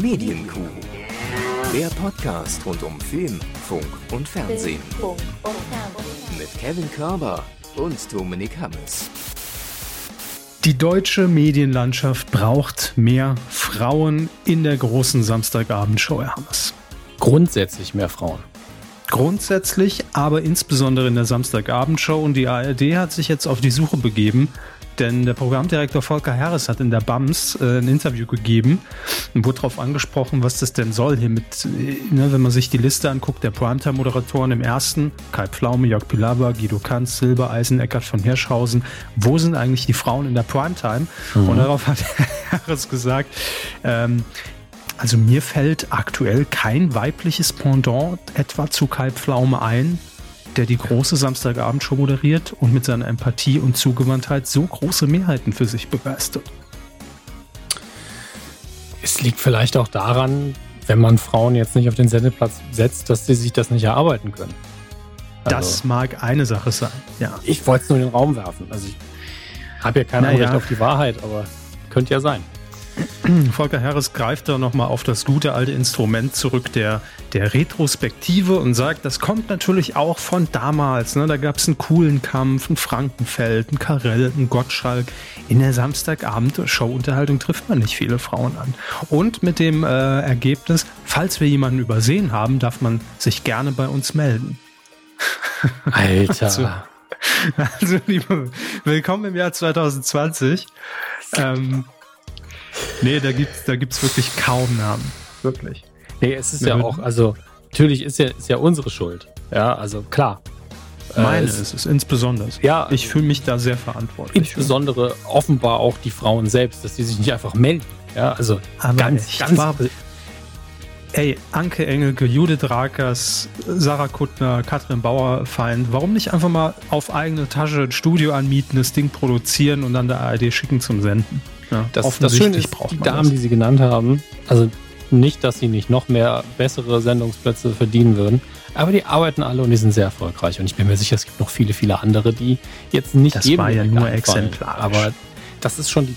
Medienkuh. Der Podcast rund um Film, Funk und Fernsehen. Mit Kevin Körber und Dominik Hammes. Die deutsche Medienlandschaft braucht mehr Frauen in der großen Samstagabendshow, Herr Hammes. Grundsätzlich mehr Frauen. Grundsätzlich, aber insbesondere in der Samstagabendshow und die ARD hat sich jetzt auf die Suche begeben denn der Programmdirektor Volker Harris hat in der BAMS äh, ein Interview gegeben und wurde darauf angesprochen, was das denn soll hier mit, äh, ne, wenn man sich die Liste anguckt, der Primetime-Moderatoren im ersten, Kai Pflaume, Jörg Pilawa, Guido Kanz, Silbereisen, Eckart von Hirschhausen, wo sind eigentlich die Frauen in der Primetime? Mhm. Und darauf hat Harris gesagt, ähm, also mir fällt aktuell kein weibliches Pendant etwa zu Kai Pflaume ein, der die große Samstagabendshow moderiert und mit seiner Empathie und Zugewandtheit so große Mehrheiten für sich begeistert. Es liegt vielleicht auch daran, wenn man Frauen jetzt nicht auf den Sendeplatz setzt, dass sie sich das nicht erarbeiten können. Also, das mag eine Sache sein, ja. Ich wollte es nur in den Raum werfen. Also ich habe ja kein naja. Anrecht auf die Wahrheit, aber könnte ja sein. Volker Harris greift da nochmal auf das gute alte Instrument zurück der, der Retrospektive und sagt, das kommt natürlich auch von damals. Ne? Da gab es einen coolen Kampf, einen Frankenfeld, einen Karell, einen Gottschalk. In der Samstagabend-Show-Unterhaltung trifft man nicht viele Frauen an. Und mit dem äh, Ergebnis, falls wir jemanden übersehen haben, darf man sich gerne bei uns melden. Alter. also, also, liebe, willkommen im Jahr 2020. Ähm, Nee, da gibt's, da gibt's wirklich kaum Namen. Wirklich. Nee, es ist ja, ja auch, also natürlich ist ja, ist ja unsere Schuld. Ja, also klar. Äh, Meine äh, es, ist es insbesondere. Ja, ich fühle mich da sehr verantwortlich. Insbesondere für. offenbar auch die Frauen selbst, dass die sich nicht einfach melden. Ja, also Aber ganz, ganz. War, ey, Anke Engelke, Judith Rakers, Sarah Kuttner, Katrin Bauerfeind, warum nicht einfach mal auf eigene Tasche ein Studio anmieten, das Ding produzieren und dann der ARD schicken zum Senden? Ja, das, das Schöne ist, die Damen, das. die Sie genannt haben, also nicht, dass sie nicht noch mehr bessere Sendungsplätze verdienen würden, aber die arbeiten alle und die sind sehr erfolgreich. Und ich bin mir sicher, es gibt noch viele, viele andere, die jetzt nicht Das war ja nur exemplarisch. Aber das ist schon die.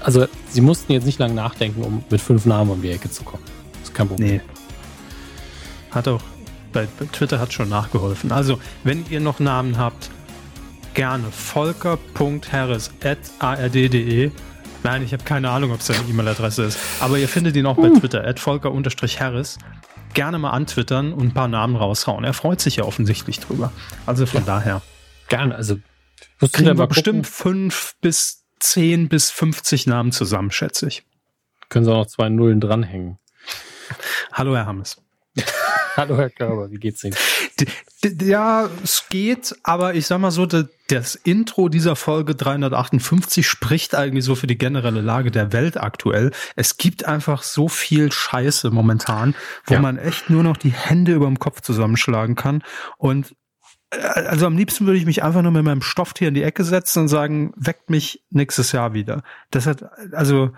Also, sie mussten jetzt nicht lange nachdenken, um mit fünf Namen um die Ecke zu kommen. Das ist kein Problem. Nee. Hat auch. Bei Twitter hat schon nachgeholfen. Also, wenn ihr noch Namen habt, gerne volker.harris.ard.de Nein, ich habe keine Ahnung, ob es seine E-Mail-Adresse ist. Aber ihr findet ihn auch bei. Twitter, volker-harris. Gerne mal antwittern und ein paar Namen raushauen. Er freut sich ja offensichtlich drüber. Also von ja. daher. Gerne, also kriegen wir bestimmt fünf bis zehn bis 50 Namen zusammen, schätze ich. Können Sie auch noch zwei Nullen dranhängen. Hallo, Herr Hammes. Hallo Herr Körber, wie geht's Ihnen? Ja, es geht, aber ich sag mal so, das Intro dieser Folge 358 spricht eigentlich so für die generelle Lage der Welt aktuell. Es gibt einfach so viel Scheiße momentan, wo ja. man echt nur noch die Hände über dem Kopf zusammenschlagen kann. Und äh, also am liebsten würde ich mich einfach nur mit meinem Stofftier in die Ecke setzen und sagen, weckt mich nächstes Jahr wieder. Das hat, also.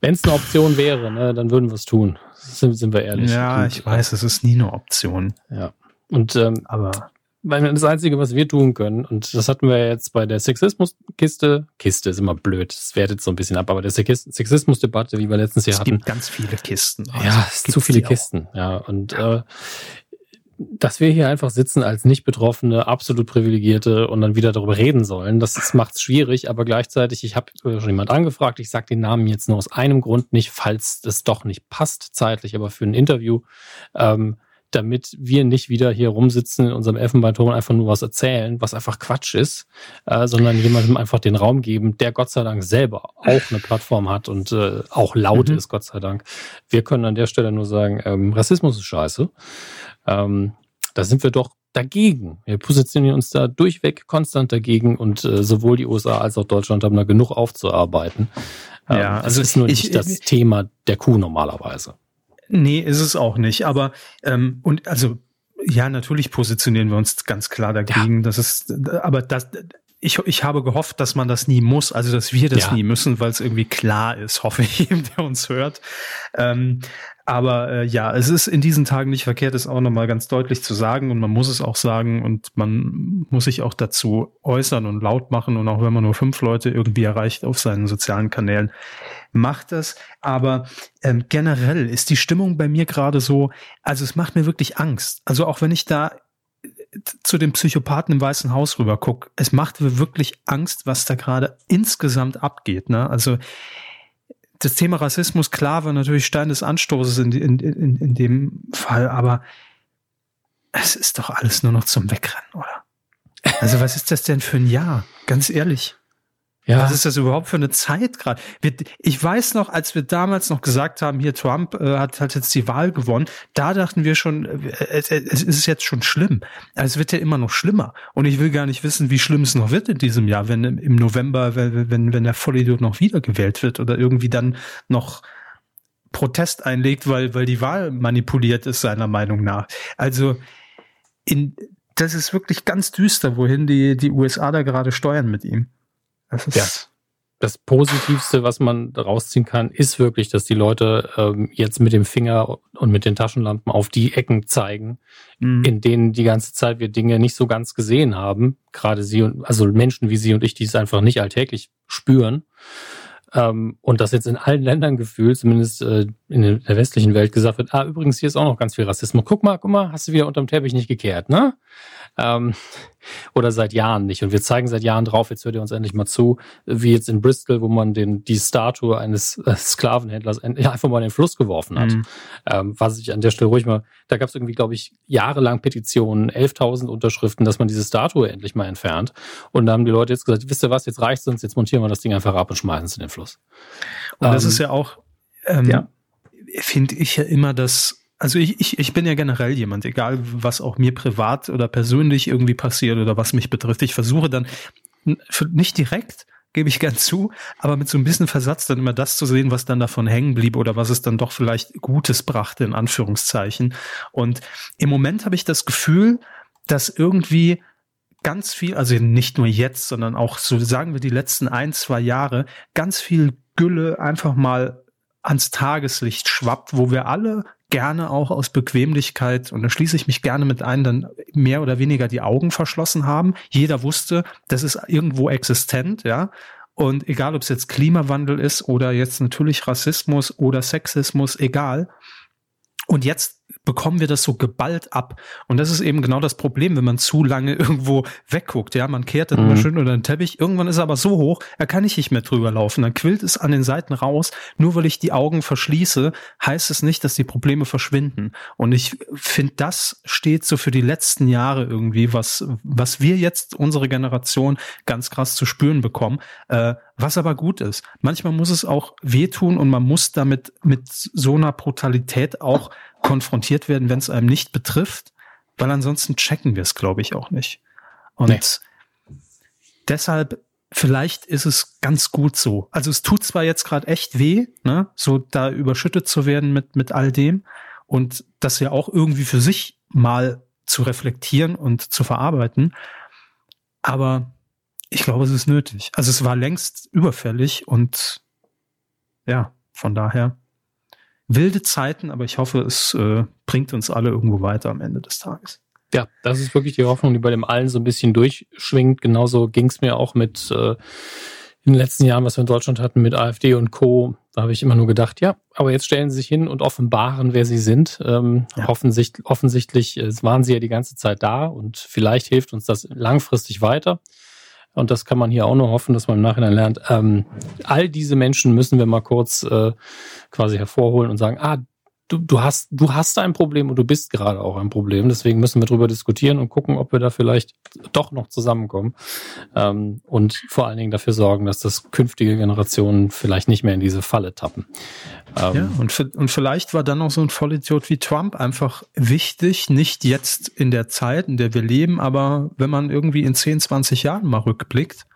Wenn es eine Option wäre, ne, dann würden wir es tun sind, sind wir ehrlich. Ja, und, ich weiß, es ist nie eine Option. Ja. Und ähm, aber das Einzige, was wir tun können, und das hatten wir jetzt bei der Sexismus-Kiste, Kiste ist immer blöd, das wertet so ein bisschen ab, aber der Sexismus-Debatte, wie wir letztens Jahr hatten. Es gibt ganz viele Kisten. Also ja, es zu viele Kisten, ja. Und. Äh, dass wir hier einfach sitzen als nicht Betroffene, absolut Privilegierte und dann wieder darüber reden sollen, das, das macht es schwierig, aber gleichzeitig, ich habe schon jemand angefragt, ich sage den Namen jetzt nur aus einem Grund nicht, falls es doch nicht passt zeitlich, aber für ein Interview, ähm, damit wir nicht wieder hier rumsitzen in unserem Elfenbeinturm und einfach nur was erzählen, was einfach Quatsch ist, äh, sondern jemandem einfach den Raum geben, der Gott sei Dank selber auch eine Plattform hat und äh, auch laut mhm. ist, Gott sei Dank. Wir können an der Stelle nur sagen, ähm, Rassismus ist scheiße. Ähm, da sind wir doch dagegen. Wir positionieren uns da durchweg konstant dagegen und äh, sowohl die USA als auch Deutschland haben da genug aufzuarbeiten. Ähm, ja, also es ist nur ich, nicht das ich, Thema der Kuh normalerweise. Nee, ist es auch nicht. Aber ähm, und also ja, natürlich positionieren wir uns ganz klar dagegen. Ja. Das ist, aber das ich, ich habe gehofft, dass man das nie muss, also dass wir das ja. nie müssen, weil es irgendwie klar ist, hoffe ich jedem, der uns hört. Ähm, aber äh, ja, es ist in diesen Tagen nicht verkehrt, es auch nochmal ganz deutlich zu sagen und man muss es auch sagen und man muss sich auch dazu äußern und laut machen und auch wenn man nur fünf Leute irgendwie erreicht auf seinen sozialen Kanälen, macht das. Aber ähm, generell ist die Stimmung bei mir gerade so, also es macht mir wirklich Angst. Also auch wenn ich da zu dem Psychopathen im Weißen Haus rüber guck, es macht mir wirklich Angst, was da gerade insgesamt abgeht. Ne? Also das Thema Rassismus, klar, war natürlich Stein des Anstoßes in, in, in, in dem Fall, aber es ist doch alles nur noch zum Wegrennen, oder? Also was ist das denn für ein Jahr? Ganz ehrlich. Ja. Was ist das überhaupt für eine Zeit gerade? Ich weiß noch, als wir damals noch gesagt haben, hier Trump äh, hat, hat jetzt die Wahl gewonnen, da dachten wir schon, äh, es, es ist jetzt schon schlimm. Also es wird ja immer noch schlimmer. Und ich will gar nicht wissen, wie schlimm es noch wird in diesem Jahr, wenn im November, wenn, wenn, wenn der Vollidiot noch wiedergewählt wird oder irgendwie dann noch Protest einlegt, weil, weil die Wahl manipuliert ist, seiner Meinung nach. Also in, das ist wirklich ganz düster, wohin die, die USA da gerade steuern mit ihm. Das ist ja. Das Positivste, was man rausziehen kann, ist wirklich, dass die Leute ähm, jetzt mit dem Finger und mit den Taschenlampen auf die Ecken zeigen, mhm. in denen die ganze Zeit wir Dinge nicht so ganz gesehen haben. Gerade sie und also Menschen wie sie und ich, die es einfach nicht alltäglich spüren. Ähm, und das jetzt in allen Ländern gefühlt, zumindest äh, in der westlichen Welt, gesagt wird, ah, übrigens, hier ist auch noch ganz viel Rassismus. Guck mal, guck mal, hast du wieder unterm Teppich nicht gekehrt, ne? Ähm, oder seit Jahren nicht. Und wir zeigen seit Jahren drauf, jetzt hört ihr uns endlich mal zu, wie jetzt in Bristol, wo man den, die Statue eines äh, Sklavenhändlers einfach mal in den Fluss geworfen hat. Mhm. Ähm, was ich an der Stelle ruhig mal, da gab es irgendwie, glaube ich, jahrelang Petitionen, 11.000 Unterschriften, dass man diese Statue endlich mal entfernt. Und da haben die Leute jetzt gesagt, wisst ihr was, jetzt reicht's uns, jetzt montieren wir das Ding einfach ab und schmeißen es in den Fluss. Und das ähm, ist ja auch, ähm, ja. finde ich ja immer das also ich, ich, ich bin ja generell jemand, egal was auch mir privat oder persönlich irgendwie passiert oder was mich betrifft. Ich versuche dann nicht direkt, gebe ich gern zu, aber mit so ein bisschen Versatz dann immer das zu sehen, was dann davon hängen blieb oder was es dann doch vielleicht Gutes brachte, in Anführungszeichen. Und im Moment habe ich das Gefühl, dass irgendwie ganz viel, also nicht nur jetzt, sondern auch so sagen wir die letzten ein, zwei Jahre, ganz viel Gülle einfach mal ans Tageslicht schwappt, wo wir alle gerne auch aus Bequemlichkeit, und da schließe ich mich gerne mit ein, dann mehr oder weniger die Augen verschlossen haben. Jeder wusste, das ist irgendwo existent, ja. Und egal, ob es jetzt Klimawandel ist oder jetzt natürlich Rassismus oder Sexismus, egal. Und jetzt bekommen wir das so geballt ab. Und das ist eben genau das Problem, wenn man zu lange irgendwo wegguckt. Ja, man kehrt dann mhm. immer schön unter den Teppich. Irgendwann ist er aber so hoch, er kann ich nicht mehr drüber laufen. Dann quillt es an den Seiten raus. Nur weil ich die Augen verschließe, heißt es nicht, dass die Probleme verschwinden. Und ich finde, das steht so für die letzten Jahre irgendwie, was, was wir jetzt, unsere Generation, ganz krass zu spüren bekommen. Äh, was aber gut ist. Manchmal muss es auch wehtun und man muss damit mit so einer Brutalität auch konfrontiert werden, wenn es einem nicht betrifft, weil ansonsten checken wir es, glaube ich, auch nicht. Und nee. deshalb vielleicht ist es ganz gut so. Also es tut zwar jetzt gerade echt weh, ne, so da überschüttet zu werden mit mit all dem und das ja auch irgendwie für sich mal zu reflektieren und zu verarbeiten, aber ich glaube, es ist nötig. Also es war längst überfällig und ja, von daher wilde Zeiten, aber ich hoffe, es äh, bringt uns alle irgendwo weiter am Ende des Tages. Ja, das ist wirklich die Hoffnung, die bei dem allen so ein bisschen durchschwingt. Genauso ging es mir auch mit äh, in den letzten Jahren, was wir in Deutschland hatten mit AfD und Co. Da habe ich immer nur gedacht, ja, aber jetzt stellen sie sich hin und offenbaren, wer sie sind. Ähm, ja. offensichtlich, offensichtlich äh, waren sie ja die ganze Zeit da und vielleicht hilft uns das langfristig weiter und das kann man hier auch nur hoffen, dass man im Nachhinein lernt. Ähm, all diese Menschen müssen wir mal kurz äh, quasi hervorholen und sagen, ah, du, du hast, du hast ein Problem und du bist gerade auch ein Problem. Deswegen müssen wir darüber diskutieren und gucken, ob wir da vielleicht doch noch zusammenkommen. Ähm, und vor allen Dingen dafür sorgen, dass das künftige Generationen vielleicht nicht mehr in diese Falle tappen. Ähm, ja, und, und vielleicht war dann noch so ein Vollidiot wie Trump einfach wichtig, nicht jetzt in der Zeit, in der wir leben, aber wenn man irgendwie in 10, 20 Jahren mal rückblickt,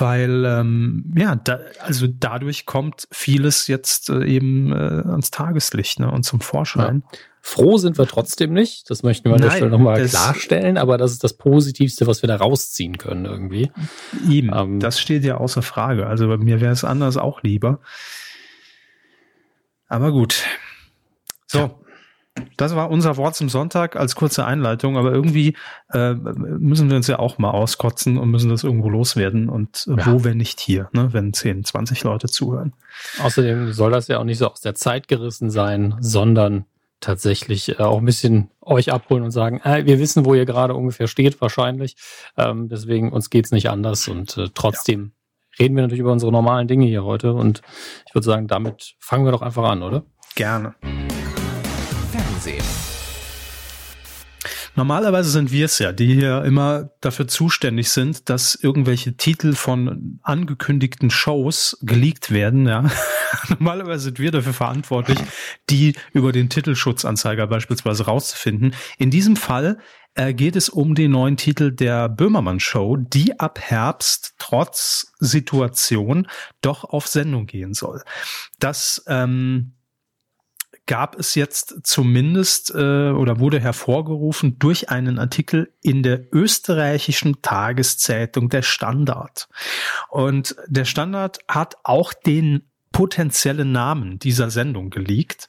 weil ähm, ja, da, also dadurch kommt vieles jetzt äh, eben äh, ans Tageslicht ne, und zum Vorschein. Ja. Froh sind wir trotzdem nicht. Das möchten wir an der Stelle nochmal klarstellen, aber das ist das Positivste, was wir da rausziehen können irgendwie. Ihm, ähm, das steht ja außer Frage. Also bei mir wäre es anders auch lieber. Aber gut. So. Das war unser Wort zum Sonntag als kurze Einleitung, aber irgendwie äh, müssen wir uns ja auch mal auskotzen und müssen das irgendwo loswerden. Und äh, ja. wo, wenn nicht hier, ne? wenn 10, 20 Leute zuhören. Außerdem soll das ja auch nicht so aus der Zeit gerissen sein, sondern tatsächlich äh, auch ein bisschen euch abholen und sagen, äh, wir wissen, wo ihr gerade ungefähr steht, wahrscheinlich. Ähm, deswegen uns geht's nicht anders und äh, trotzdem ja. reden wir natürlich über unsere normalen Dinge hier heute. Und ich würde sagen, damit fangen wir doch einfach an, oder? Gerne. Normalerweise sind wir es ja, die hier immer dafür zuständig sind, dass irgendwelche Titel von angekündigten Shows geleakt werden. Ja. Normalerweise sind wir dafür verantwortlich, die über den Titelschutzanzeiger beispielsweise rauszufinden. In diesem Fall äh, geht es um den neuen Titel der Böhmermann Show, die ab Herbst trotz Situation doch auf Sendung gehen soll. Das ähm, gab es jetzt zumindest äh, oder wurde hervorgerufen durch einen Artikel in der österreichischen Tageszeitung Der Standard. Und der Standard hat auch den potenziellen Namen dieser Sendung geleakt.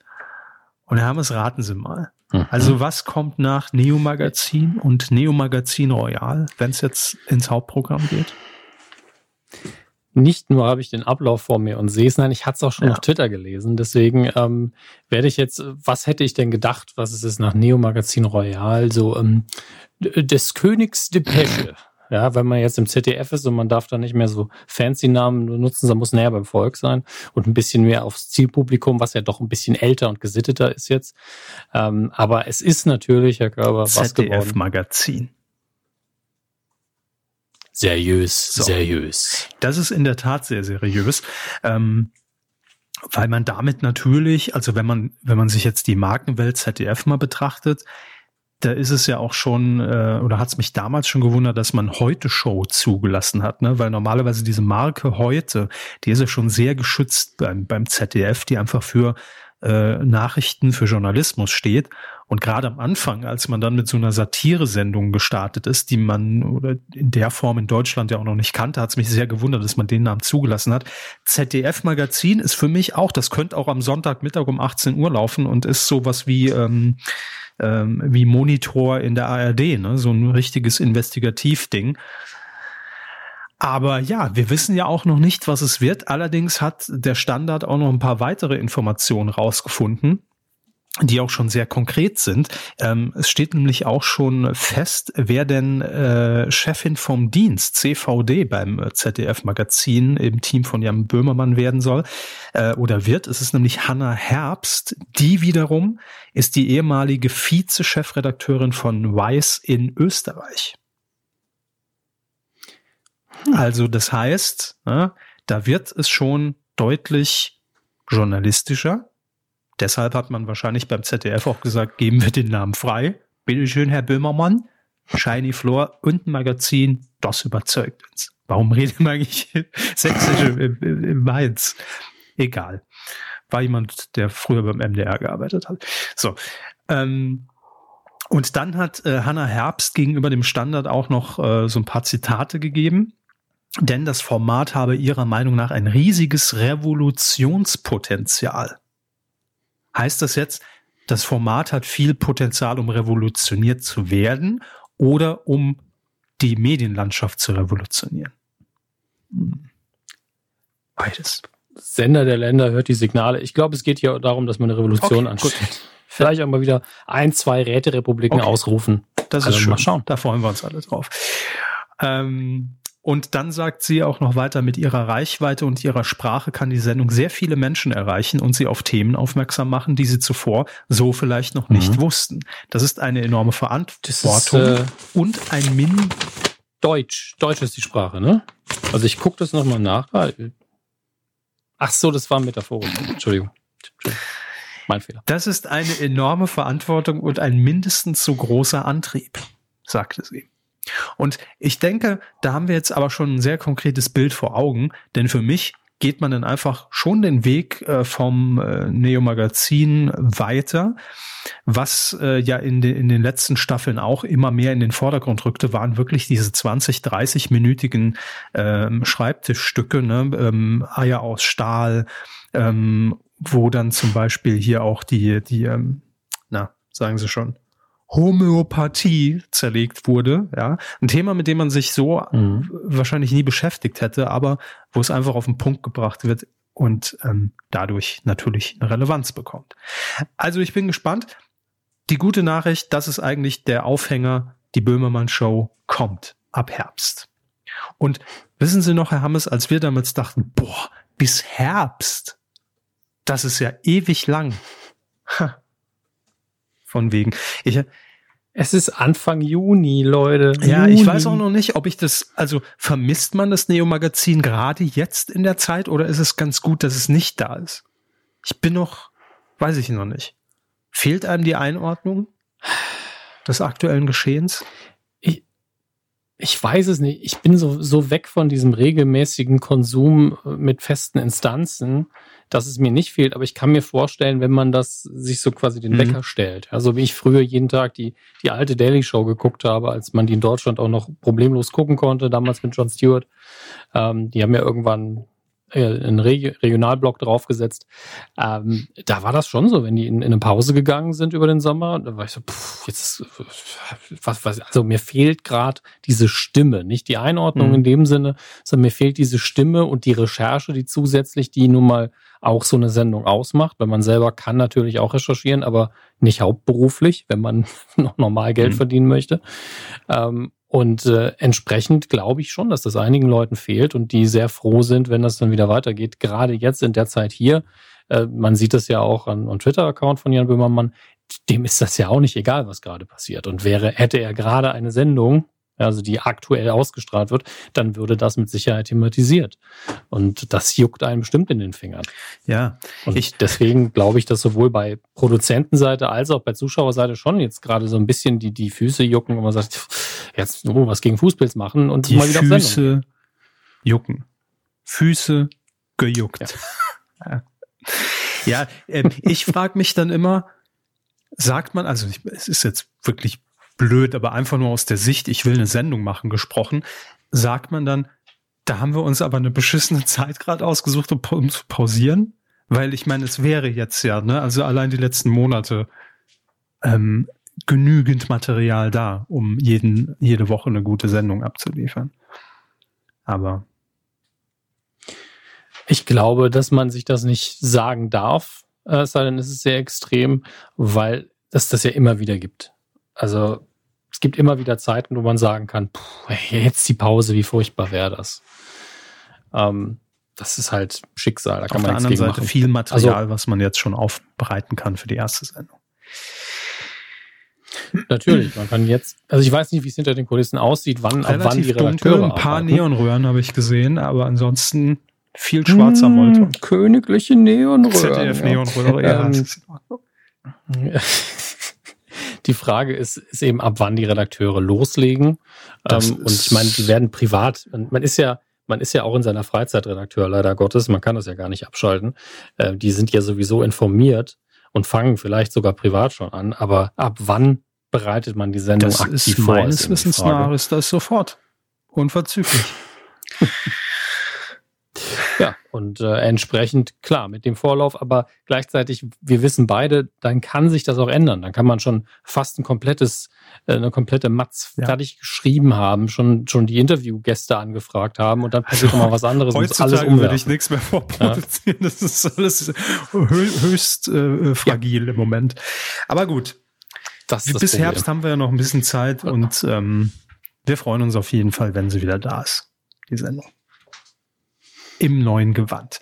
Und Herr Hammes, raten Sie mal. Mhm. Also was kommt nach Neo Magazin und Neo Magazin Royal, wenn es jetzt ins Hauptprogramm geht? Nicht nur habe ich den Ablauf vor mir und sehe es, nein, ich hatte es auch schon ja. auf Twitter gelesen. Deswegen ähm, werde ich jetzt, was hätte ich denn gedacht, was es ist nach Neo Magazin Royal, so ähm, des Königs Depesche. Ja, wenn man jetzt im ZDF ist und man darf da nicht mehr so fancy Namen nutzen, sondern muss näher beim Volk sein und ein bisschen mehr aufs Zielpublikum, was ja doch ein bisschen älter und gesitteter ist jetzt. Ähm, aber es ist natürlich, Herr Körber, was geworden. ZDF-Magazin. Seriös, so. seriös. Das ist in der Tat sehr seriös. Ähm, weil man damit natürlich, also wenn man, wenn man sich jetzt die Markenwelt ZDF mal betrachtet, da ist es ja auch schon, äh, oder hat es mich damals schon gewundert, dass man heute Show zugelassen hat, ne? Weil normalerweise diese Marke heute, die ist ja schon sehr geschützt beim, beim ZDF, die einfach für äh, Nachrichten für Journalismus steht. Und gerade am Anfang, als man dann mit so einer Satire-Sendung gestartet ist, die man oder in der Form in Deutschland ja auch noch nicht kannte, hat es mich sehr gewundert, dass man den Namen zugelassen hat. ZDF-Magazin ist für mich auch, das könnte auch am Sonntagmittag um 18 Uhr laufen und ist sowas wie ähm, ähm, wie Monitor in der ARD, ne? so ein richtiges Investigativding. Aber ja, wir wissen ja auch noch nicht, was es wird. Allerdings hat der Standard auch noch ein paar weitere Informationen rausgefunden die auch schon sehr konkret sind. Ähm, es steht nämlich auch schon fest, wer denn äh, Chefin vom Dienst CVD beim äh, ZDF-Magazin im Team von Jan Böhmermann werden soll äh, oder wird. Es ist nämlich Hanna Herbst. Die wiederum ist die ehemalige Vize-Chefredakteurin von Weiß in Österreich. Also das heißt, ne, da wird es schon deutlich journalistischer. Deshalb hat man wahrscheinlich beim ZDF auch gesagt, geben wir den Namen frei. Bitte schön, Herr Böhmermann. Shiny Floor und ein Magazin, das überzeugt uns. Warum reden wir eigentlich sächsisch im, im Mainz? Egal. War jemand, der früher beim MDR gearbeitet hat. So. Ähm, und dann hat äh, Hannah Herbst gegenüber dem Standard auch noch äh, so ein paar Zitate gegeben. Denn das Format habe ihrer Meinung nach ein riesiges Revolutionspotenzial. Heißt das jetzt, das Format hat viel Potenzial, um revolutioniert zu werden oder um die Medienlandschaft zu revolutionieren? Hm. Beides. Sender der Länder hört die Signale. Ich glaube, es geht hier darum, dass man eine Revolution okay, ansteht. Gut. Vielleicht auch mal wieder ein, zwei Räterepubliken okay. ausrufen. Das ist also schön. Mal schauen. Da freuen wir uns alle drauf. Ähm, und dann sagt sie auch noch weiter, mit ihrer Reichweite und ihrer Sprache kann die Sendung sehr viele Menschen erreichen und sie auf Themen aufmerksam machen, die sie zuvor so vielleicht noch nicht mhm. wussten. Das ist eine enorme Verantwortung ist, äh, und ein Min. Deutsch. Deutsch ist die Sprache, ne? Also ich gucke das nochmal nach. Ach so, das war metaphorisch. Entschuldigung. Entschuldigung. Mein Fehler. Das ist eine enorme Verantwortung und ein mindestens so großer Antrieb, sagte sie. Und ich denke, da haben wir jetzt aber schon ein sehr konkretes Bild vor Augen, denn für mich geht man dann einfach schon den Weg äh, vom äh, Neo-Magazin weiter. Was äh, ja in, de, in den letzten Staffeln auch immer mehr in den Vordergrund rückte, waren wirklich diese 20, 30-minütigen ähm, Schreibtischstücke, ne? ähm, Eier aus Stahl, ähm, wo dann zum Beispiel hier auch die, die ähm, na, sagen Sie schon, Homöopathie zerlegt wurde. Ja, ein Thema, mit dem man sich so mhm. wahrscheinlich nie beschäftigt hätte, aber wo es einfach auf den Punkt gebracht wird und ähm, dadurch natürlich eine Relevanz bekommt. Also ich bin gespannt. Die gute Nachricht, das ist eigentlich der Aufhänger, die Böhmermann Show kommt ab Herbst. Und wissen Sie noch, Herr Hammes, als wir damals dachten, boah, bis Herbst, das ist ja ewig lang. Ha. Von wegen. Ich, es ist Anfang Juni, Leute. Ja, Juni. ich weiß auch noch nicht, ob ich das, also vermisst man das Neo-Magazin gerade jetzt in der Zeit oder ist es ganz gut, dass es nicht da ist? Ich bin noch, weiß ich noch nicht. Fehlt einem die Einordnung des aktuellen Geschehens? Ich, weiß es nicht. Ich bin so, so weg von diesem regelmäßigen Konsum mit festen Instanzen dass es mir nicht fehlt, aber ich kann mir vorstellen, wenn man das sich so quasi den mhm. Wecker stellt. Also wie ich früher jeden Tag die, die alte Daily Show geguckt habe, als man die in Deutschland auch noch problemlos gucken konnte, damals mit Jon Stewart. Ähm, die haben ja irgendwann äh, einen Reg Regionalblock draufgesetzt. Ähm, da war das schon so, wenn die in, in, eine Pause gegangen sind über den Sommer, da war ich so, pff, jetzt was, was, also mir fehlt gerade diese Stimme, nicht die Einordnung mhm. in dem Sinne, sondern mir fehlt diese Stimme und die Recherche, die zusätzlich die nun mal auch so eine Sendung ausmacht, weil man selber kann natürlich auch recherchieren, aber nicht hauptberuflich, wenn man noch normal Geld mhm. verdienen möchte. Ähm, und äh, entsprechend glaube ich schon, dass das einigen Leuten fehlt und die sehr froh sind, wenn das dann wieder weitergeht. Gerade jetzt in der Zeit hier, äh, man sieht das ja auch an, an Twitter-Account von Jan Böhmermann, dem ist das ja auch nicht egal, was gerade passiert. Und wäre, hätte er gerade eine Sendung, also die aktuell ausgestrahlt wird, dann würde das mit Sicherheit thematisiert. Und das juckt einem bestimmt in den Fingern. Ja. Und ich, deswegen glaube ich, dass sowohl bei Produzentenseite als auch bei Zuschauerseite schon jetzt gerade so ein bisschen die, die Füße jucken und man sagt, jetzt oh, was gegen Fußpilz machen und die mal wieder Füße jucken. Füße gejuckt. Ja, ja äh, ich frage mich dann immer, sagt man, also es ist jetzt wirklich blöd, aber einfach nur aus der Sicht, ich will eine Sendung machen, gesprochen, sagt man dann, da haben wir uns aber eine beschissene Zeit gerade ausgesucht, um, zu pausieren. Weil ich meine, es wäre jetzt ja, ne, also allein die letzten Monate ähm, genügend Material da, um jeden, jede Woche eine gute Sendung abzuliefern. Aber ich glaube, dass man sich das nicht sagen darf, äh, es sei denn, es ist sehr extrem, weil es das ja immer wieder gibt. Also es gibt immer wieder Zeiten, wo man sagen kann, puh, jetzt die Pause, wie furchtbar wäre das. Ähm, das ist halt Schicksal. Da kann Auf man der anderen Seite machen. viel Material, also, was man jetzt schon aufbereiten kann für die erste Sendung. Natürlich, man kann jetzt, also ich weiß nicht, wie es hinter den Kulissen aussieht, wann, ab wann die Redakteure dunkel, ein paar arbeiten. Neonröhren habe ich gesehen, aber ansonsten viel schwarzer mmh. Königliche Neonröhren. ZDF Neonröhre, ja. Ähm, Die Frage ist, ist eben, ab wann die Redakteure loslegen. Ähm, und ich meine, die werden privat, man ist ja, man ist ja auch in seiner Freizeit Redakteur, leider Gottes, man kann das ja gar nicht abschalten. Äh, die sind ja sowieso informiert und fangen vielleicht sogar privat schon an, aber ab wann bereitet man die Sendung das aktiv ist vor? Meines Wissens nach ist das sofort. Unverzüglich. Ja, und äh, entsprechend, klar, mit dem Vorlauf, aber gleichzeitig, wir wissen beide, dann kann sich das auch ändern. Dann kann man schon fast ein komplettes, äh, eine komplette Matz ja. fertig geschrieben haben, schon, schon die Interviewgäste angefragt haben und dann passiert also, mal was anderes. Heutzutage alles würde ich nichts mehr vorproduzieren. Ja. Das ist alles höchst äh, fragil ja. im Moment. Aber gut. Das Bis Problem. Herbst haben wir ja noch ein bisschen Zeit und ähm, wir freuen uns auf jeden Fall, wenn sie wieder da ist, die Sendung im neuen Gewand.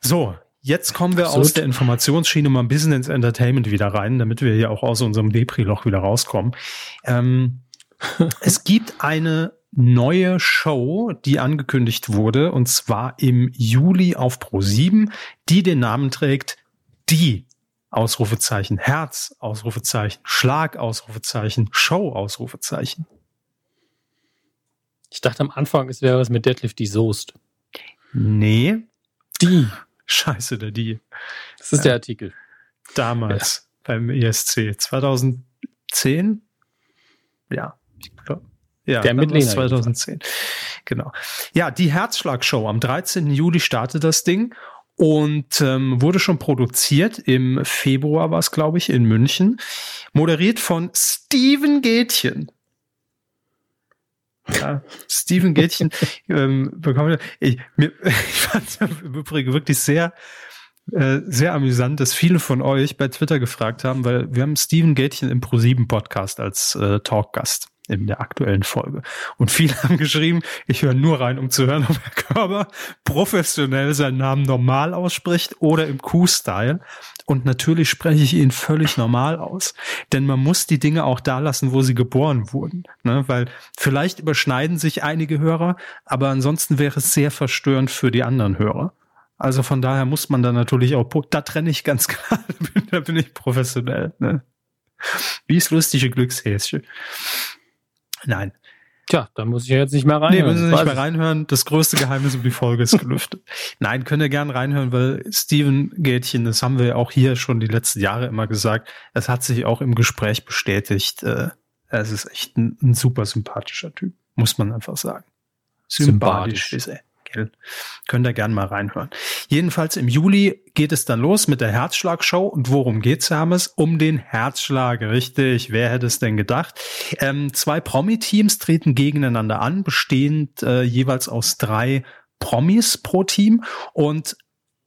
So, Jetzt kommen wir Absolut. aus der Informationsschiene mal ein bisschen ins Entertainment wieder rein, damit wir hier auch aus unserem Depri-Loch wieder rauskommen. Ähm, es gibt eine neue Show, die angekündigt wurde, und zwar im Juli auf Pro7, die den Namen trägt Die Ausrufezeichen Herz, Ausrufezeichen Schlag, Ausrufezeichen Show, Ausrufezeichen. Ich dachte am Anfang, es wäre was mit Deadlift die Soest. Nee, Die. Scheiße, der die. Das ist ja. der Artikel. Damals ja. beim ESC. 2010? Ja. Ja, der mit Lena 2010. Genau. Ja, die Herzschlagshow. Am 13. Juli startet das Ding und ähm, wurde schon produziert. Im Februar war es, glaube ich, in München. Moderiert von Steven Gätchen. Ja, Steven Gätchen ähm, bekommen. Ich, mir, ich fand es im Übrigen wirklich sehr, äh, sehr amüsant, dass viele von euch bei Twitter gefragt haben, weil wir haben Steven Gätchen im Pro7 Podcast als äh, Talkgast in der aktuellen Folge. Und viele haben geschrieben, ich höre nur rein, um zu hören, ob Herr Körber professionell seinen Namen normal ausspricht oder im Q-Style. Und natürlich spreche ich ihn völlig normal aus. Denn man muss die Dinge auch da lassen, wo sie geboren wurden. Ne? Weil vielleicht überschneiden sich einige Hörer, aber ansonsten wäre es sehr verstörend für die anderen Hörer. Also von daher muss man da natürlich auch, da trenne ich ganz klar, da bin ich professionell. Ne? Wie ist lustige Glückshäschen. Nein. Tja, da muss ich ja jetzt nicht mehr reinhören. Nee, müssen Sie nicht mehr reinhören. Das größte Geheimnis um die Folge ist gelüftet. Nein, könnt ihr gern reinhören, weil Steven Gätchen, das haben wir auch hier schon die letzten Jahre immer gesagt, es hat sich auch im Gespräch bestätigt. Äh, es ist echt ein, ein super sympathischer Typ, muss man einfach sagen. Sympathisch, Sympathisch. ist er. Gell? Könnt ihr gerne mal reinhören. Jedenfalls im Juli geht es dann los mit der Herzschlagshow. Und worum geht's, Hermes? Um den Herzschlag, richtig. Wer hätte es denn gedacht? Ähm, zwei Promi-Teams treten gegeneinander an, bestehend äh, jeweils aus drei Promis pro Team. Und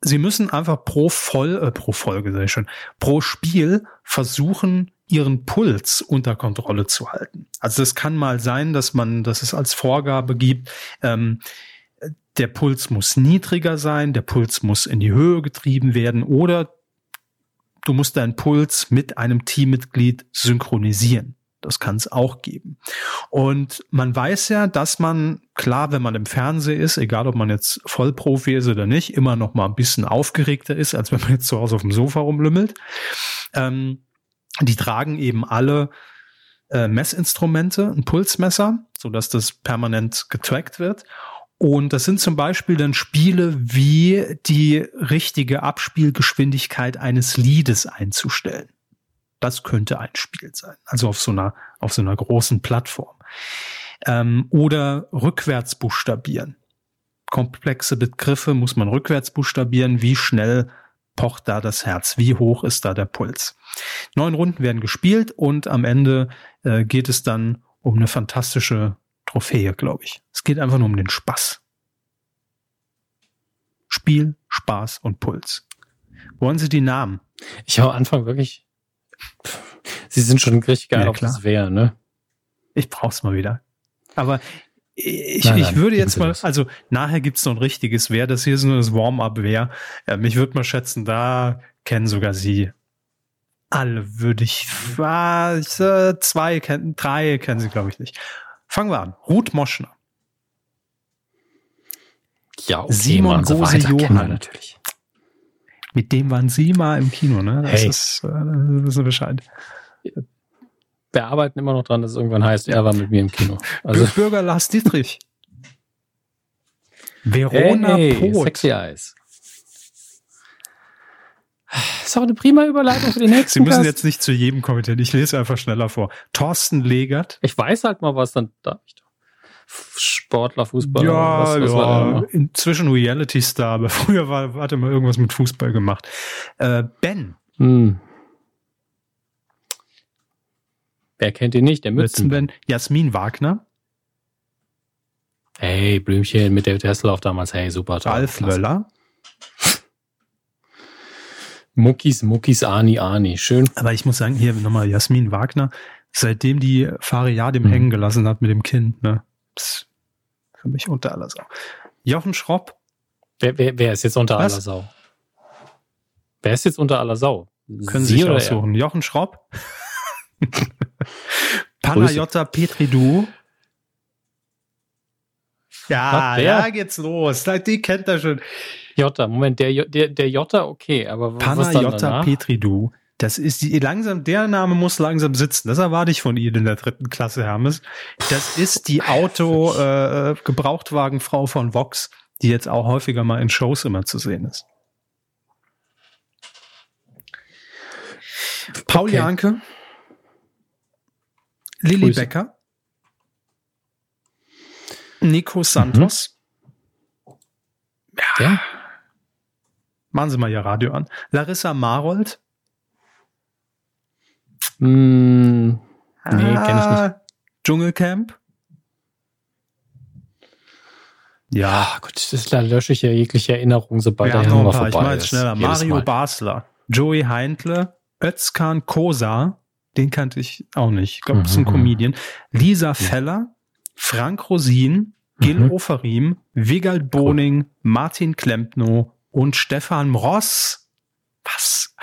sie müssen einfach pro Voll, äh, pro Folge, ich schon, pro Spiel versuchen, ihren Puls unter Kontrolle zu halten. Also es kann mal sein, dass man, dass es als Vorgabe gibt, ähm, der Puls muss niedriger sein, der Puls muss in die Höhe getrieben werden oder du musst deinen Puls mit einem Teammitglied synchronisieren. Das kann es auch geben. Und man weiß ja, dass man, klar, wenn man im Fernsehen ist, egal ob man jetzt Vollprofi ist oder nicht, immer noch mal ein bisschen aufgeregter ist, als wenn man jetzt zu Hause auf dem Sofa rumlümmelt. Ähm, die tragen eben alle äh, Messinstrumente, ein Pulsmesser, so dass das permanent getrackt wird. Und das sind zum Beispiel dann Spiele wie die richtige Abspielgeschwindigkeit eines Liedes einzustellen. Das könnte ein Spiel sein. Also auf so einer, auf so einer großen Plattform. Ähm, oder rückwärts buchstabieren. Komplexe Begriffe muss man rückwärts buchstabieren. Wie schnell pocht da das Herz? Wie hoch ist da der Puls? Neun Runden werden gespielt und am Ende äh, geht es dann um eine fantastische Trophäe, glaube ich. Es geht einfach nur um den Spaß. Spiel, Spaß und Puls. Wollen Sie die Namen? Ich habe am Anfang wirklich. Sie sind schon richtig geil ja, auf das Wer, ne? Ich brauch's mal wieder. Aber ich, nein, ich würde jetzt mal, also nachher gibt's noch ein richtiges Wer. Das hier ist nur das Warm-up-Wer. Ähm, ich würde mal schätzen, da kennen sogar Sie alle, würde ich. Zwei kennen, drei kennen Sie, glaube ich, nicht. Fangen wir an. Ruth Moschner. Ja, okay, Simon Gose Johann. Natürlich. Mit dem waren Sie mal im Kino, ne? Das hey. ist, äh, das ist Bescheid. Wir arbeiten immer noch dran, dass es irgendwann heißt, er war mit mir im Kino. Also Bürger Lars Dietrich. Verona hey, Poth. Sexy Eyes. Das ist auch eine prima Überleitung für den nächsten Sie müssen Gast. jetzt nicht zu jedem kommentieren. Ich lese einfach schneller vor. Thorsten Legert. Ich weiß halt mal, was dann da. Sportler, Fußballer. Ja, was, was ja inzwischen Reality Star, aber früher war, hatte mal irgendwas mit Fußball gemacht. Äh, ben. Hm. Wer kennt ihn nicht? Der Mützenben. Jasmin Wagner. Hey, Blümchen mit David Hasselhoff damals. Hey, super. Toll, Ralf Möller. Muckis, Muckis, Ani, Ani. Schön. Aber ich muss sagen, hier nochmal Jasmin Wagner, seitdem die Fariadim mhm. hängen gelassen hat mit dem Kind, ne? Pss, für mich unter aller Sau. Jochen Schropp. Wer, wer, wer ist jetzt unter Was? aller Sau? Wer ist jetzt unter aller Sau? Können Sie sich aussuchen. Er? Jochen Schropp. Panayota Petridou. Ja, da geht's los. Die kennt er schon. Jota, Moment, der, der, der Jota, okay, aber Panna Jota Petridou. Das ist die, langsam, der Name muss langsam sitzen. Das erwarte ich von Ihnen in der dritten Klasse, Hermes. Das ist die Auto, äh, Gebrauchtwagenfrau von Vox. die jetzt auch häufiger mal in Shows immer zu sehen ist. Paul okay. Janke, Lilly Becker, Nico Santos. Mhm. Ja. ja. Machen Sie mal Ihr Radio an. Larissa Marold. Mm, nee, ah, kenne ich nicht. Dschungelcamp. Ja, ah, gut, das lösche ich ja jegliche Erinnerung, sobald der Januar vorbei ich mal ist. schneller. Mario Mal. Basler, Joey Heindle, Özkan Kosa, den kannte ich auch nicht. Ich glaube, das ist ein mhm. Comedian. Lisa Feller, Frank Rosin, Gil mhm. Oferim, Wigald Boning, cool. Martin Klempno und Stefan Ross. Was?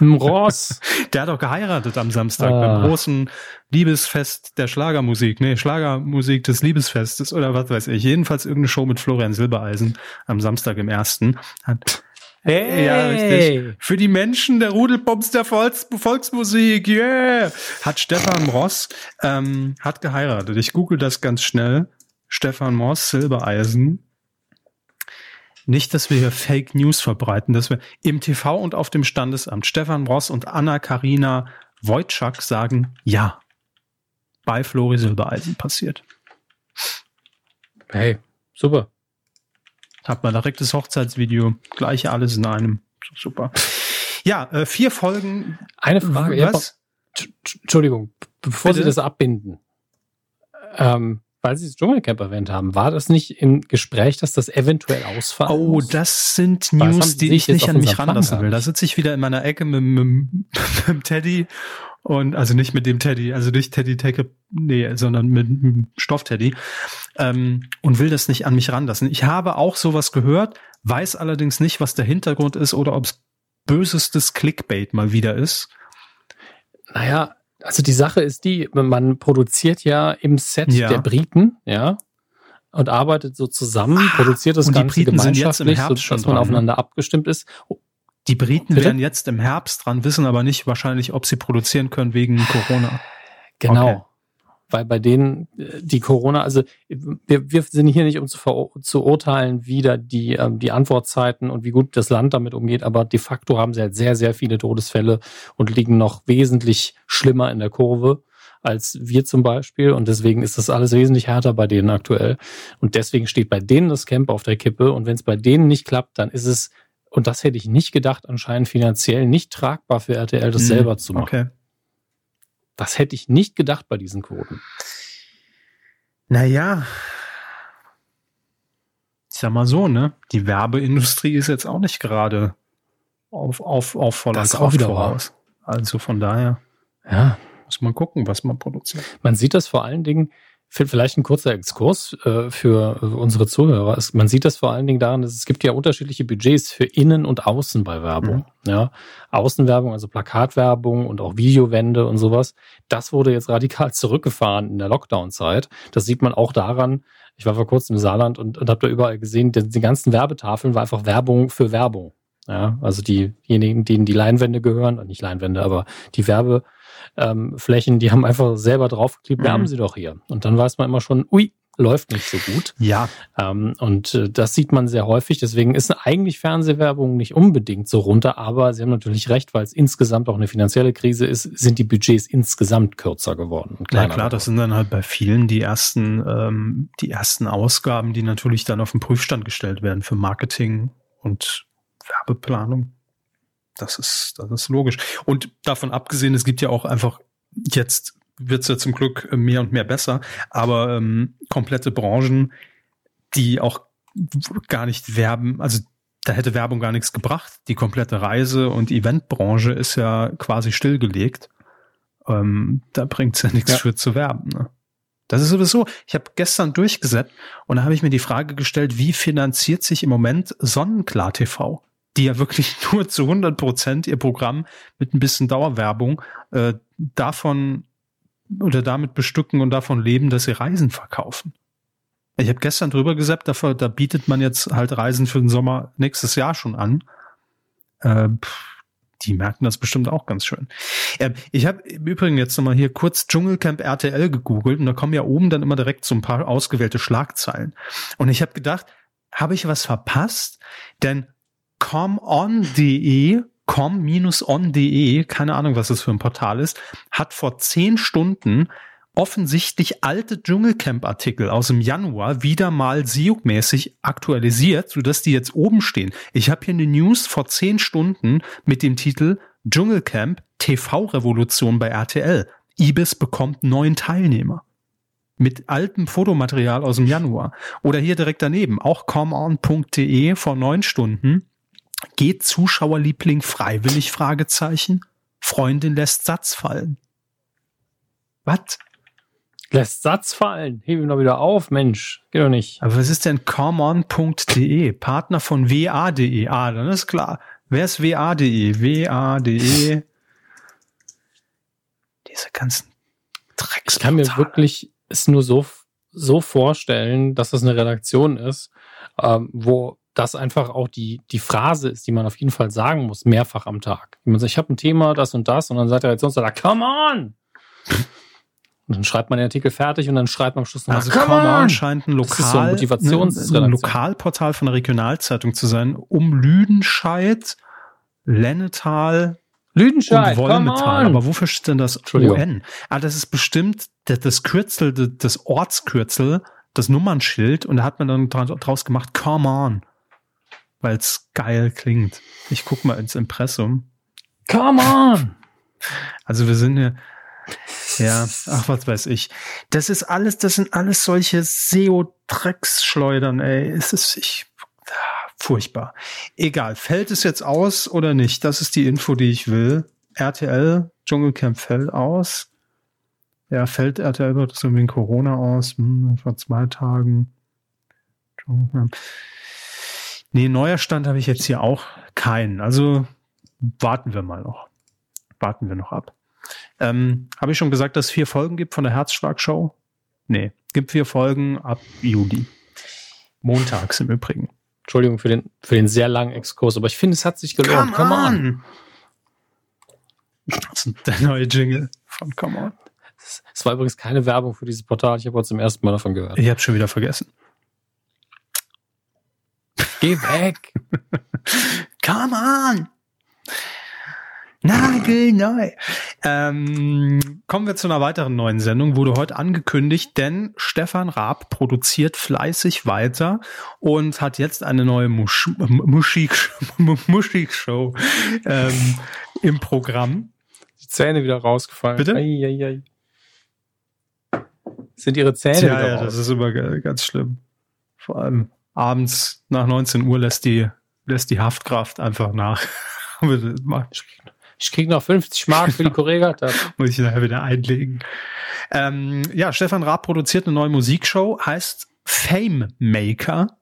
Ross. Der hat doch geheiratet am Samstag ah. beim großen Liebesfest der Schlagermusik. Nee, Schlagermusik des Liebesfestes oder was weiß ich. Jedenfalls irgendeine Show mit Florian Silbereisen am Samstag im ersten. Hat Hey. Ja, richtig. Für die Menschen der Rudelpops der Volks Volksmusik, yeah! Hat Stefan Ross, ähm, hat geheiratet. Ich google das ganz schnell. Stefan Ross, Silbereisen. Nicht, dass wir hier Fake News verbreiten, dass wir im TV und auf dem Standesamt Stefan Ross und Anna-Karina Wojcik sagen, ja, bei Flori Silbereisen passiert. Hey, super. Hat man direkt das Hochzeitsvideo, gleiche alles in einem. Super. Ja, äh, vier Folgen. Eine Frage. Was? Entschuldigung, bevor Bitte? Sie das abbinden. Ähm, weil Sie das Dschungelcamp erwähnt haben, war das nicht im Gespräch, dass das eventuell ausfallen Oh, muss? das sind News, die ich nicht an mich ranlassen will. Da sitze ich wieder in meiner Ecke mit, mit, mit, mit Teddy und also nicht mit dem Teddy, also nicht Teddy Take, nee, sondern mit, mit Stoffteddy ähm, und will das nicht an mich ranlassen. Ich habe auch sowas gehört, weiß allerdings nicht, was der Hintergrund ist oder ob es bösestes Clickbait mal wieder ist. Naja, also die Sache ist die, man produziert ja im Set ja. der Briten, ja, und arbeitet so zusammen, ah, produziert das Ganze die Briten gemeinschaftlich, so, dass man aufeinander abgestimmt ist. Die Briten Bitte? werden jetzt im Herbst dran, wissen aber nicht wahrscheinlich, ob sie produzieren können wegen Corona. Genau. Okay weil bei denen äh, die Corona, also wir, wir sind hier nicht, um zu, zu urteilen, wie da die, ähm, die Antwortzeiten und wie gut das Land damit umgeht, aber de facto haben sie halt sehr, sehr viele Todesfälle und liegen noch wesentlich schlimmer in der Kurve als wir zum Beispiel. Und deswegen ist das alles wesentlich härter bei denen aktuell. Und deswegen steht bei denen das Camp auf der Kippe. Und wenn es bei denen nicht klappt, dann ist es, und das hätte ich nicht gedacht, anscheinend finanziell nicht tragbar für RTL, das mhm. selber zu machen. Okay. Das hätte ich nicht gedacht bei diesen Quoten. Naja, ich sag mal so, ne? Die Werbeindustrie ist jetzt auch nicht gerade auf, auf, auf voller das Kraft voraus. Also von daher, ja, muss man gucken, was man produziert. Man sieht das vor allen Dingen, Vielleicht ein kurzer Exkurs äh, für unsere Zuhörer. man sieht das vor allen Dingen daran, dass es gibt ja unterschiedliche Budgets für Innen und Außen bei Werbung. Mhm. Ja, Außenwerbung, also Plakatwerbung und auch Videowände und sowas. Das wurde jetzt radikal zurückgefahren in der Lockdown-Zeit. Das sieht man auch daran. Ich war vor kurzem im Saarland und, und habe da überall gesehen, die, die ganzen Werbetafeln war einfach Werbung für Werbung. Ja, also diejenigen, denen die Leinwände gehören, nicht Leinwände, aber die Werbe ähm, Flächen, die haben einfach selber draufgeklebt, mhm. wir haben sie doch hier. Und dann weiß man immer schon, ui, läuft nicht so gut. Ja. Ähm, und äh, das sieht man sehr häufig. Deswegen ist eigentlich Fernsehwerbung nicht unbedingt so runter. Aber Sie haben natürlich recht, weil es insgesamt auch eine finanzielle Krise ist, sind die Budgets insgesamt kürzer geworden. Und kleiner ja klar, geworden. das sind dann halt bei vielen die ersten, ähm, die ersten Ausgaben, die natürlich dann auf den Prüfstand gestellt werden für Marketing und Werbeplanung. Das ist, das ist logisch. Und davon abgesehen, es gibt ja auch einfach jetzt wird's ja zum Glück mehr und mehr besser, aber ähm, komplette Branchen, die auch gar nicht werben, also da hätte Werbung gar nichts gebracht. Die komplette Reise- und Eventbranche ist ja quasi stillgelegt. Ähm, da bringt's ja nichts ja. für zu werben. Ne? Das ist sowieso, ich habe gestern durchgesetzt und da habe ich mir die Frage gestellt, wie finanziert sich im Moment Sonnenklar TV? Die ja wirklich nur zu 100 Prozent ihr Programm mit ein bisschen Dauerwerbung äh, davon oder damit bestücken und davon leben, dass sie Reisen verkaufen. Ich habe gestern drüber gesagt, dafür, da bietet man jetzt halt Reisen für den Sommer nächstes Jahr schon an. Äh, die merken das bestimmt auch ganz schön. Äh, ich habe im Übrigen jetzt nochmal hier kurz Dschungelcamp RTL gegoogelt und da kommen ja oben dann immer direkt so ein paar ausgewählte Schlagzeilen. Und ich habe gedacht, habe ich was verpasst? Denn comeon.de, com-on.de, keine Ahnung, was das für ein Portal ist, hat vor zehn Stunden offensichtlich alte Dschungelcamp-Artikel aus dem Januar wieder mal SEO-mäßig aktualisiert, sodass die jetzt oben stehen. Ich habe hier eine News vor zehn Stunden mit dem Titel Dschungelcamp TV-Revolution bei RTL. Ibis bekommt neun Teilnehmer. Mit altem Fotomaterial aus dem Januar. Oder hier direkt daneben, auch comeon.de vor neun Stunden. Geht Zuschauerliebling freiwillig? Fragezeichen. Freundin lässt Satz fallen. Was? Lässt Satz fallen. Hebe ihn doch wieder auf, Mensch. Geht doch nicht. Aber was ist denn comeon.de? Partner von wa.de. Ah, dann ist klar. Wer ist wa.de? wa.de. Diese ganzen Drecks. Ich kann mir wirklich es nur so, so vorstellen, dass das eine Redaktion ist, ähm, wo das einfach auch die, die Phrase ist, die man auf jeden Fall sagen muss, mehrfach am Tag. Wenn man sagt, ich habe ein Thema, das und das, und dann sagt er jetzt sonst, come on! Und dann schreibt man den Artikel fertig und dann schreibt man am Schluss noch Also Come, Come on scheint ein Lokal, so ein, ein Lokalportal von der Regionalzeitung zu sein, um Lüdenscheid, Lennetal, Lüdenscheid, und Wolmetal. Aber wofür steht denn das UN? Ah, das ist bestimmt das, das Kürzel, das Ortskürzel, das Nummernschild und da hat man dann draus gemacht, come on. Weil es geil klingt. Ich guck mal ins Impressum. Come on! Also wir sind hier, ja, ach, was weiß ich. Das ist alles, das sind alles solche SEO-Drecksschleudern, ey. Es ist, ich, furchtbar. Egal, fällt es jetzt aus oder nicht? Das ist die Info, die ich will. RTL, Dschungelcamp fällt aus. Ja, fällt RTL wird es wegen Corona aus, hm, vor zwei Tagen. Nee, neuer Stand habe ich jetzt hier auch keinen. Also warten wir mal noch. Warten wir noch ab. Ähm, Habe ich schon gesagt, dass es vier Folgen gibt von der Herzschlagshow? Nee, gibt vier Folgen ab Juli. Montags im Übrigen. Entschuldigung für den, für den sehr langen Exkurs, aber ich finde, es hat sich gelohnt. Come, Come on. on. Das ist der neue Jingle von Come On. Es war übrigens keine Werbung für dieses Portal. Ich habe heute zum ersten Mal davon gehört. Ich habe schon wieder vergessen. Geh weg. Come on. Nagelneu. Ähm, kommen wir zu einer weiteren neuen Sendung, wurde heute angekündigt, denn Stefan Raab produziert fleißig weiter und hat jetzt eine neue Musch Muschik Muschikshow ähm, im Programm. Die Zähne wieder rausgefallen. Bitte? Ei, ei, ei. Sind ihre Zähne ja, wieder ja, raus? das ist immer ganz schlimm. Vor allem abends nach 19 Uhr lässt die, lässt die Haftkraft einfach nach. Ich krieg noch 50 Mark für die Choreografie. Muss ich nachher wieder einlegen. Ähm, ja, Stefan Raab produziert eine neue Musikshow, heißt Fame Maker.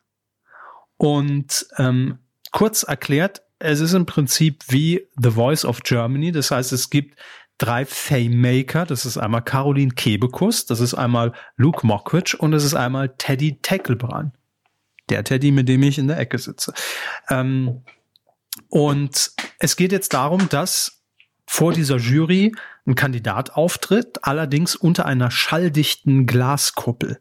Und ähm, kurz erklärt, es ist im Prinzip wie The Voice of Germany. Das heißt, es gibt drei Fame Maker. Das ist einmal Caroline Kebekus, das ist einmal Luke Mockridge und das ist einmal Teddy Teckelbrand. Der Teddy, mit dem ich in der Ecke sitze. Ähm, und es geht jetzt darum, dass vor dieser Jury ein Kandidat auftritt, allerdings unter einer schalldichten Glaskuppel.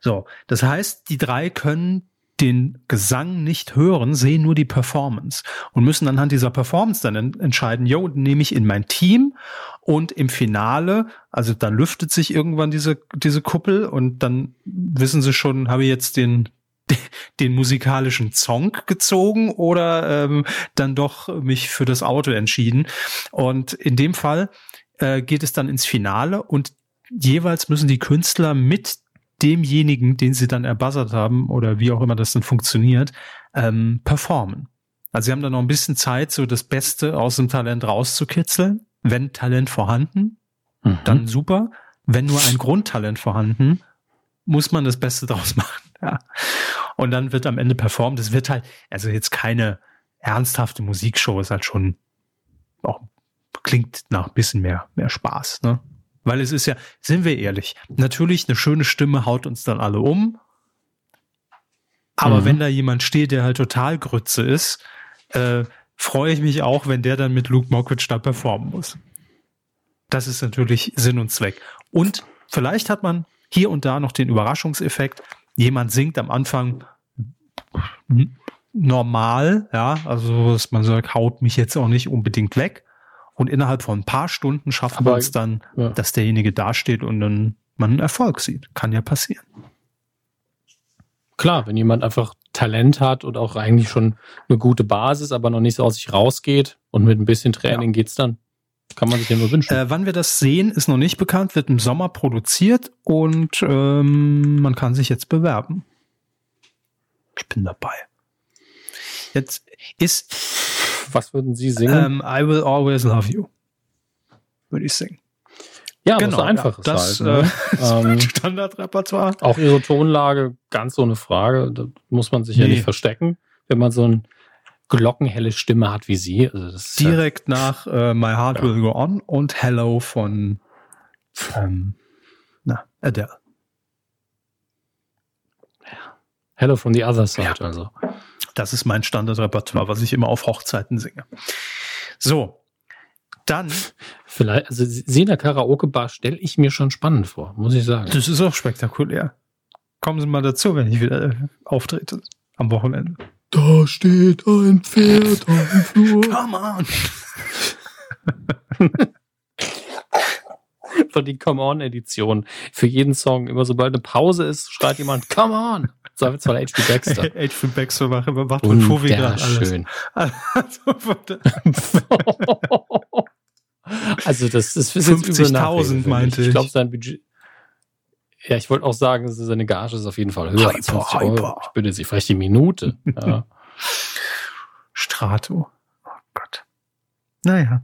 So, das heißt, die drei können den Gesang nicht hören, sehen nur die Performance und müssen anhand dieser Performance dann entscheiden, jo, nehme ich in mein Team und im Finale, also dann lüftet sich irgendwann diese, diese Kuppel und dann wissen sie schon, habe ich jetzt den den musikalischen Song gezogen oder ähm, dann doch mich für das Auto entschieden. Und in dem Fall äh, geht es dann ins Finale und jeweils müssen die Künstler mit demjenigen, den sie dann erbuzzert haben oder wie auch immer das dann funktioniert, ähm, performen. Also sie haben dann noch ein bisschen Zeit, so das Beste aus dem Talent rauszukitzeln. Wenn Talent vorhanden, mhm. dann super. Wenn nur ein Grundtalent vorhanden, muss man das Beste draus machen. Ja. Und dann wird am Ende performt. Es wird halt, also jetzt keine ernsthafte Musikshow, ist halt schon auch klingt nach ein bisschen mehr, mehr Spaß, ne? Weil es ist ja, sind wir ehrlich, natürlich eine schöne Stimme haut uns dann alle um. Aber mhm. wenn da jemand steht, der halt total Grütze ist, äh, freue ich mich auch, wenn der dann mit Luke Mockridge da performen muss. Das ist natürlich Sinn und Zweck. Und vielleicht hat man hier und da noch den Überraschungseffekt. Jemand singt am Anfang normal, ja, also dass man sagt, haut mich jetzt auch nicht unbedingt weg. Und innerhalb von ein paar Stunden schaffen wir es dann, ja. dass derjenige dasteht und dann man einen Erfolg sieht. Kann ja passieren. Klar, wenn jemand einfach Talent hat und auch eigentlich schon eine gute Basis, aber noch nicht so aus sich rausgeht und mit ein bisschen Training ja. geht's dann. Kann man sich ja nur wünschen. Äh, wann wir das sehen, ist noch nicht bekannt, wird im Sommer produziert und ähm, man kann sich jetzt bewerben. Ich bin dabei. Jetzt ist. Was würden Sie singen? Ähm, I will always love you. Würde ich singen. Ja, genau, so einfach ja, das, halt, ne? äh, ähm, Standardrepertoire. Auch ihre Tonlage, ganz so eine Frage. Da muss man sich nee. ja nicht verstecken, wenn man so eine glockenhelle Stimme hat wie sie. Also Direkt ja, nach äh, My Heart ja. Will Go On und Hello von ähm, na, Adele. Hello from the other side, also. Das ist mein Standardrepertoire, was ich immer auf Hochzeiten singe. So, dann. Vielleicht, also Sena Karaoke Bar stelle ich mir schon spannend vor, muss ich sagen. Das ist auch spektakulär. Kommen Sie mal dazu, wenn ich wieder äh, auftrete am Wochenende. Da steht ein Pferd am Flur. Come on! Von die Come On Edition. Für jeden Song, immer sobald eine Pause ist, schreit jemand Come On! Zweifelsfall H.P. Baxter. H.P. Baxter macht, macht von Fovi gerade alles. schön. also das, das ist 50.000 meinte ich. Ich glaube, sein Budget ja, ich wollte auch sagen, seine Gage ist auf jeden Fall höher hyper, als 50 hyper. Euro. Ich bitte Sie, vielleicht die Minute. Ja. Strato. Oh Gott. Naja.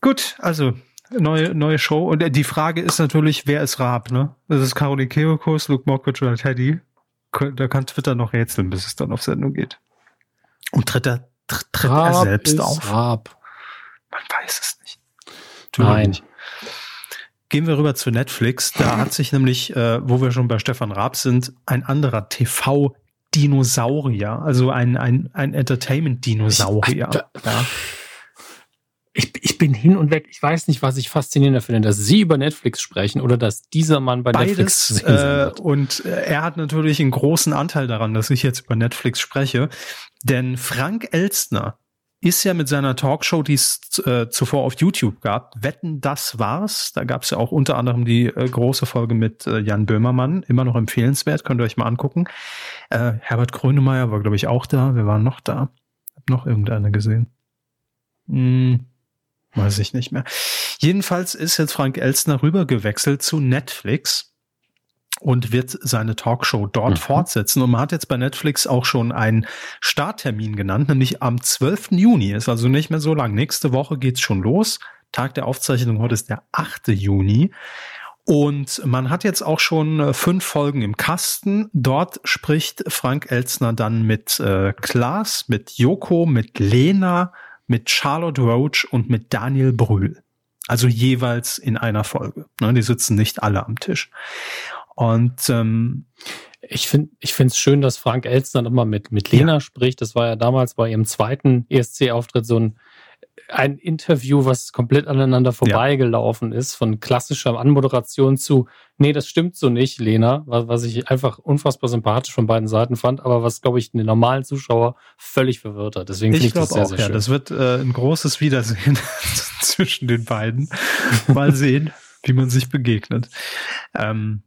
Gut, also neue, neue Show. Und die Frage ist natürlich, wer ist Raab, ne? Das ist Caroline Keokus, Luke Mockridge oder Teddy. Da kann Twitter noch rätseln, bis es dann auf Sendung geht. Und tritt er, tritt, tritt er selbst auf? Raab. Man weiß es nicht. Nein. Gehen wir rüber zu Netflix. Da hat sich nämlich, äh, wo wir schon bei Stefan Raab sind, ein anderer TV Dinosaurier, also ein, ein, ein Entertainment-Dinosaurier. Ja ich, ich bin hin und weg. Ich weiß nicht, was ich faszinierender finde, dass Sie über Netflix sprechen oder dass dieser Mann bei Beides, Netflix zu sehen äh, Und äh, er hat natürlich einen großen Anteil daran, dass ich jetzt über Netflix spreche. Denn Frank Elstner ist ja mit seiner Talkshow, die es äh, zuvor auf YouTube gab, Wetten, das war's. Da gab es ja auch unter anderem die äh, große Folge mit äh, Jan Böhmermann, immer noch empfehlenswert, könnt ihr euch mal angucken. Äh, Herbert Grönemeyer war, glaube ich, auch da. Wir waren noch da. Hab noch irgendeiner gesehen. Hm. Weiß ich nicht mehr. Jedenfalls ist jetzt Frank Elstner rübergewechselt zu Netflix und wird seine Talkshow dort mhm. fortsetzen. Und man hat jetzt bei Netflix auch schon einen Starttermin genannt, nämlich am 12. Juni. Ist also nicht mehr so lang. Nächste Woche geht's schon los. Tag der Aufzeichnung heute ist der 8. Juni. Und man hat jetzt auch schon äh, fünf Folgen im Kasten. Dort spricht Frank Elstner dann mit äh, Klaas, mit Joko, mit Lena, mit Charlotte Roach und mit Daniel Brühl. Also jeweils in einer Folge. Ne, die sitzen nicht alle am Tisch. Und ähm, ich finde ich finde es schön, dass Frank Elstner immer mit, mit Lena ja. spricht. Das war ja damals bei ihrem zweiten ESC-Auftritt so ein ein Interview, was komplett aneinander vorbeigelaufen ja. ist, von klassischer Anmoderation zu, nee, das stimmt so nicht, Lena, was, was ich einfach unfassbar sympathisch von beiden Seiten fand, aber was, glaube ich, den normalen Zuschauer völlig verwirrt hat. Deswegen finde ich, das sehr, auch, sehr ja, schön. Das wird äh, ein großes Wiedersehen zwischen den beiden. Mal sehen, wie man sich begegnet. Ähm,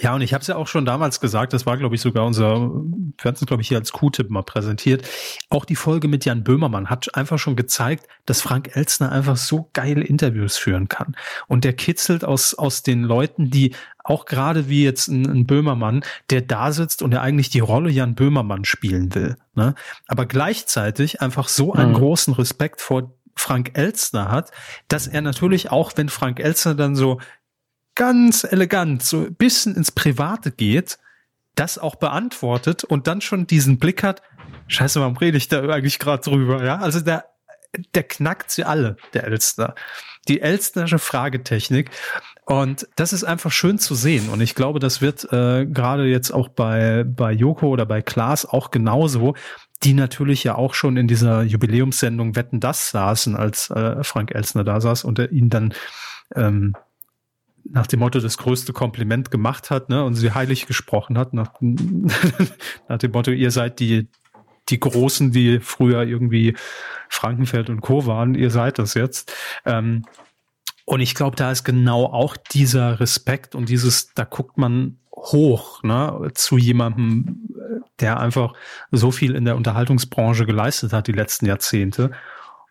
ja, und ich habe es ja auch schon damals gesagt, das war, glaube ich, sogar unser, wir hatten es, glaube ich, hier als Q-Tipp mal präsentiert. Auch die Folge mit Jan Böhmermann hat einfach schon gezeigt, dass Frank Elstner einfach so geile Interviews führen kann. Und der kitzelt aus, aus den Leuten, die auch gerade wie jetzt ein, ein Böhmermann, der da sitzt und der eigentlich die Rolle Jan Böhmermann spielen will. Ne? Aber gleichzeitig einfach so einen mhm. großen Respekt vor Frank Elstner hat, dass er natürlich auch, wenn Frank Elstner dann so ganz elegant so ein bisschen ins Private geht, das auch beantwortet und dann schon diesen Blick hat, scheiße, warum rede ich da eigentlich gerade drüber? Ja, also der, der knackt sie alle, der Elster. Die Elstnersche Fragetechnik. Und das ist einfach schön zu sehen. Und ich glaube, das wird äh, gerade jetzt auch bei, bei Joko oder bei Klaas auch genauso, die natürlich ja auch schon in dieser Jubiläumssendung Wetten das saßen, als äh, Frank Elstner da saß und er ihn dann ähm, nach dem Motto das größte Kompliment gemacht hat, ne, und sie heilig gesprochen hat, nach, nach dem Motto, ihr seid die, die Großen, die früher irgendwie Frankenfeld und Co. waren, ihr seid das jetzt. Ähm, und ich glaube, da ist genau auch dieser Respekt und dieses, da guckt man hoch, ne, zu jemandem, der einfach so viel in der Unterhaltungsbranche geleistet hat die letzten Jahrzehnte.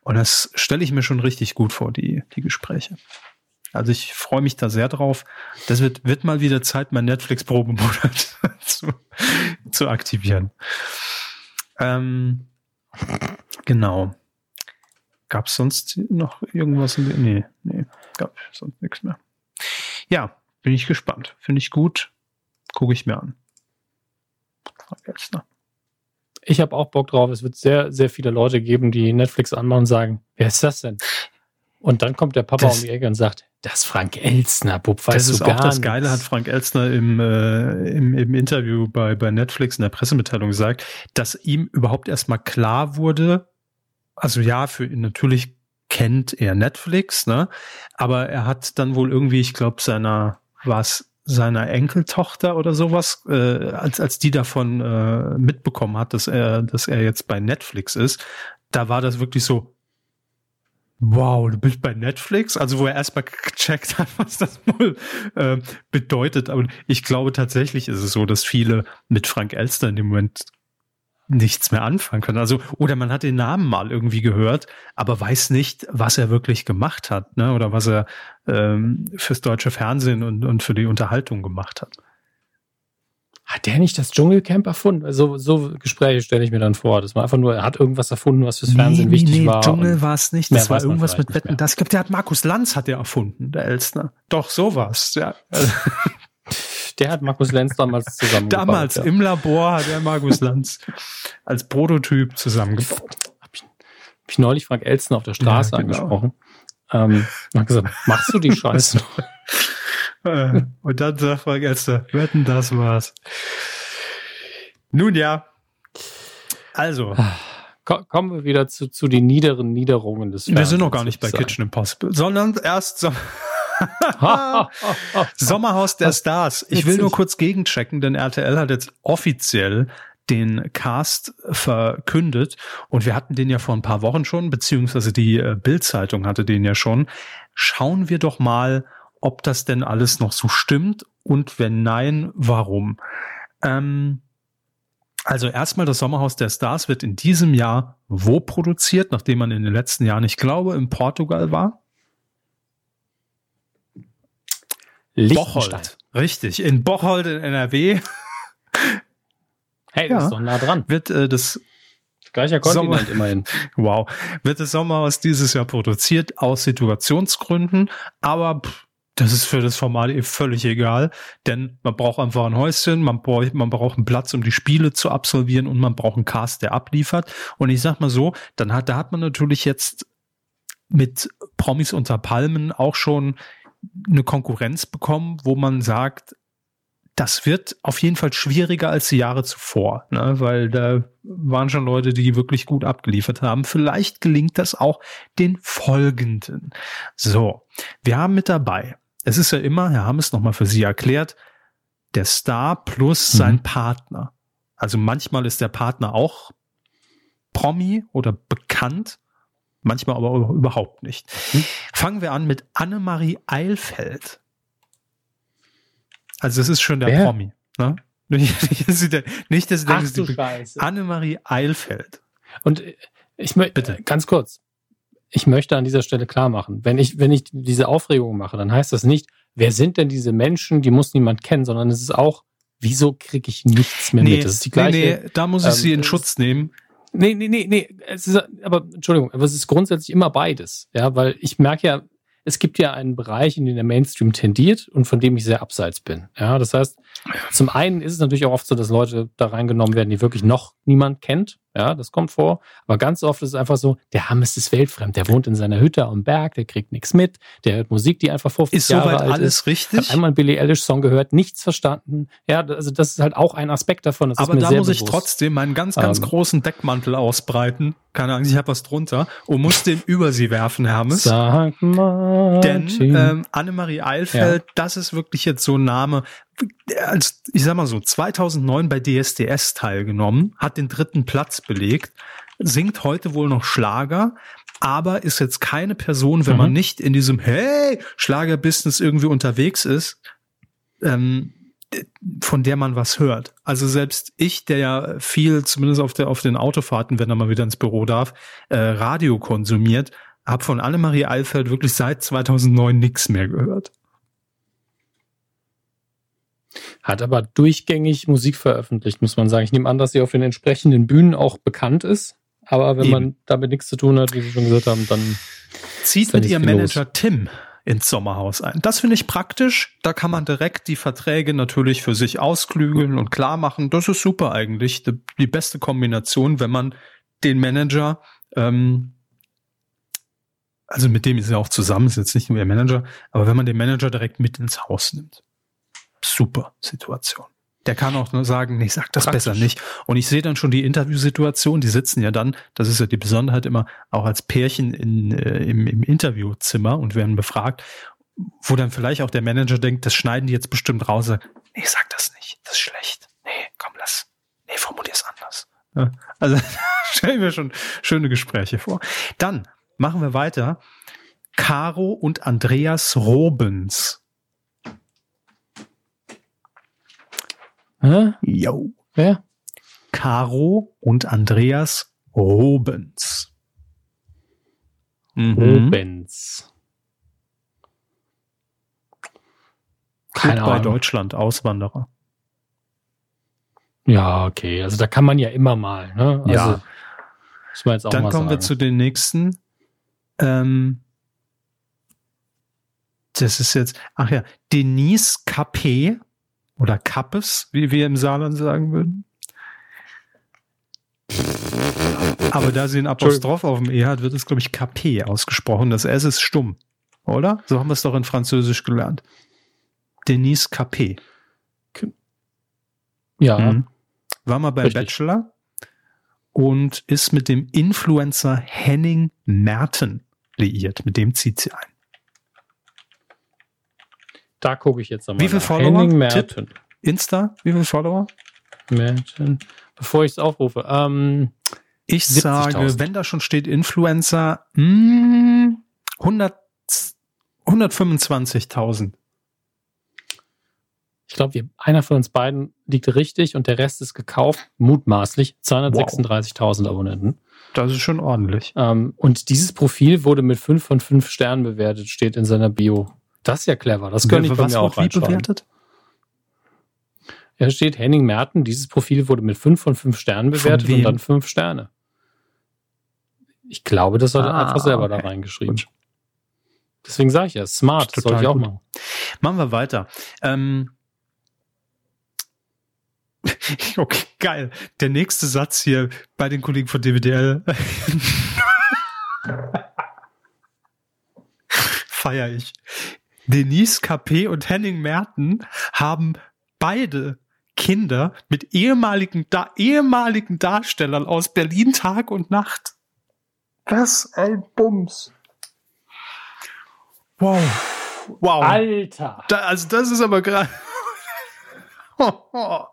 Und das stelle ich mir schon richtig gut vor, die, die Gespräche. Also ich freue mich da sehr drauf. Das wird, wird mal wieder Zeit, mein Netflix-Probemonat zu, zu aktivieren. Ähm, genau. Gab es sonst noch irgendwas? In der, nee, nee, gab sonst nichts mehr. Ja, bin ich gespannt. Finde ich gut. Gucke ich mir an. Ich habe auch Bock drauf. Es wird sehr, sehr viele Leute geben, die Netflix anmachen und sagen, wer ist das denn? Und dann kommt der Papa das, um die Ecke und sagt, das ist Frank Elstner, Bub, weißt Das ist auch das Geile, hat Frank Elstner im, äh, im, im Interview bei, bei Netflix in der Pressemitteilung gesagt, dass ihm überhaupt erstmal klar wurde, also ja, für ihn natürlich kennt er Netflix, ne? Aber er hat dann wohl irgendwie, ich glaube, seiner, was seiner Enkeltochter oder sowas, äh, als, als die davon äh, mitbekommen hat, dass er, dass er jetzt bei Netflix ist, da war das wirklich so, wow, du bist bei Netflix? Also wo er erstmal gecheckt hat, was das wohl äh, bedeutet. Aber ich glaube tatsächlich ist es so, dass viele mit Frank Elster in dem Moment nichts mehr anfangen können. Also, oder man hat den Namen mal irgendwie gehört, aber weiß nicht, was er wirklich gemacht hat, ne? Oder was er ähm, fürs deutsche Fernsehen und, und für die Unterhaltung gemacht hat. Hat der nicht das Dschungelcamp erfunden? So, so Gespräche stelle ich mir dann vor, dass man einfach nur, er hat irgendwas erfunden, was fürs Fernsehen nee, wichtig nee, war. Dschungel war es nicht. Das war irgendwas mit Wetten. Das, ich glaube, der hat Markus Lanz hat der erfunden, der Elstner. Doch, sowas, ja. Der hat Markus Lanz damals zusammengebaut. Damals ja. im Labor hat er Markus Lanz als Prototyp zusammengebaut. Hab ich, hab ich neulich Frank Elstner auf der Straße ja, genau. angesprochen. Ähm, hat gesagt, machst du die Scheiße und dann sagt Frank Elster, wetten, das war's. Nun ja. Also. Kommen wir wieder zu, zu den niederen Niederungen des Fernsehens. Wir sind noch gar nicht bei Kitchen Impossible, sondern erst so Sommerhaus der Stars. Ich will nur kurz gegenchecken, denn RTL hat jetzt offiziell den Cast verkündet und wir hatten den ja vor ein paar Wochen schon, beziehungsweise die äh, Bild-Zeitung hatte den ja schon. Schauen wir doch mal, ob das denn alles noch so stimmt und wenn nein, warum. Ähm, also erstmal das Sommerhaus der Stars wird in diesem Jahr wo produziert, nachdem man in den letzten Jahren, ich glaube, in Portugal war? Bocholt. Richtig, in Bocholt in NRW. Hey, ja, ist doch nah dran. Wird äh, das Gleicher Kontinent Sommer immerhin. Wow. Wird das Sommerhaus dieses Jahr produziert aus Situationsgründen, aber pff, das ist für das Format eh völlig egal, denn man braucht einfach ein Häuschen, man braucht, man braucht einen Platz, um die Spiele zu absolvieren und man braucht einen Cast, der abliefert. Und ich sag mal so, dann hat, da hat man natürlich jetzt mit Promis unter Palmen auch schon eine Konkurrenz bekommen, wo man sagt, das wird auf jeden Fall schwieriger als die Jahre zuvor, ne? weil da waren schon Leute, die wirklich gut abgeliefert haben. Vielleicht gelingt das auch den folgenden. So, wir haben mit dabei es ist ja immer, Herr Hammes nochmal für Sie erklärt, der Star plus mhm. sein Partner. Also manchmal ist der Partner auch Promi oder bekannt, manchmal aber überhaupt nicht. Mhm. Fangen wir an mit Annemarie Eilfeld. Also es ist schon der Wer? Promi. Ne? Nicht, dass dass Sie Ach, denken, Scheiße. Annemarie Eilfeld. Und ich möchte, ganz kurz, ich möchte an dieser Stelle klar machen, wenn ich, wenn ich diese Aufregung mache, dann heißt das nicht, wer sind denn diese Menschen, die muss niemand kennen, sondern es ist auch, wieso kriege ich nichts mehr nee, mit? Das ist die gleiche. Nee, nee da muss ich ähm, sie in Schutz nehmen. Nee, nee, nee, nee. Es ist, aber Entschuldigung, aber es ist grundsätzlich immer beides. Ja, weil ich merke ja, es gibt ja einen Bereich, in den der Mainstream tendiert und von dem ich sehr abseits bin. Ja, das heißt, zum einen ist es natürlich auch oft so, dass Leute da reingenommen werden, die wirklich noch niemand kennt. Ja, das kommt vor. Aber ganz oft ist es einfach so, der Hammes ist weltfremd. Der wohnt in seiner Hütte am Berg, der kriegt nichts mit. Der hört Musik, die einfach 50 ist Jahre soweit alt alles ist. richtig? Hat einmal einen Billie Eilish Song gehört, nichts verstanden. Ja, also das ist halt auch ein Aspekt davon. Ist Aber da muss ich bewusst. trotzdem meinen ganz, ganz Ähm. großen Deckmantel ausbreiten. Keine Angst, ich habe was drunter und muss den über sie werfen, Hermes. Sag mal. Denn ähm, Annemarie Eilfeld, das ist wirklich jetzt so ein Name, als, ich sag mal so, 2009 bei DSDS teilgenommen, hat den dritten Platz belegt, singt heute wohl noch Schlager, aber ist jetzt keine Person, wenn Mhm. man nicht in diesem Hey, Schlagerbusiness irgendwie unterwegs ist, ähm, von der man was hört. Also selbst ich, der ja viel, zumindest auf, der, auf den Autofahrten, wenn er mal wieder ins Büro darf, äh, Radio konsumiert, habe von Annemarie Eilfeld wirklich seit 2009 nichts mehr gehört. Hat aber durchgängig Musik veröffentlicht, muss man sagen. Ich nehme an, dass sie auf den entsprechenden Bühnen auch bekannt ist. Aber wenn Eben. man damit nichts zu tun hat, wie Sie schon gesagt haben, dann Zieht mit ihrem Manager Tim ins Sommerhaus ein. Das finde ich praktisch. Da kann man direkt die Verträge natürlich für sich ausklügeln und klar machen. Das ist super eigentlich. Die, die beste Kombination, wenn man den Manager, ähm, also mit dem ist er auch zusammen, ist jetzt nicht nur ihr Manager, aber wenn man den Manager direkt mit ins Haus nimmt. Super Situation. Der kann auch nur sagen, nee, sag das Praktisch. besser nicht. Und ich sehe dann schon die Interviewsituation, die sitzen ja dann, das ist ja die Besonderheit immer, auch als Pärchen in, äh, im, im Interviewzimmer und werden befragt, wo dann vielleicht auch der Manager denkt, das schneiden die jetzt bestimmt raus. Sagt, Nee, sag das nicht, das ist schlecht. Nee, komm, lass. Nee, formulier's anders. Ja, also stellen wir schon schöne Gespräche vor. Dann machen wir weiter. Caro und Andreas Robens. Hä? Yo. Wer? Caro und Andreas Robens. Mhm. Rubens. Keine bei. Deutschland, Auswanderer. Ja, okay. Also da kann man ja immer mal. Ne? Also, Ja. Muss man jetzt auch Dann mal kommen wir sagen. zu den nächsten. Ähm, das ist jetzt, ach ja, Denise Capé oder Kappes, wie wir im Saarland sagen würden. Aber da sie ein Apostroph auf dem E hat, wird es, glaube ich, Capé ausgesprochen. Das S ist stumm, oder? So haben wir es doch in Französisch gelernt. Denise Capé. Ja, Mhm. War mal bei Richtig. Bachelor und ist mit dem Influencer Henning Merten liiert. Mit dem zieht sie ein. Da gucke ich jetzt nochmal. Wie viel nach. Follower? Henning Tipp? Merten. Insta, wie viele Follower? Merten. Bevor ich es aufrufe. Ähm, Ich 70.000. sage, wenn da schon steht Influencer, mh, 100, 125.000. ich glaube, einer von uns beiden liegt richtig und der Rest ist gekauft, mutmaßlich 236.000 Abonnenten. Das ist schon ordentlich. Ähm, und dieses Profil wurde mit 5 von 5 Sternen bewertet, steht in seiner Bio. Das ist ja clever. Das könnte ich bei Was mir auch wie bewertet? Ja, steht Henning Merten, dieses Profil wurde mit 5 von 5 Sternen bewertet und dann 5 Sterne. Ich glaube, das hat er Ah, einfach selber da okay. reingeschrieben. Gut. Deswegen sage ich ja, smart, Total sollte ich auch gut. machen. Machen wir weiter. Ähm, okay, geil. Der nächste Satz hier bei den Kollegen von DWDL. Feier ich. Denise KP und Henning Merten haben beide Kinder mit ehemaligen, da ehemaligen Darstellern aus Berlin Tag und Nacht. Was ein Bums. Wow. Wow. Alter! Da, also das ist aber gerade.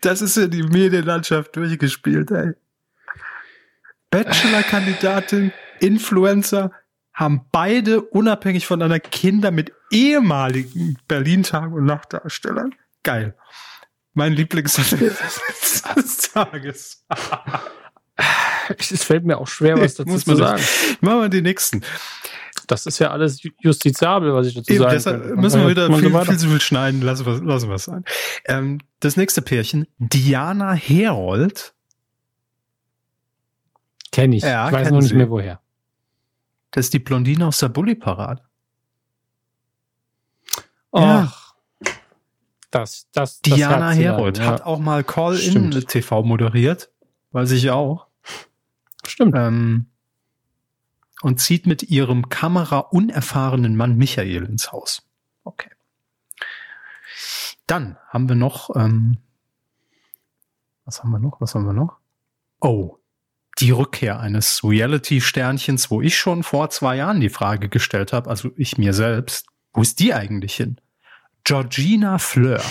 das ist ja die Medienlandschaft durchgespielt, ey. Bachelor-Kandidatin, Influencer haben beide unabhängig voneinander Kinder mit ehemaligen Berlin-Tag- und Nachtdarstellern. Geil. Mein Lieblingssatz des Tages. Es fällt mir auch schwer, was dazu zu sagen. nicht. Machen wir den nächsten. Das ist ja alles ju- justiziabel, was ich dazu Eben, sagen deshalb könnte. müssen wir wieder viel, viel zu viel schneiden. Lassen wir, lassen wir es sein. Ähm, das nächste Pärchen, Diana Herold. Kenn ich. Ja, ich weiß noch nicht Sie. mehr woher. Das ist die Blondine aus der Bulli-Parade. Ach. Das, das, das Diana Herold ja. hat auch mal Stimmt. Call-In TV moderiert. weiß ich auch. Stimmt. Ähm, und zieht mit ihrem kameraunerfahrenen Mann Michael ins Haus. Okay. Dann haben wir noch, ähm, was haben wir noch? Was haben wir noch? Oh, die Rückkehr eines Reality-Sternchens, wo ich schon vor zwei Jahren die Frage gestellt habe, also ich mir selbst, wo ist die eigentlich hin? Georgina Fleur.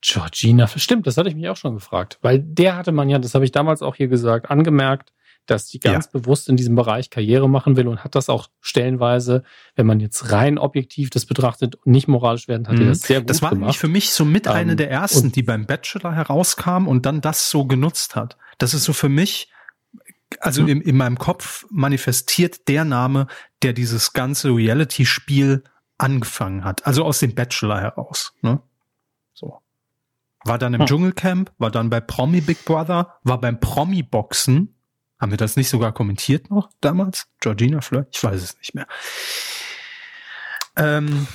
Georgina, stimmt, das hatte ich mich auch schon gefragt, weil der hatte man ja, das habe ich damals auch hier gesagt, angemerkt, dass die ganz ja. bewusst in diesem Bereich Karriere machen will und hat das auch stellenweise, wenn man jetzt rein objektiv das betrachtet und nicht moralisch werden, hat mhm. er das sehr gut Das war gemacht. für mich so mit um, eine ähm, der ersten, die beim Bachelor herauskam und dann das so genutzt hat. Das ist so für mich, also mhm. in, in meinem Kopf manifestiert der Name, der dieses ganze Reality-Spiel angefangen hat. Also aus dem Bachelor heraus. Ne? So. War dann im hm. Dschungelcamp, war dann bei Promi Big Brother, war beim Promi Boxen, haben wir das nicht sogar kommentiert noch damals? Georgina Fleur? Ich weiß es nicht mehr. Ähm,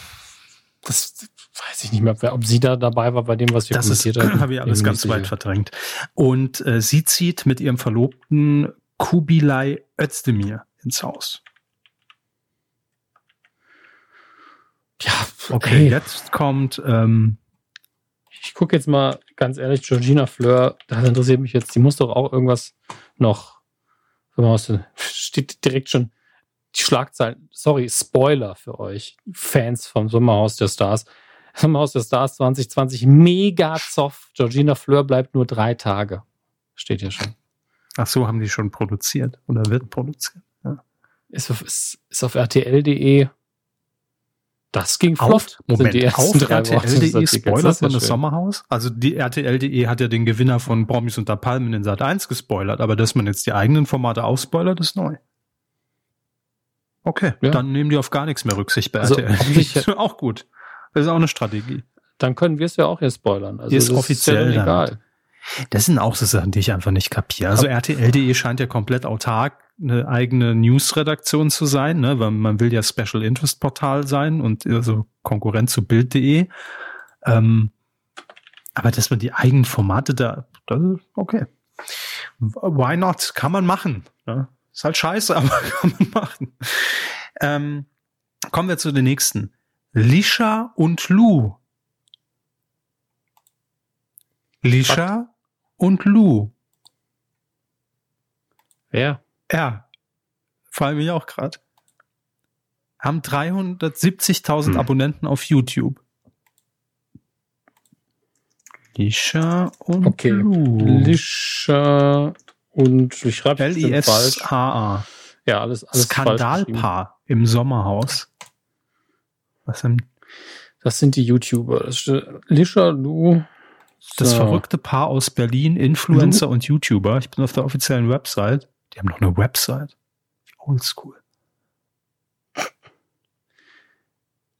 das weiß ich nicht mehr, ob sie da dabei war bei dem, was wir das kommentiert haben. Das habe ich alles ganz weit verdrängt. Und äh, sie zieht mit ihrem Verlobten Kubilai Özdemir ins Haus. Ja, okay. okay jetzt kommt. Ähm, ich gucke jetzt mal ganz ehrlich, Georgina Fleur, das interessiert mich jetzt. Die muss doch auch irgendwas noch steht direkt schon die Schlagzeilen. Sorry, Spoiler für euch, Fans vom Sommerhaus der Stars. Sommerhaus der Stars 2020, mega Zoff. Georgina Fleur bleibt nur drei Tage. Steht hier schon. Ach so, haben die schon produziert oder wird produziert. Ja. Ist auf, ist, ist auf RTL.de das ging flott. Auf, Moment, die auf RTL.de spoilert man das Sommerhaus? Also die RTL.de hat ja den Gewinner von Promis unter Palmen in Sat 1 gespoilert, aber dass man jetzt die eigenen Formate ausspoilert, ist neu. Okay, ja. dann nehmen die auf gar nichts mehr Rücksicht bei also, RTL. auch gut. Das ist auch eine Strategie. Dann können wir es ja auch hier spoilern. Also ist offiziell ist ja egal. Das sind auch so Sachen, die ich einfach nicht kapiere. Also RTL.de scheint ja komplett autark eine eigene News-Redaktion zu sein, ne? weil man will ja Special Interest Portal sein und also Konkurrent zu Bild.de. Ähm, aber dass man die eigenen Formate da, das ist okay. Why not? Kann man machen. Ne? Ist halt scheiße, aber kann man machen. Ähm, kommen wir zu den nächsten. Lisha und Lou. Lisha und Lou. Wer? Ja, vor allem ich auch gerade. Haben 370.000 hm. Abonnenten auf YouTube. Lisha und okay. Lou. Lisha und ich schreibe L-I-S-H-A. Ja, alles, alles Skandalpaar im Sommerhaus. Was denn? Das sind die YouTuber. Lisha, Lou. Das so. verrückte Paar aus Berlin, Influencer Lou? und YouTuber. Ich bin auf der offiziellen Website. Die haben noch eine Website. Oldschool.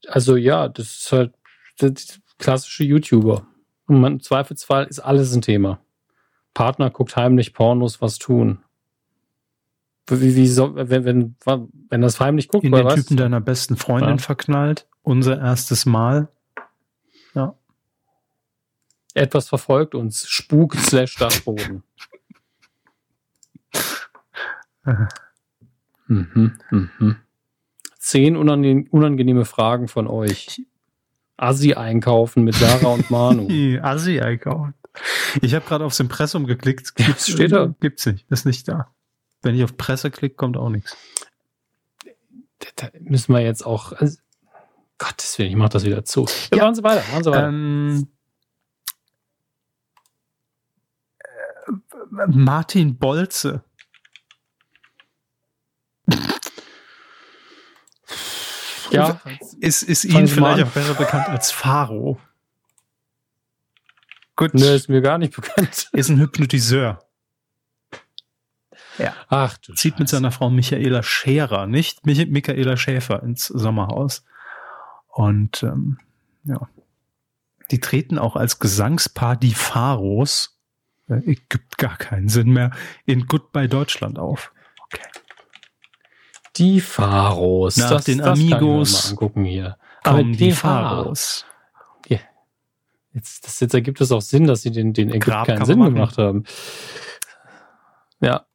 Also ja, das ist halt das klassische YouTuber. Und man, im Zweifelsfall ist alles ein Thema. Partner guckt heimlich Pornos, was tun. Wie, wie so, wenn, wenn, wenn das heimlich guckt, in den was? Typen deiner besten Freundin ja. verknallt, unser erstes Mal. Ja. Etwas verfolgt uns. Spuk slash Dachboden. mhm, mhm. Zehn unangenehme Fragen von euch. Assi einkaufen mit Sarah und Manu. Assi einkaufen. Ich habe gerade aufs Impressum geklickt. Gibt's, steht da? Gibt's nicht. Ist nicht da. Wenn ich auf Presse klicke, kommt auch nichts. Da müssen wir jetzt auch. Also, Gottes Willen, ich mach das wieder zu. Ja, ja. Machen Sie weiter, machen Sie weiter. Ähm, äh, Martin Bolze ja. Ist, ist Ihnen vielleicht auch besser bekannt als Faro? Gut. Ne, ist mir gar nicht bekannt. Ist ein Hypnotiseur. Ja. Ach du Zieht Scheiße. mit seiner Frau Michaela Scherer, nicht Michaela Schäfer, ins Sommerhaus. Und ähm, ja. Die treten auch als Gesangspaar die Pharos. Äh, gibt gar keinen Sinn mehr. In Goodbye Deutschland auf. Okay. Die Pharos. Nach das, den das Amigos. angucken hier. Aber die Pharos. Ja. Jetzt, das, jetzt ergibt es auch Sinn, dass sie den, den Ägypten keinen Sinn machen. gemacht haben. Ja.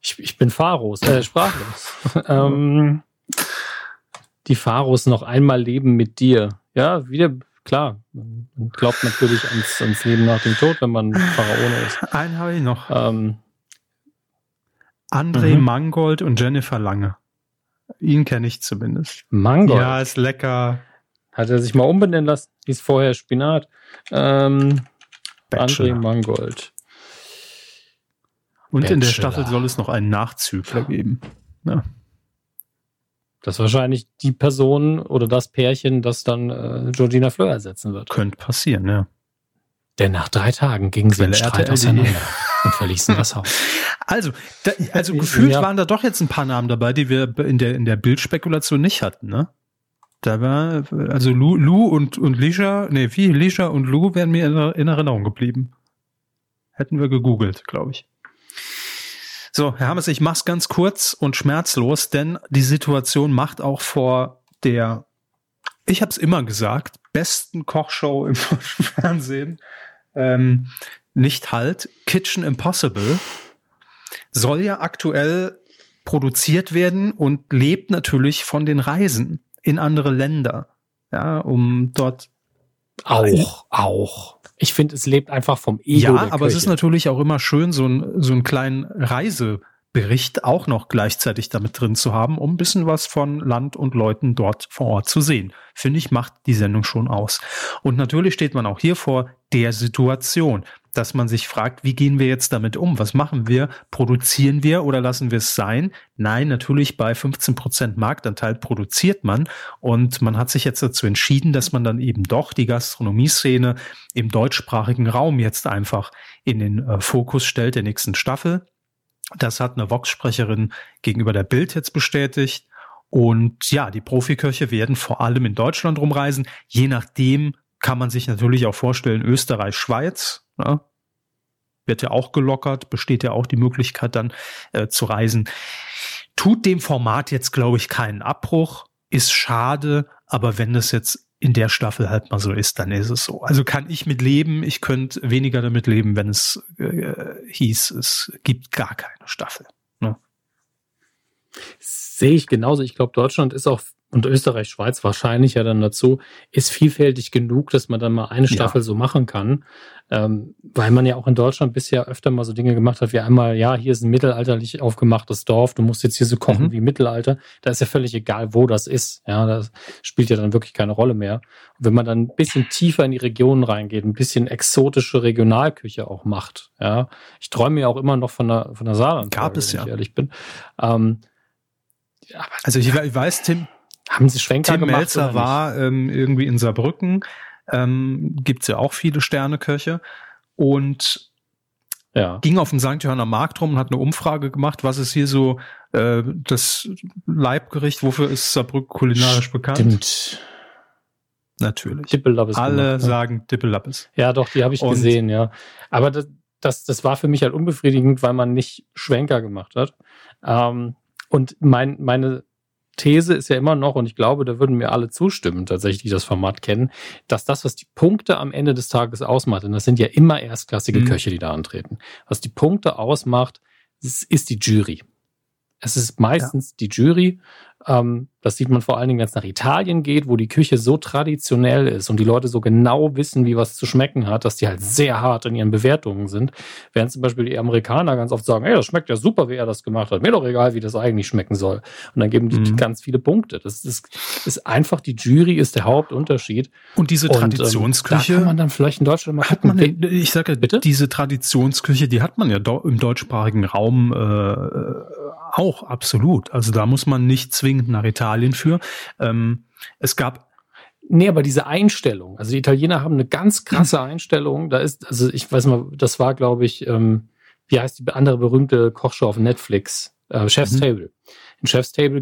Ich, ich bin Pharos, äh, sprachlos. ähm, die Pharos noch einmal leben mit dir. Ja, wieder, klar. Man glaubt natürlich ans, ans Leben nach dem Tod, wenn man Pharaone ist. Einen habe ich noch. Ähm, André mhm. Mangold und Jennifer Lange. Ihn kenne ich zumindest. Mangold? Ja, ist lecker. Hat er sich mal umbenennen lassen? Hieß vorher Spinat. Ähm, André Mangold. Und Bachelor. in der Staffel soll es noch einen Nachzügler geben. Ja. Das ist wahrscheinlich die Person oder das Pärchen, das dann äh, Georgina Fleur ersetzen wird. Könnte passieren, ja. Denn nach drei Tagen gingen sie in Streit auseinander und verließen das Haus. Also, da, also gefühlt ja. waren da doch jetzt ein paar Namen dabei, die wir in der, in der Bildspekulation nicht hatten, ne? Da war, also Lou, Lou und, und Lisha, nee, wie, Lisha und Lou wären mir in, in Erinnerung geblieben. Hätten wir gegoogelt, glaube ich. So, Herr Hammes, ich mach's ganz kurz und schmerzlos, denn die Situation macht auch vor der, ich habe es immer gesagt, besten Kochshow im Fernsehen ähm, nicht halt. Kitchen Impossible soll ja aktuell produziert werden und lebt natürlich von den Reisen in andere Länder, ja, um dort auch, auch. Ich finde, es lebt einfach vom Ego. Ja, aber Kirche. es ist natürlich auch immer schön, so, ein, so einen kleinen Reisebericht auch noch gleichzeitig damit drin zu haben, um ein bisschen was von Land und Leuten dort vor Ort zu sehen. Finde ich, macht die Sendung schon aus. Und natürlich steht man auch hier vor der Situation dass man sich fragt, wie gehen wir jetzt damit um? Was machen wir? Produzieren wir oder lassen wir es sein? Nein, natürlich bei 15 Prozent Marktanteil produziert man und man hat sich jetzt dazu entschieden, dass man dann eben doch die Gastronomieszene im deutschsprachigen Raum jetzt einfach in den äh, Fokus stellt der nächsten Staffel. Das hat eine Vox-Sprecherin gegenüber der Bild jetzt bestätigt. Und ja, die Profiköche werden vor allem in Deutschland rumreisen. Je nachdem kann man sich natürlich auch vorstellen, Österreich, Schweiz, Ne? Wird ja auch gelockert, besteht ja auch die Möglichkeit dann äh, zu reisen. Tut dem Format jetzt, glaube ich, keinen Abbruch, ist schade, aber wenn das jetzt in der Staffel halt mal so ist, dann ist es so. Also kann ich mit leben, ich könnte weniger damit leben, wenn es äh, hieß, es gibt gar keine Staffel. Ne? Sehe ich genauso. Ich glaube, Deutschland ist auch und Österreich, Schweiz wahrscheinlich ja dann dazu, ist vielfältig genug, dass man dann mal eine Staffel ja. so machen kann. Ähm, weil man ja auch in Deutschland bisher öfter mal so Dinge gemacht hat, wie einmal, ja, hier ist ein mittelalterlich aufgemachtes Dorf, du musst jetzt hier so kochen mhm. wie Mittelalter. Da ist ja völlig egal, wo das ist. Ja, das spielt ja dann wirklich keine Rolle mehr. Und wenn man dann ein bisschen tiefer in die Regionen reingeht, ein bisschen exotische Regionalküche auch macht, ja. Ich träume ja auch immer noch von der, von der Saarland. Gab es ja. Wenn ich ehrlich bin. Ähm, also ich, ich weiß, Tim, haben Sie Schwenker Tim gemacht? Melzer war ähm, irgendwie in Saarbrücken. Ähm, Gibt ja auch viele Sterneköche. Und ja. ging auf dem St. Johanner Markt rum und hat eine Umfrage gemacht, was ist hier so äh, das Leibgericht, wofür ist Saarbrücken kulinarisch bekannt? Stimmt. Natürlich. Dippelappes Alle gemacht, ne? sagen Dippelappes. Ja, doch, die habe ich und gesehen, ja. Aber das, das, das war für mich halt unbefriedigend, weil man nicht Schwenker gemacht hat. Ähm, und mein, meine These ist ja immer noch, und ich glaube, da würden mir alle zustimmen, tatsächlich, die das Format kennen, dass das, was die Punkte am Ende des Tages ausmacht, und das sind ja immer erstklassige mhm. Köche, die da antreten, was die Punkte ausmacht, ist, die Jury. Es ist meistens ja. die Jury das sieht man vor allen Dingen, wenn es nach Italien geht, wo die Küche so traditionell ist und die Leute so genau wissen, wie was zu schmecken hat, dass die halt sehr hart in ihren Bewertungen sind. Während zum Beispiel die Amerikaner ganz oft sagen, hey, das schmeckt ja super, wie er das gemacht hat. Mir doch egal, wie das eigentlich schmecken soll. Und dann geben die mhm. ganz viele Punkte. Das ist, ist einfach, die Jury ist der Hauptunterschied. Und diese Traditionsküche. Und, ähm, da kann man dann vielleicht in Deutschland mal hat man, ich sage, bitte? diese Traditionsküche, die hat man ja im deutschsprachigen Raum äh, auch absolut. Also da muss man nicht zwingend nach Italien für. Ähm, es gab Nee, aber diese Einstellung, also die Italiener haben eine ganz krasse Einstellung. Da ist, also ich weiß mal, das war, glaube ich, ähm, wie heißt die andere berühmte Kochshow auf Netflix? Äh, Chef's mhm. Table. In Chef's Table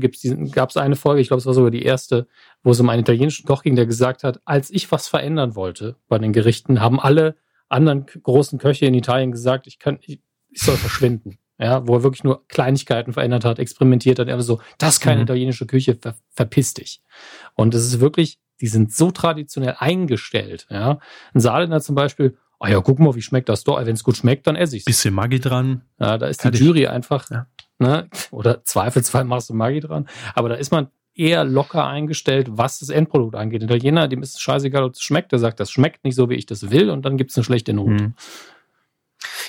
gab es eine Folge, ich glaube, es war sogar die erste, wo es um einen italienischen Koch ging, der gesagt hat, als ich was verändern wollte bei den Gerichten, haben alle anderen großen Köche in Italien gesagt, ich kann, ich, ich soll verschwinden ja, wo er wirklich nur Kleinigkeiten verändert hat, experimentiert hat, er so, das ist keine mhm. italienische Küche, ver verpiss dich. Und es ist wirklich die sind so traditionell eingestellt. Ja, ein Saarländer zum Beispiel, ah ja, guck mal, wie schmeckt das doch. Wenn es gut schmeckt, dann esse ich Bisschen Maggi dran. Ja, da ist die Jury einfach, ja. ne, oder zweifelsfall machst du Maggi dran. Aber da ist man eher locker eingestellt, was das Endprodukt angeht. Italiener, dem ist es scheißegal, ob es schmeckt. Der sagt, das schmeckt nicht so, wie ich das will, und dann gibt es eine schlechte Note. Mhm.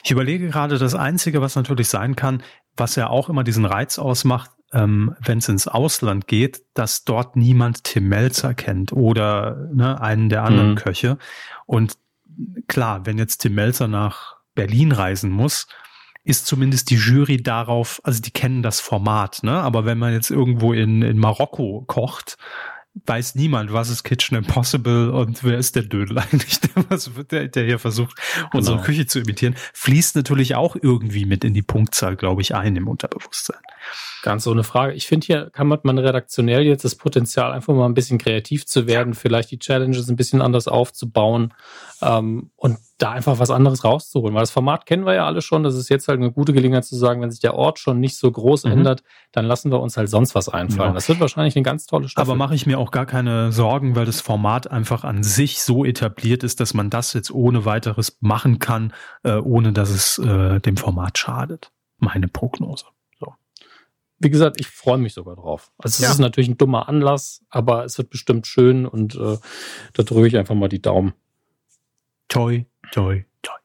Ich überlege gerade, das Einzige, was natürlich sein kann, was ja auch immer diesen Reiz ausmacht, ähm, wenn es ins Ausland geht, dass dort niemand Tim Melzer kennt oder ne, einen der anderen mhm. Köche. Und klar, wenn jetzt Tim Melzer nach Berlin reisen muss, ist zumindest die Jury darauf, also die kennen das Format, ne? Aber wenn man jetzt irgendwo in, in Marokko kocht, weiß niemand, was ist Kitchen Impossible und wer ist der Dödel eigentlich, der, der hier versucht, unsere genau. Küche zu imitieren, fließt natürlich auch irgendwie mit in die Punktzahl, glaube ich, ein im Unterbewusstsein. Ganz so eine Frage. Ich finde, hier kann man redaktionell jetzt das Potenzial, einfach mal ein bisschen kreativ zu werden, vielleicht die Challenges ein bisschen anders aufzubauen ähm, und da einfach was anderes rauszuholen. Weil das Format kennen wir ja alle schon. Das ist jetzt halt eine gute Gelegenheit zu sagen, wenn sich der Ort schon nicht so groß mhm. ändert, dann lassen wir uns halt sonst was einfallen. Ja. Das wird wahrscheinlich eine ganz tolle Staffel. Aber mache ich mir auch gar keine Sorgen, weil das Format einfach an sich so etabliert ist, dass man das jetzt ohne weiteres machen kann, äh, ohne dass es äh, dem Format schadet. Meine Prognose wie gesagt, ich freue mich sogar drauf. Also es ja. ist natürlich ein dummer Anlass, aber es wird bestimmt schön und äh, da drücke ich einfach mal die Daumen. Toi, toi, toi.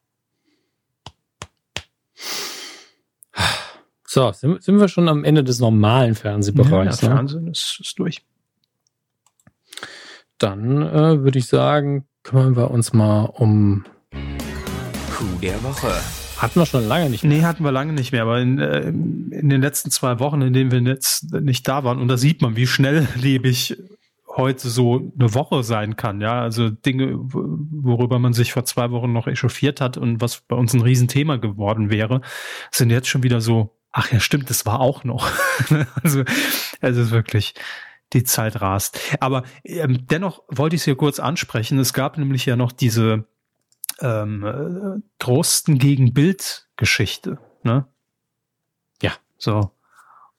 So, sind, sind wir schon am Ende des normalen Fernsehbereichs. Ja, der ne? Fernsehen ist, ist durch. Dann äh, würde ich sagen, kümmern wir uns mal um Coup der Woche. Hatten wir schon lange nicht mehr. Nee, hatten wir lange nicht mehr, aber in, äh, in den letzten zwei Wochen, in denen wir jetzt nicht da waren, und da sieht man, wie schnelllebig heute so eine Woche sein kann, ja, also Dinge, worüber man sich vor zwei Wochen noch echauffiert hat und was bei uns ein Riesenthema geworden wäre, sind jetzt schon wieder so, ach ja, stimmt, das war auch noch. also, es ist wirklich, die Zeit rast. Aber ähm, dennoch wollte ich es hier kurz ansprechen. Es gab nämlich ja noch diese ähm, Drosten gegen Bild Geschichte. Ne? Ja. So.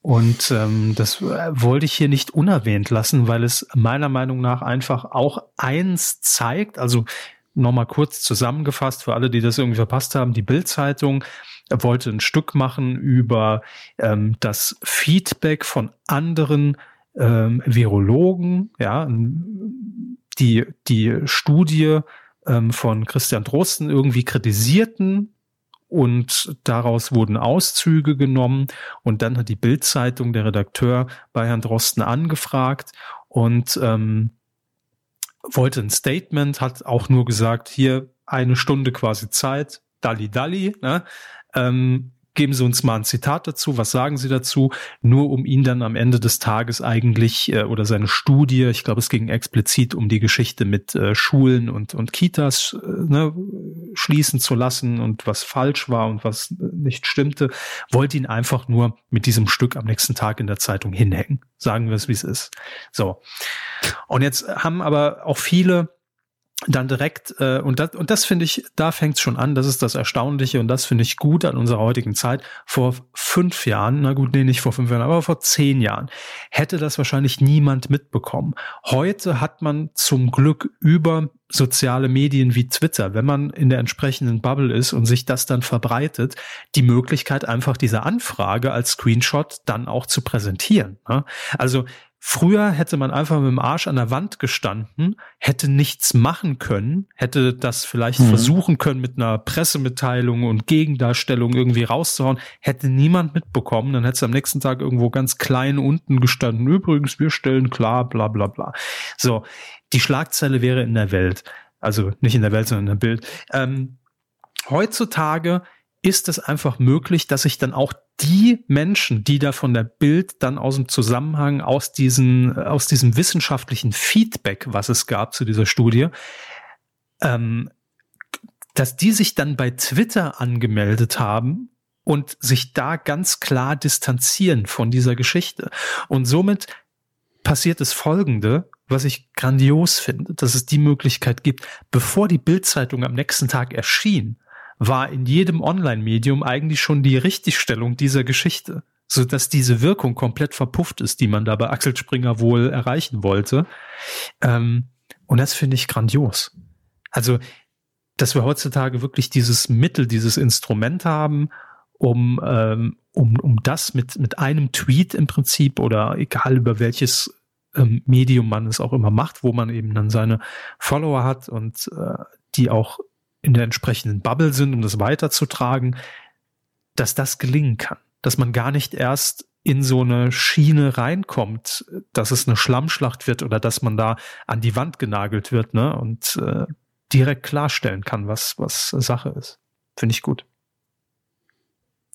Und ähm, das wollte ich hier nicht unerwähnt lassen, weil es meiner Meinung nach einfach auch eins zeigt, also nochmal kurz zusammengefasst für alle, die das irgendwie verpasst haben, die Bild-Zeitung wollte ein Stück machen über ähm, das Feedback von anderen ähm, Virologen, ja, die, die Studie ähm, von Christian Drosten irgendwie kritisierten und daraus wurden Auszüge genommen und dann hat die Bildzeitung der Redakteur bei Herrn Drosten angefragt und ähm, wollte ein Statement, hat auch nur gesagt, hier eine Stunde quasi Zeit, Dalli Dalli, ne? ähm, geben Sie uns mal ein Zitat dazu, was sagen Sie dazu, nur um ihn dann am Ende des Tages eigentlich äh, oder seine Studie, ich glaube, es ging explizit um die Geschichte mit äh, Schulen und, und Kitas äh, ne, schließen zu lassen und was falsch war und was nicht stimmte, wollte ihn einfach nur mit diesem Stück am nächsten Tag in der Zeitung hinhängen. Sagen wir es, wie es ist. So. Und jetzt haben aber auch viele dann direkt, äh, und das, und das finde ich, da fängt es schon an, das ist das Erstaunliche und das finde ich gut an unserer heutigen Zeit. Vor fünf Jahren, na gut, nee, nicht vor fünf Jahren, aber vor zehn Jahren, hätte das wahrscheinlich niemand mitbekommen. Heute hat man zum Glück über soziale Medien wie Twitter, wenn man in der entsprechenden Bubble ist und sich das dann verbreitet, die Möglichkeit einfach diese Anfrage als Screenshot dann auch zu präsentieren. Ne? Also Früher hätte man einfach mit dem Arsch an der Wand gestanden, hätte nichts machen können, hätte das vielleicht mhm. versuchen können mit einer Pressemitteilung und Gegendarstellung irgendwie rauszuhauen, hätte niemand mitbekommen, dann hätte es am nächsten Tag irgendwo ganz klein unten gestanden. Übrigens, wir stellen klar, bla bla bla. So, die Schlagzeile wäre in der Welt. Also nicht in der Welt, sondern in der Bild. Ähm, heutzutage ist es einfach möglich, dass ich dann auch die Menschen, die da von der Bild dann aus dem Zusammenhang, aus diesen, aus diesem wissenschaftlichen Feedback, was es gab zu dieser Studie, ähm, dass die sich dann bei Twitter angemeldet haben und sich da ganz klar distanzieren von dieser Geschichte. Und somit passiert das Folgende, was ich grandios finde, dass es die Möglichkeit gibt, bevor die Bildzeitung am nächsten Tag erschien, war in jedem Online-Medium eigentlich schon die Richtigstellung dieser Geschichte, so dass diese Wirkung komplett verpufft ist, die man da bei Axel Springer wohl erreichen wollte. Ähm, Und das finde ich grandios. Also, dass wir heutzutage wirklich dieses Mittel, dieses Instrument haben, um, ähm, um, um das mit, mit einem Tweet im Prinzip oder egal über welches ähm, Medium man es auch immer macht, wo man eben dann seine Follower hat und äh, die auch in der entsprechenden Bubble sind, um das weiterzutragen, dass das gelingen kann. Dass man gar nicht erst in so eine Schiene reinkommt, dass es eine Schlammschlacht wird oder dass man da an die Wand genagelt wird, ne? Und äh, direkt klarstellen kann, was, was Sache ist. Finde ich gut.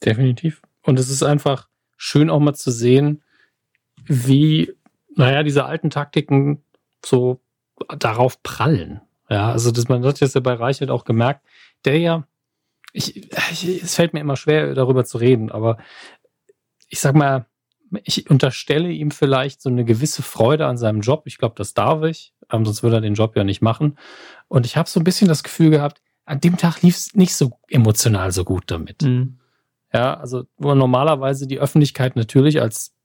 Definitiv. Und es ist einfach schön auch mal zu sehen, wie, naja, diese alten Taktiken so darauf prallen. Ja, also das, man hat jetzt ja bei Reichelt auch gemerkt, der ja, ich, ich, es fällt mir immer schwer, darüber zu reden, aber ich sag mal, ich unterstelle ihm vielleicht so eine gewisse Freude an seinem Job. Ich glaube, das darf ich, ähm, sonst würde er den Job ja nicht machen. Und ich habe so ein bisschen das Gefühl gehabt, an dem Tag lief es nicht so emotional so gut damit. Mhm. Ja, also wo normalerweise die Öffentlichkeit natürlich als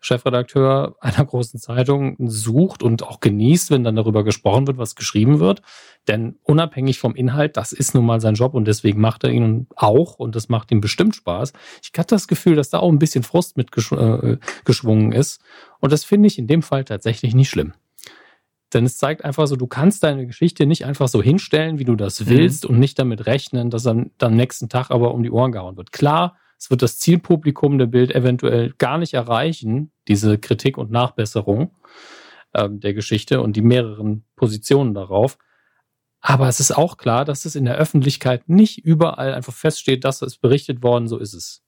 Chefredakteur einer großen Zeitung sucht und auch genießt, wenn dann darüber gesprochen wird, was geschrieben wird. Denn unabhängig vom Inhalt, das ist nun mal sein Job und deswegen macht er ihn auch und das macht ihm bestimmt Spaß. Ich hatte das Gefühl, dass da auch ein bisschen Frust mitgeschwungen äh, ist und das finde ich in dem Fall tatsächlich nicht schlimm. Denn es zeigt einfach so, du kannst deine Geschichte nicht einfach so hinstellen, wie du das mhm. willst mhm. und nicht damit rechnen, dass dann am nächsten Tag aber um die Ohren gehauen wird. Klar, es wird das Zielpublikum der Bild eventuell gar nicht erreichen, diese Kritik und Nachbesserung ähm, der Geschichte und die mehreren Positionen darauf. Aber es ist auch klar, dass es in der Öffentlichkeit nicht überall einfach feststeht, dass es berichtet worden, so ist es.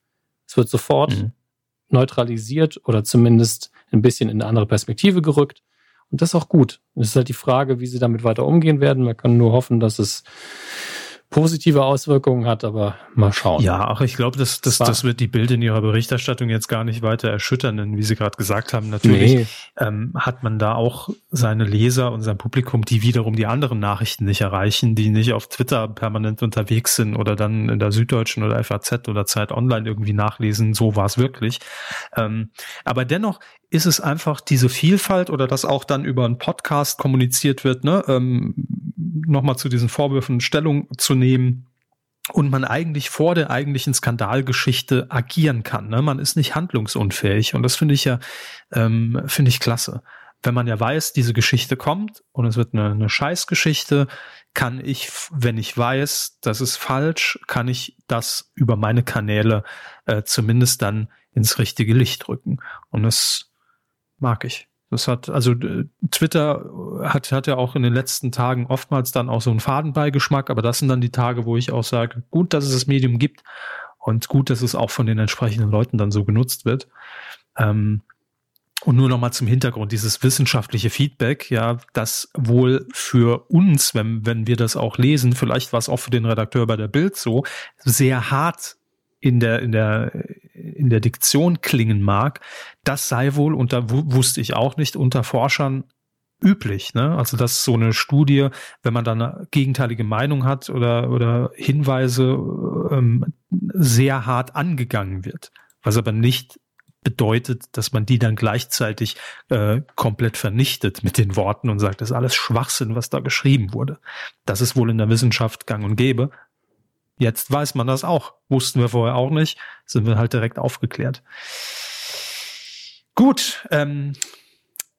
Es wird sofort mhm. neutralisiert oder zumindest ein bisschen in eine andere Perspektive gerückt. Und das ist auch gut. Es ist halt die Frage, wie sie damit weiter umgehen werden. Man kann nur hoffen, dass es positive Auswirkungen hat, aber mal schauen. Ja, ach, ich glaube, das, das, das wird die Bild in ihrer Berichterstattung jetzt gar nicht weiter erschüttern, denn wie Sie gerade gesagt haben, natürlich nee. ähm, hat man da auch seine Leser und sein Publikum, die wiederum die anderen Nachrichten nicht erreichen, die nicht auf Twitter permanent unterwegs sind oder dann in der Süddeutschen oder FAZ oder Zeit Online irgendwie nachlesen, so war es wirklich. Ähm, aber dennoch ist es einfach diese Vielfalt oder dass auch dann über einen Podcast kommuniziert wird, ne, ähm, nochmal zu diesen Vorwürfen Stellung zu nehmen und man eigentlich vor der eigentlichen Skandalgeschichte agieren kann. Ne? Man ist nicht handlungsunfähig und das finde ich ja, ähm, finde ich klasse. Wenn man ja weiß, diese Geschichte kommt und es wird eine, eine Scheißgeschichte, kann ich, wenn ich weiß, das ist falsch, kann ich das über meine Kanäle äh, zumindest dann ins richtige Licht rücken. Und das mag ich. Das hat, also Twitter hat, hat ja auch in den letzten Tagen oftmals dann auch so einen Fadenbeigeschmack, aber das sind dann die Tage, wo ich auch sage, gut, dass es das Medium gibt und gut, dass es auch von den entsprechenden Leuten dann so genutzt wird. Ähm, und nur nochmal zum Hintergrund, dieses wissenschaftliche Feedback, ja, das wohl für uns, wenn, wenn wir das auch lesen, vielleicht war es auch für den Redakteur bei der Bild so, sehr hart in der, in der, in der Diktion klingen mag, das sei wohl, und da wusste ich auch nicht, unter Forschern üblich. Ne? Also dass so eine Studie, wenn man dann eine gegenteilige Meinung hat oder, oder Hinweise ähm, sehr hart angegangen wird. Was aber nicht bedeutet, dass man die dann gleichzeitig äh, komplett vernichtet mit den Worten und sagt, das ist alles Schwachsinn, was da geschrieben wurde. Das ist wohl in der Wissenschaft gang und gäbe. Jetzt weiß man das auch. Wussten wir vorher auch nicht. Sind wir halt direkt aufgeklärt. Gut, ähm,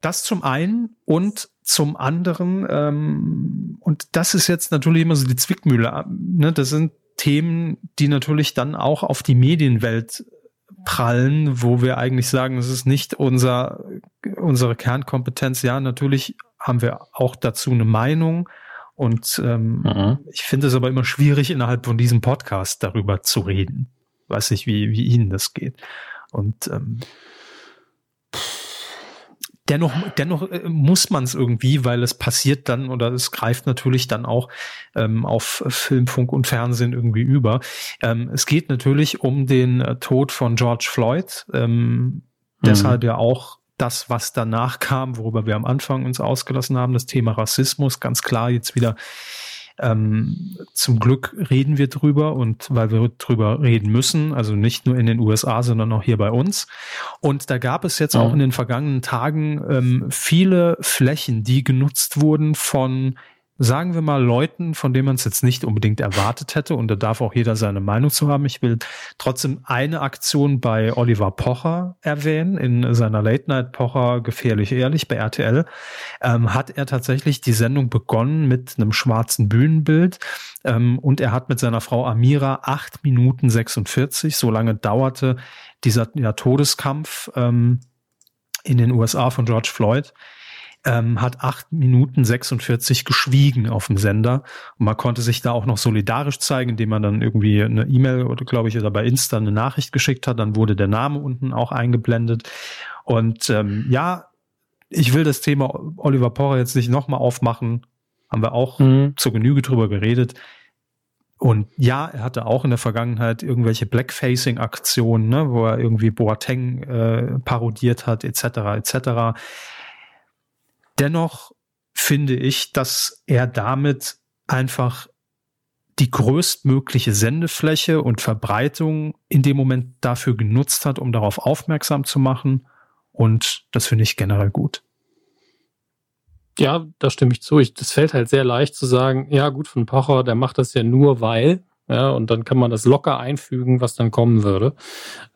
das zum einen und zum anderen, ähm, und das ist jetzt natürlich immer so die Zwickmühle, ne? das sind Themen, die natürlich dann auch auf die Medienwelt prallen, wo wir eigentlich sagen, es ist nicht unser, unsere Kernkompetenz. Ja, natürlich haben wir auch dazu eine Meinung, und ähm, mhm. ich finde es aber immer schwierig, innerhalb von diesem Podcast darüber zu reden. Weiß nicht, wie, wie Ihnen das geht. Und ähm, dennoch, dennoch äh, muss man es irgendwie, weil es passiert dann oder es greift natürlich dann auch ähm, auf Film, Funk und Fernsehen irgendwie über. Ähm, es geht natürlich um den äh, Tod von George Floyd. Ähm, mhm. Deshalb ja auch das, was danach kam, worüber wir am Anfang uns ausgelassen haben, das Thema Rassismus, ganz klar jetzt wieder Ähm, zum Glück reden wir drüber und weil wir drüber reden müssen, also nicht nur in den USA, sondern auch hier bei uns. Und da gab es jetzt mhm. auch in den vergangenen Tagen ähm, viele Flächen, die genutzt wurden von sagen wir mal, Leuten, von denen man es jetzt nicht unbedingt erwartet hätte, und da darf auch jeder seine Meinung zu haben. Ich will trotzdem eine Aktion bei Oliver Pocher erwähnen, in seiner Late Night Pocher Gefährlich Ehrlich bei RTL, ähm, hat er tatsächlich die Sendung begonnen mit einem schwarzen Bühnenbild, ähm, und er hat mit seiner Frau Amira acht Minuten 46, so lange dauerte dieser ja, Todeskampf ähm, in den USA von George Floyd, ähm, hat acht Minuten 46 geschwiegen auf dem Sender. Und man konnte sich da auch noch solidarisch zeigen, indem man dann irgendwie eine E-Mail oder glaube ich oder bei Insta eine Nachricht geschickt hat. Dann wurde der Name unten auch eingeblendet. Und ähm, ja, ich will das Thema Oliver Porrer jetzt nicht nochmal aufmachen. Haben wir auch mhm. zur Genüge drüber geredet. Und ja, er hatte auch in der Vergangenheit irgendwelche Blackfacing-Aktionen, ne, wo er irgendwie Boateng äh, parodiert hat, etc. etc. Dennoch finde ich, dass er damit einfach die größtmögliche Sendefläche und Verbreitung in dem Moment dafür genutzt hat, um darauf aufmerksam zu machen. Und das finde ich generell gut. Ja, da stimme ich zu. Ich, das fällt halt sehr leicht zu sagen, ja gut, von Pocher, der macht das ja nur weil, ja, und dann kann man das locker einfügen, was dann kommen würde.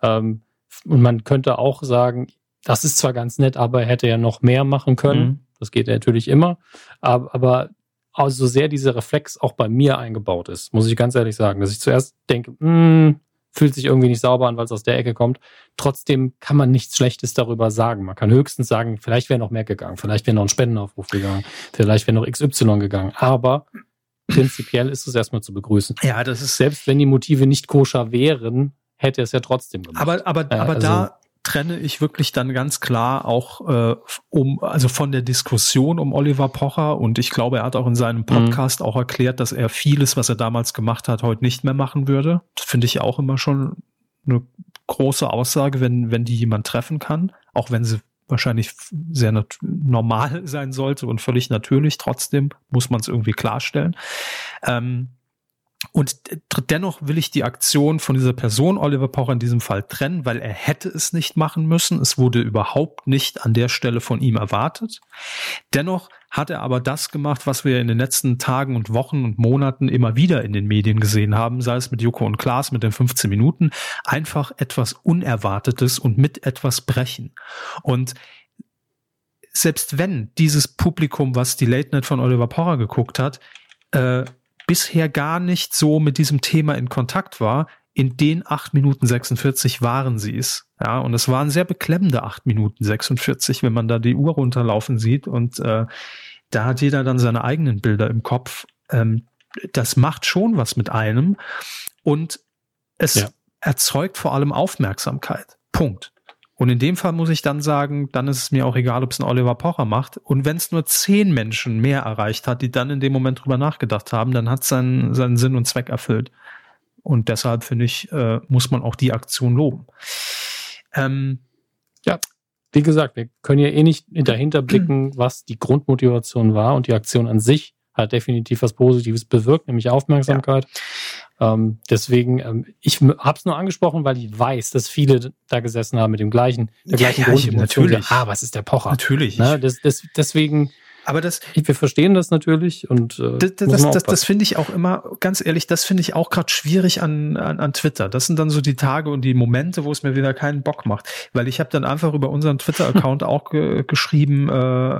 Ähm, und man könnte auch sagen, das ist zwar ganz nett, aber er hätte ja noch mehr machen können. Mhm. Das geht natürlich immer. Aber, aber also sehr dieser Reflex auch bei mir eingebaut ist, muss ich ganz ehrlich sagen, dass ich zuerst denke, mh, hm, fühlt sich irgendwie nicht sauber an, weil es aus der Ecke kommt. Trotzdem kann man nichts Schlechtes darüber sagen. Man kann höchstens sagen, vielleicht wäre noch mehr gegangen, vielleicht wäre noch ein Spendenaufruf gegangen, vielleicht wäre noch XY gegangen. Aber prinzipiell ist es erstmal zu begrüßen. Ja, das ist. Selbst wenn die Motive nicht koscher wären, hätte es ja trotzdem gemacht. Aber, aber, aber also, da, trenne ich wirklich dann ganz klar auch äh, um also von der Diskussion um Oliver Pocher und ich glaube, er hat auch in seinem mhm. Podcast mhm. auch erklärt, dass er vieles, was er damals gemacht hat, heute nicht mehr machen würde. Das finde ich auch immer schon eine große Aussage, wenn wenn die jemand treffen kann, auch wenn sie wahrscheinlich sehr normal sein sollte und völlig natürlich. Trotzdem muss man es irgendwie klarstellen. Ähm, und dennoch will ich die Aktion von dieser Person, Oliver Pocher, in diesem Fall trennen, weil er hätte es nicht machen müssen. Es wurde überhaupt nicht an der Stelle von ihm erwartet. Dennoch hat er aber das gemacht, was wir in den letzten Tagen und Wochen und Monaten immer wieder in den Medien gesehen haben, sei es mit Joko und Klaas mit den 15 Minuten, einfach etwas Unerwartetes und mit etwas brechen. Und selbst wenn dieses Publikum, was die Late Night von Oliver Pocher geguckt hat, äh, bisher gar nicht so mit diesem Thema in Kontakt war, in den 8 Minuten 46 waren sie es. Ja, und es waren sehr beklemmende 8 Minuten 46, wenn man da die Uhr runterlaufen sieht und äh, da hat jeder dann seine eigenen Bilder im Kopf. Ähm, das macht schon was mit einem und es ja. erzeugt vor allem Aufmerksamkeit. Punkt. Und in dem Fall muss ich dann sagen, dann ist es mir auch egal, ob es ein Oliver Pocher macht. Und wenn es nur zehn Menschen mehr erreicht hat, die dann in dem Moment drüber nachgedacht haben, dann hat es seinen, seinen Sinn und Zweck erfüllt. Und deshalb finde ich, äh, muss man auch die Aktion loben. Ähm, ja, wie gesagt, wir können ja eh nicht dahinter blicken, was die Grundmotivation war und die Aktion an sich hat definitiv was Positives bewirkt, nämlich Aufmerksamkeit. Ja. Ähm, deswegen, ähm, ich habe es nur angesprochen, weil ich weiß, dass viele da gesessen haben mit dem gleichen, der ja, gleichen ja, Natürlich. Ah, was ist der Pocher? Natürlich. Ne? Das, das, deswegen. Aber das, wir verstehen das natürlich und äh, das, das, das, das finde ich auch immer, ganz ehrlich, das finde ich auch gerade schwierig an, an, an Twitter. Das sind dann so die Tage und die Momente, wo es mir wieder keinen Bock macht, weil ich habe dann einfach über unseren Twitter-Account auch ge geschrieben, äh,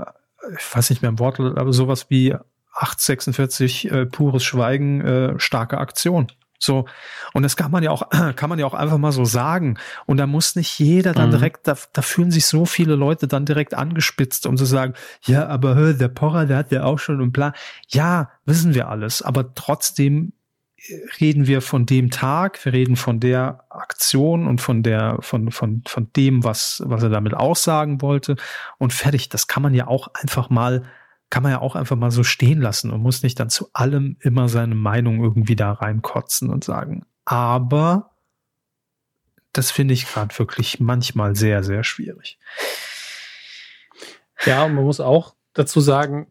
ich weiß nicht mehr im Wort, aber sowas wie 846 äh, pures Schweigen, äh, starke Aktion. So. Und das kann man ja auch, kann man ja auch einfach mal so sagen. Und da muss nicht jeder dann mhm. direkt, da, da fühlen sich so viele Leute dann direkt angespitzt, um zu sagen, ja, aber hör, der Pocher, der hat ja auch schon einen Plan. Ja, wissen wir alles. Aber trotzdem äh, reden wir von dem Tag, wir reden von der Aktion und von der, von, von, von dem, was, was er damit aussagen wollte. Und fertig. Das kann man ja auch einfach mal kann man ja auch einfach mal so stehen lassen und muss nicht dann zu allem immer seine Meinung irgendwie da reinkotzen und sagen. Aber das finde ich gerade wirklich manchmal sehr, sehr schwierig. Ja, und man muss auch dazu sagen,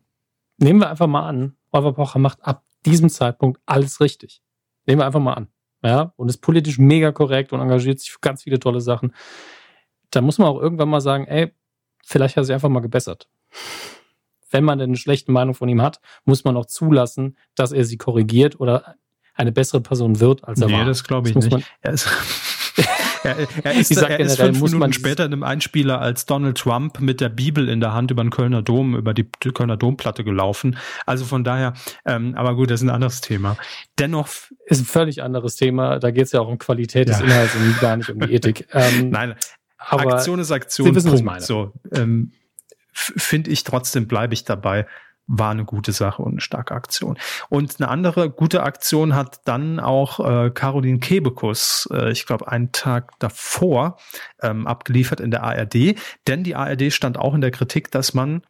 nehmen wir einfach mal an, Oliver Pocher macht ab diesem Zeitpunkt alles richtig. Nehmen wir einfach mal an. Ja, und ist politisch mega korrekt und engagiert sich für ganz viele tolle Sachen. Da muss man auch irgendwann mal sagen, ey, vielleicht hat er sich einfach mal gebessert. Wenn man denn eine schlechte Meinung von ihm hat, muss man auch zulassen, dass er sie korrigiert oder eine bessere Person wird, als er nee, war. Nee, das glaube ich das nicht. Er ist er, er ist, er ist fünf Minuten später in einem Einspieler als Donald Trump mit der Bibel in der Hand über den Kölner Dom, über die Kölner Domplatte gelaufen. Also von daher, ähm, aber gut, das ist ein anderes Thema. Dennoch ist ein völlig anderes Thema. Da geht es ja auch um Qualität des ja. Inhalts und gar nicht um die Ethik. Ähm, Nein, aber Aktion ist Aktion. Sie wissen, was ich meine. So, ähm, finde ich trotzdem, bleibe ich dabei war eine gute Sache und eine starke Aktion. Und eine andere gute Aktion hat dann auch äh, Caroline Kebekus, äh, ich glaube einen Tag davor, ähm, abgeliefert in der ARD. Denn die ARD stand auch in der Kritik, dass man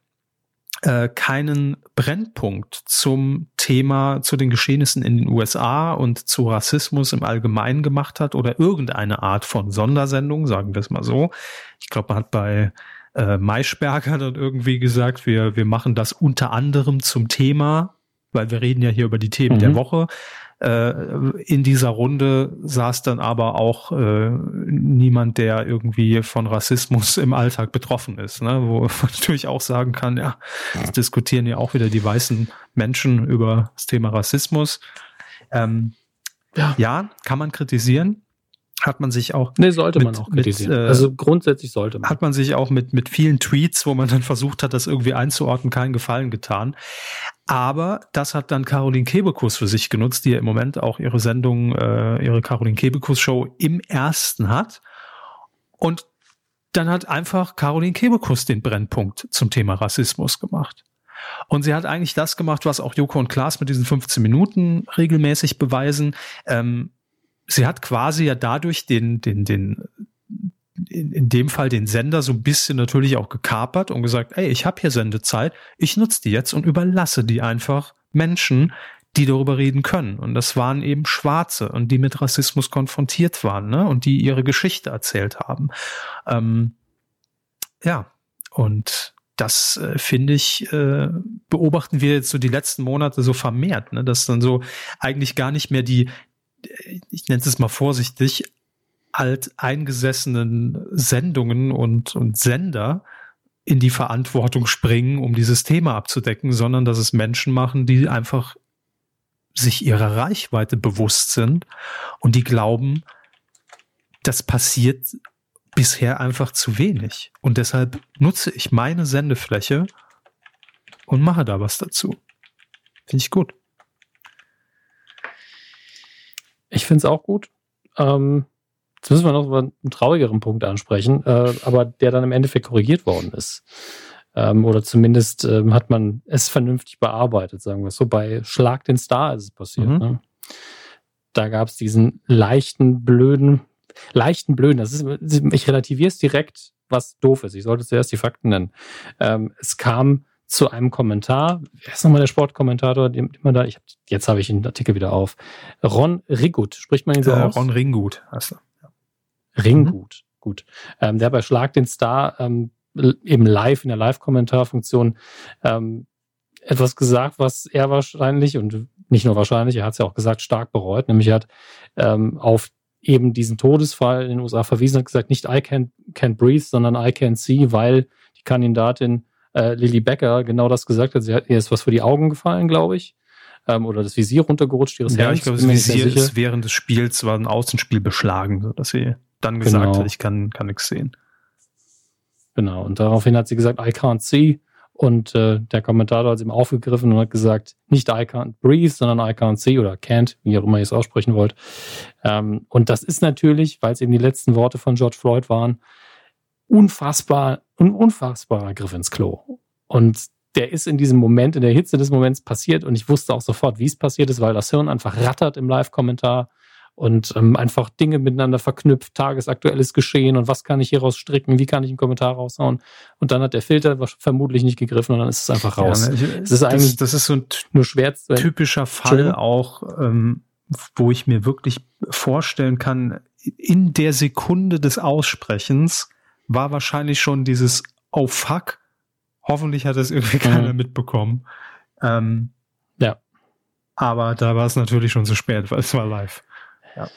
äh, keinen Brennpunkt zum Thema, zu den Geschehnissen in den USA und zu Rassismus im Allgemeinen gemacht hat oder irgendeine Art von Sondersendung, sagen wir es mal so. Ich glaube, man hat bei äh, Maischberger dann irgendwie gesagt, wir, wir machen das unter anderem zum Thema, weil wir reden ja hier über die Themen mhm. der Woche. Äh, in dieser Runde saß dann aber auch äh, niemand, der irgendwie von Rassismus im Alltag betroffen ist, ne? wo man natürlich auch sagen kann, ja, es diskutieren ja auch wieder die weißen Menschen über das Thema Rassismus. Ähm, ja. ja, kann man kritisieren hat man sich auch. Nee, sollte mit, man auch kritisieren. Mit, äh, also grundsätzlich sollte man. Hat man sich auch mit, mit vielen Tweets, wo man dann versucht hat, das irgendwie einzuordnen, keinen Gefallen getan. Aber das hat dann Caroline Kebekus für sich genutzt, die ja im Moment auch ihre Sendung, äh, ihre Caroline Kebekus Show im ersten hat. Und dann hat einfach Caroline Kebekus den Brennpunkt zum Thema Rassismus gemacht. Und sie hat eigentlich das gemacht, was auch Joko und Klaas mit diesen 15 Minuten regelmäßig beweisen. Ähm, sie hat quasi ja dadurch den, den, den, in, in dem Fall den Sender so ein bisschen natürlich auch gekapert und gesagt, ey, ich habe hier Sendezeit, ich nutze die jetzt und überlasse die einfach Menschen, die darüber reden können. Und das waren eben Schwarze und die mit Rassismus konfrontiert waren, ne? Und die ihre Geschichte erzählt haben. Ähm, ja, und das äh, finde ich, äh, beobachten wir jetzt so die letzten Monate so vermehrt, ne? dass dann so eigentlich gar nicht mehr die, ich nenne es mal vorsichtig, alteingesessenen Sendungen und, und Sender in die Verantwortung springen, um dieses Thema abzudecken, sondern dass es Menschen machen, die einfach sich ihrer Reichweite bewusst sind und die glauben, das passiert bisher einfach zu wenig. Und deshalb nutze ich meine Sendefläche und mache da was dazu. Finde ich gut. Ich finde es auch gut. Ähm, jetzt müssen wir noch über einen traurigeren Punkt ansprechen, äh, aber der dann im Endeffekt korrigiert worden ist. Ähm, oder zumindest ähm, hat man es vernünftig bearbeitet, sagen wir es so. Bei Schlag den Star ist es passiert. Mhm. Ne? Da gab es diesen leichten, blöden, leichten, blöden, das ist, ich relativiere es direkt, was doof ist. Ich sollte zuerst die Fakten nennen. Ähm, es kam zu einem Kommentar. Wer ist nochmal der Sportkommentator? Den, man da, ich hab, jetzt habe ich den Artikel wieder auf. Ron Ringut, spricht man ihn so äh, aus? Ron Ringut heißt er. Ja. Ringut, mhm. gut. Ähm, der bei Schlag den Star ähm, eben live in der Live-Kommentarfunktion ähm, etwas gesagt, was er wahrscheinlich und nicht nur wahrscheinlich, er hat es ja auch gesagt, stark bereut. Nämlich er hat ähm, auf eben diesen Todesfall in den USA verwiesen, hat gesagt, nicht I can't, can't breathe, sondern I can't see, weil die Kandidatin äh, Lily Becker genau das gesagt hat. Sie hat ihr ist was für die Augen gefallen, glaube ich. Ähm, oder das Visier runtergerutscht ihres Ja, ich glaube, das Visier ist während des Spiels war ein Außenspiel beschlagen, so dass sie dann gesagt genau. hat, ich kann, kann nichts sehen. Genau. Und daraufhin hat sie gesagt, I can't see. Und äh, der Kommentator hat es ihm aufgegriffen und hat gesagt, nicht I can't breathe, sondern I can't see oder can't, wie auch immer ihr es aussprechen wollt. Ähm, und das ist natürlich, weil es eben die letzten Worte von George Floyd waren, unfassbar, ein unfassbarer Griff ins Klo. Und der ist in diesem Moment, in der Hitze des Moments passiert und ich wusste auch sofort, wie es passiert ist, weil das Hirn einfach rattert im Live-Kommentar und ähm, einfach Dinge miteinander verknüpft, tagesaktuelles Geschehen und was kann ich hier rausstricken, wie kann ich einen Kommentar raushauen und dann hat der Filter vermutlich nicht gegriffen und dann ist es einfach raus. Ja, ne, ich, das ist eigentlich das, das ist so ein nur schwer typischer Fall auch, ähm, wo ich mir wirklich vorstellen kann, in der Sekunde des Aussprechens war wahrscheinlich schon dieses Oh fuck. Hoffentlich hat das irgendwie keiner mhm. mitbekommen. Ähm, ja. aber da war es natürlich schon zu spät, weil es war live. Ja.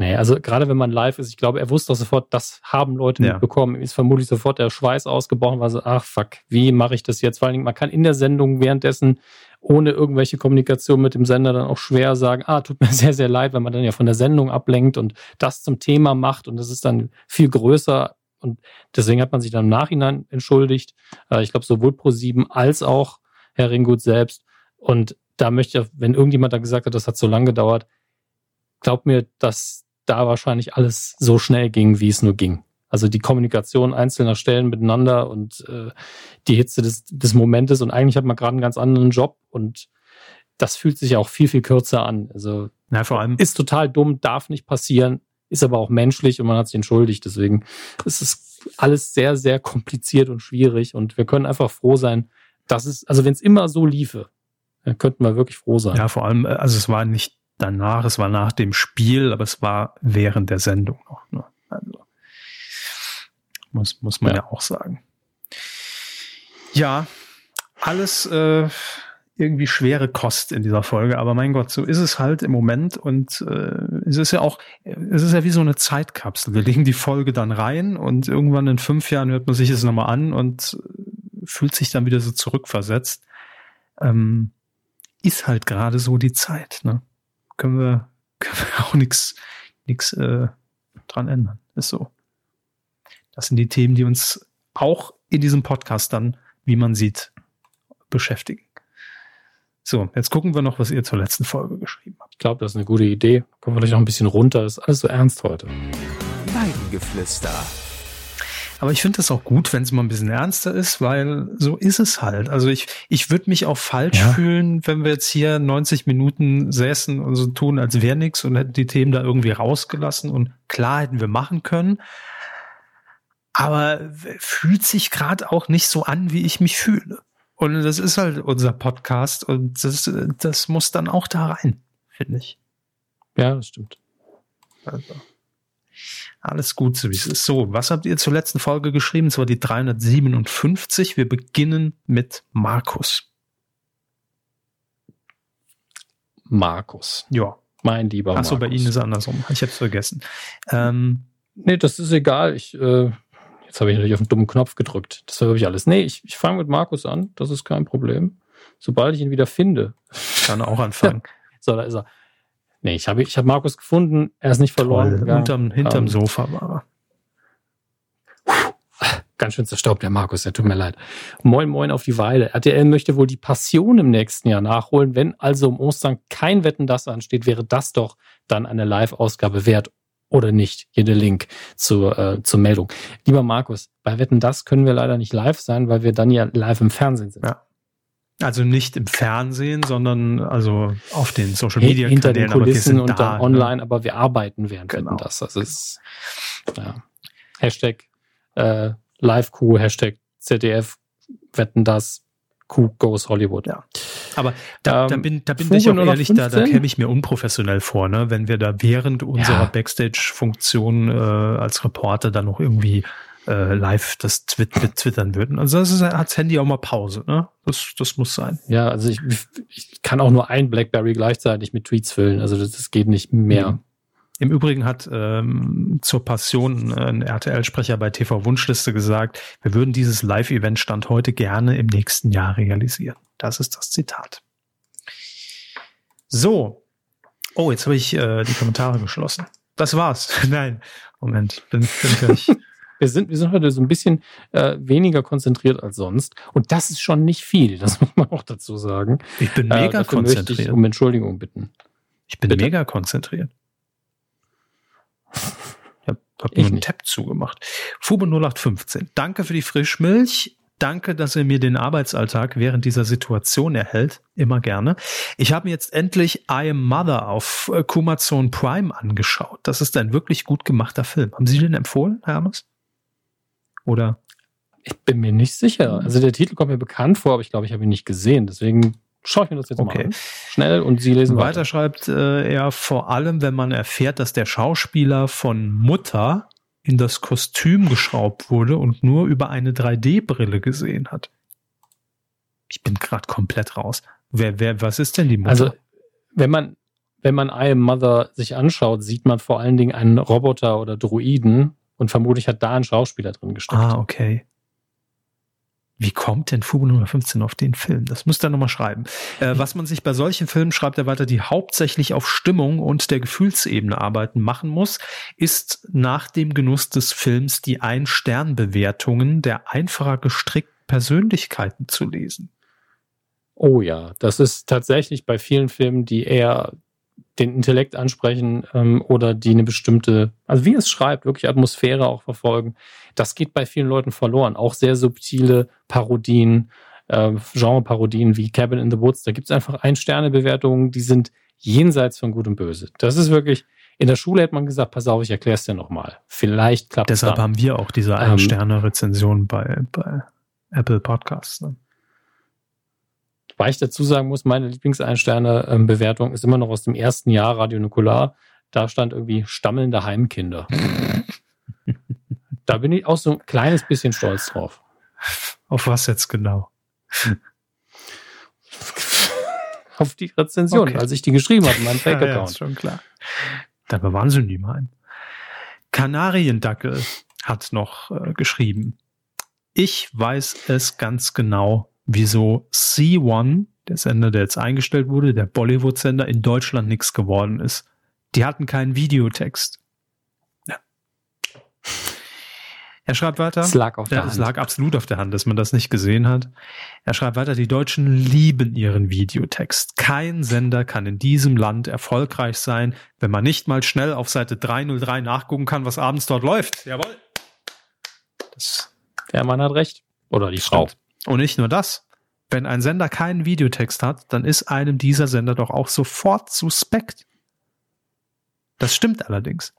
Nee, also gerade wenn man live ist, ich glaube, er wusste auch sofort, das haben Leute ja. mitbekommen. Ihm ist vermutlich sofort der Schweiß ausgebrochen, weil so, ach fuck, wie mache ich das jetzt? Vor allen Dingen, man kann in der Sendung währenddessen ohne irgendwelche Kommunikation mit dem Sender dann auch schwer sagen, ah, tut mir sehr, sehr leid, weil man dann ja von der Sendung ablenkt und das zum Thema macht und das ist dann viel größer und deswegen hat man sich dann im Nachhinein entschuldigt. Äh, ich glaube, sowohl Pro7 als auch Herr Ringgut selbst. Und da möchte ich, wenn irgendjemand da gesagt hat, das hat so lange gedauert, glaubt mir, dass da wahrscheinlich alles so schnell ging, wie es nur ging. Also die Kommunikation einzelner Stellen miteinander und äh, die Hitze des, des Momentes und eigentlich hat man gerade einen ganz anderen Job und das fühlt sich auch viel, viel kürzer an. Also ja, vor allem ist total dumm, darf nicht passieren, ist aber auch menschlich und man hat sich entschuldigt. Deswegen ist es alles sehr, sehr kompliziert und schwierig und wir können einfach froh sein, dass es, also wenn es immer so liefe, dann könnten wir wirklich froh sein. Ja, vor allem, äh, also es war nicht danach, es war nach dem Spiel, aber es war während der Sendung noch. Ne? Also muss, muss man ja. ja auch sagen. Ja, alles äh, irgendwie schwere Kost in dieser Folge, aber mein Gott, so ist es halt im Moment und äh, es ist ja auch, es ist ja wie so eine Zeitkapsel. Wir legen die Folge dann rein und irgendwann in fünf Jahren hört man sich es nochmal an und fühlt sich dann wieder so zurückversetzt. Ähm, ist halt gerade so die Zeit, ne? können wir, können wir auch nichts nix, äh, dran ändern. Ist so. Das sind die Themen, die uns auch in diesem Podcast dann, wie man sieht, beschäftigen. So, jetzt gucken wir noch, was ihr zur letzten Folge geschrieben habt. Ich glaube, das ist eine gute Idee. Kommen wir vielleicht noch ein bisschen runter. Das ist alles so ernst heute. Weidengeflüster. Aber ich finde das auch gut, wenn es mal ein bisschen ernster ist, weil so ist es halt. Also ich, ich würde mich auch falsch ja. fühlen, wenn wir jetzt hier 90 Minuten säßen und so tun, als wäre nichts und hätten die Themen da irgendwie rausgelassen und klar hätten wir machen können. Aber fühlt sich gerade auch nicht so an, wie ich mich fühle. Und das ist halt unser Podcast und das, das muss dann auch da rein, finde ich. Ja, das stimmt. Also. Alles gut, so wie es ist. So, was habt ihr zur letzten Folge geschrieben? Es war die 357. Wir beginnen mit Markus. Markus. Ja. Mein lieber Markus. Achso, bei Ihnen ist es andersrum. Ich habe es vergessen. Ähm, nee, das ist egal. Ich, äh, jetzt habe ich natürlich auf den dummen Knopf gedrückt. Das war wirklich alles. Nee, ich, ich fange mit Markus an. Das ist kein Problem. Sobald ich ihn wieder finde. Kann auch anfangen. so, da ist er. Nee, ich habe ich hab Markus gefunden, er ist nicht verloren. Toll, unterm, hinterm um, Sofa war er. Ganz schön zerstaubt der Markus, der tut mir leid. Moin Moin auf die Weide. RTL möchte wohl die Passion im nächsten Jahr nachholen. Wenn also um Ostern kein Wetten das ansteht, wäre das doch dann eine Live-Ausgabe wert oder nicht. Hier der Link zur, äh, zur Meldung. Lieber Markus, bei Wetten das können wir leider nicht live sein, weil wir dann ja live im Fernsehen sind. Ja. Also nicht im Fernsehen, sondern also auf den Social Media hinter den Kulissen und da, dann online, ne? aber wir arbeiten während genau. das. Das ist ja. Hashtag äh, LiveQ, Hashtag ZDF, wetten das, Q goes Hollywood. Ja. Aber da, ähm, da bin, da bin ich auch ehrlich, da, da käme ich mir unprofessionell vor, ne? wenn wir da während unserer ja. Backstage-Funktion äh, als Reporter dann noch irgendwie äh, live das Twit twittern würden. Also das ist, hat das Handy auch mal Pause, ne? Das, das muss sein. Ja, also ich, ich kann auch nur ein Blackberry gleichzeitig mit Tweets füllen. Also das, das geht nicht mehr. Mhm. Im Übrigen hat ähm, zur Passion ein RTL-Sprecher bei TV Wunschliste gesagt, wir würden dieses Live-Event Stand heute gerne im nächsten Jahr realisieren. Das ist das Zitat. So. Oh, jetzt habe ich äh, die Kommentare geschlossen. Das war's. Nein, Moment, bin, bin gleich. Wir sind, wir sind heute so ein bisschen äh, weniger konzentriert als sonst. Und das ist schon nicht viel, das muss man auch dazu sagen. Ich bin äh, mega äh, konzentriert. Um Entschuldigung bitten. Ich bin Bitte? mega konzentriert. Ich habe hab nur einen Tab zugemacht. Fube 0815. Danke für die Frischmilch. Danke, dass ihr mir den Arbeitsalltag während dieser Situation erhält. Immer gerne. Ich habe mir jetzt endlich I Am Mother auf äh, Kumazon Prime angeschaut. Das ist ein wirklich gut gemachter Film. Haben Sie den empfohlen, Herr Hermes? Oder? Ich bin mir nicht sicher. Also der Titel kommt mir bekannt vor, aber ich glaube, ich habe ihn nicht gesehen. Deswegen schaue ich mir das jetzt okay. mal an. Schnell und Sie lesen weiter. Weiter schreibt äh, er vor allem, wenn man erfährt, dass der Schauspieler von Mutter in das Kostüm geschraubt wurde und nur über eine 3D-Brille gesehen hat. Ich bin gerade komplett raus. Wer, wer, was ist denn die Mutter? Also wenn man, wenn man I Am Mother sich anschaut, sieht man vor allen Dingen einen Roboter oder Druiden und vermutlich hat da ein Schauspieler drin gesteckt. Ah, okay. Wie kommt denn Fuge Nummer 15 auf den Film? Das müsst ihr nochmal schreiben. Äh, was man sich bei solchen Filmen, schreibt er weiter, die hauptsächlich auf Stimmung und der Gefühlsebene arbeiten machen muss, ist nach dem Genuss des Films die Ein-Stern-Bewertungen der einfacher gestrickten Persönlichkeiten zu lesen. Oh ja, das ist tatsächlich bei vielen Filmen, die eher den Intellekt ansprechen ähm, oder die eine bestimmte, also wie es schreibt, wirklich Atmosphäre auch verfolgen. Das geht bei vielen Leuten verloren. Auch sehr subtile Parodien, äh, Genre-Parodien wie Cabin in the Woods. Da gibt es einfach Ein-Sterne-Bewertungen, die sind jenseits von Gut und Böse. Das ist wirklich, in der Schule hätte man gesagt, pass auf, ich erkläre es dir nochmal. Vielleicht klappt es Deshalb dann. haben wir auch diese ähm, Ein-Sterne-Rezension bei, bei Apple Podcasts. Ne? Weil ich dazu sagen muss, meine Lieblingseinsterne-Bewertung ist immer noch aus dem ersten Jahr Radio Nukular. Da stand irgendwie stammelnde Heimkinder. da bin ich auch so ein kleines bisschen stolz drauf. Auf was jetzt genau? Auf die Rezension, okay. als ich die geschrieben habe in meinem Fake-Account. Ja, ja, schon klar. Dabei waren sie nie mal. Kanariendackel hat noch äh, geschrieben. Ich weiß es ganz genau, wieso C1, der Sender, der jetzt eingestellt wurde, der Bollywood-Sender, in Deutschland nichts geworden ist. Die hatten keinen Videotext. Ja. Er schreibt weiter. Es lag auf der ja, Hand. Es lag absolut auf der Hand, dass man das nicht gesehen hat. Er schreibt weiter, die Deutschen lieben ihren Videotext. Kein Sender kann in diesem Land erfolgreich sein, wenn man nicht mal schnell auf Seite 303 nachgucken kann, was abends dort läuft. Jawohl. Das der Mann hat recht. Oder die Frau. Stimmt. Und nicht nur das. Wenn ein Sender keinen Videotext hat, dann ist einem dieser Sender doch auch sofort suspekt. Das stimmt allerdings.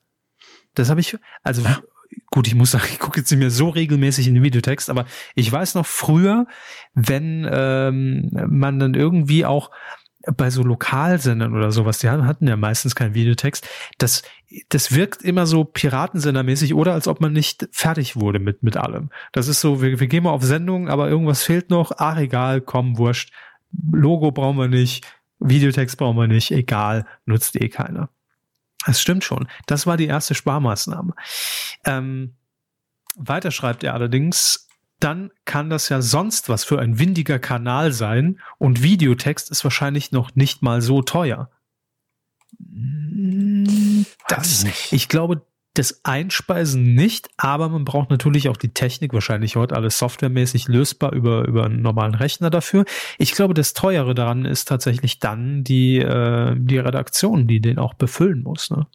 Das habe ich, also ja. gut, ich muss sagen, ich gucke jetzt nicht mehr so regelmäßig in den Videotext, aber ich weiß noch früher, wenn ähm, man dann irgendwie auch bei so Lokalsendern oder sowas, die hatten ja meistens keinen Videotext, das, das wirkt immer so Piratensendermäßig oder als ob man nicht fertig wurde mit, mit allem. Das ist so, wir, wir gehen mal auf Sendung, aber irgendwas fehlt noch, ach egal, komm, wurscht. Logo brauchen wir nicht, Videotext brauchen wir nicht, egal, nutzt eh keiner. Das stimmt schon. Das war die erste Sparmaßnahme. Ähm, weiter schreibt er allerdings, dann kann das ja sonst was für ein windiger Kanal sein und Videotext ist wahrscheinlich noch nicht mal so teuer. Das, ich glaube, das Einspeisen nicht, aber man braucht natürlich auch die Technik, wahrscheinlich heute alles softwaremäßig lösbar über, über einen normalen Rechner dafür. Ich glaube, das Teuere daran ist tatsächlich dann die, äh, die Redaktion, die den auch befüllen muss. Ne?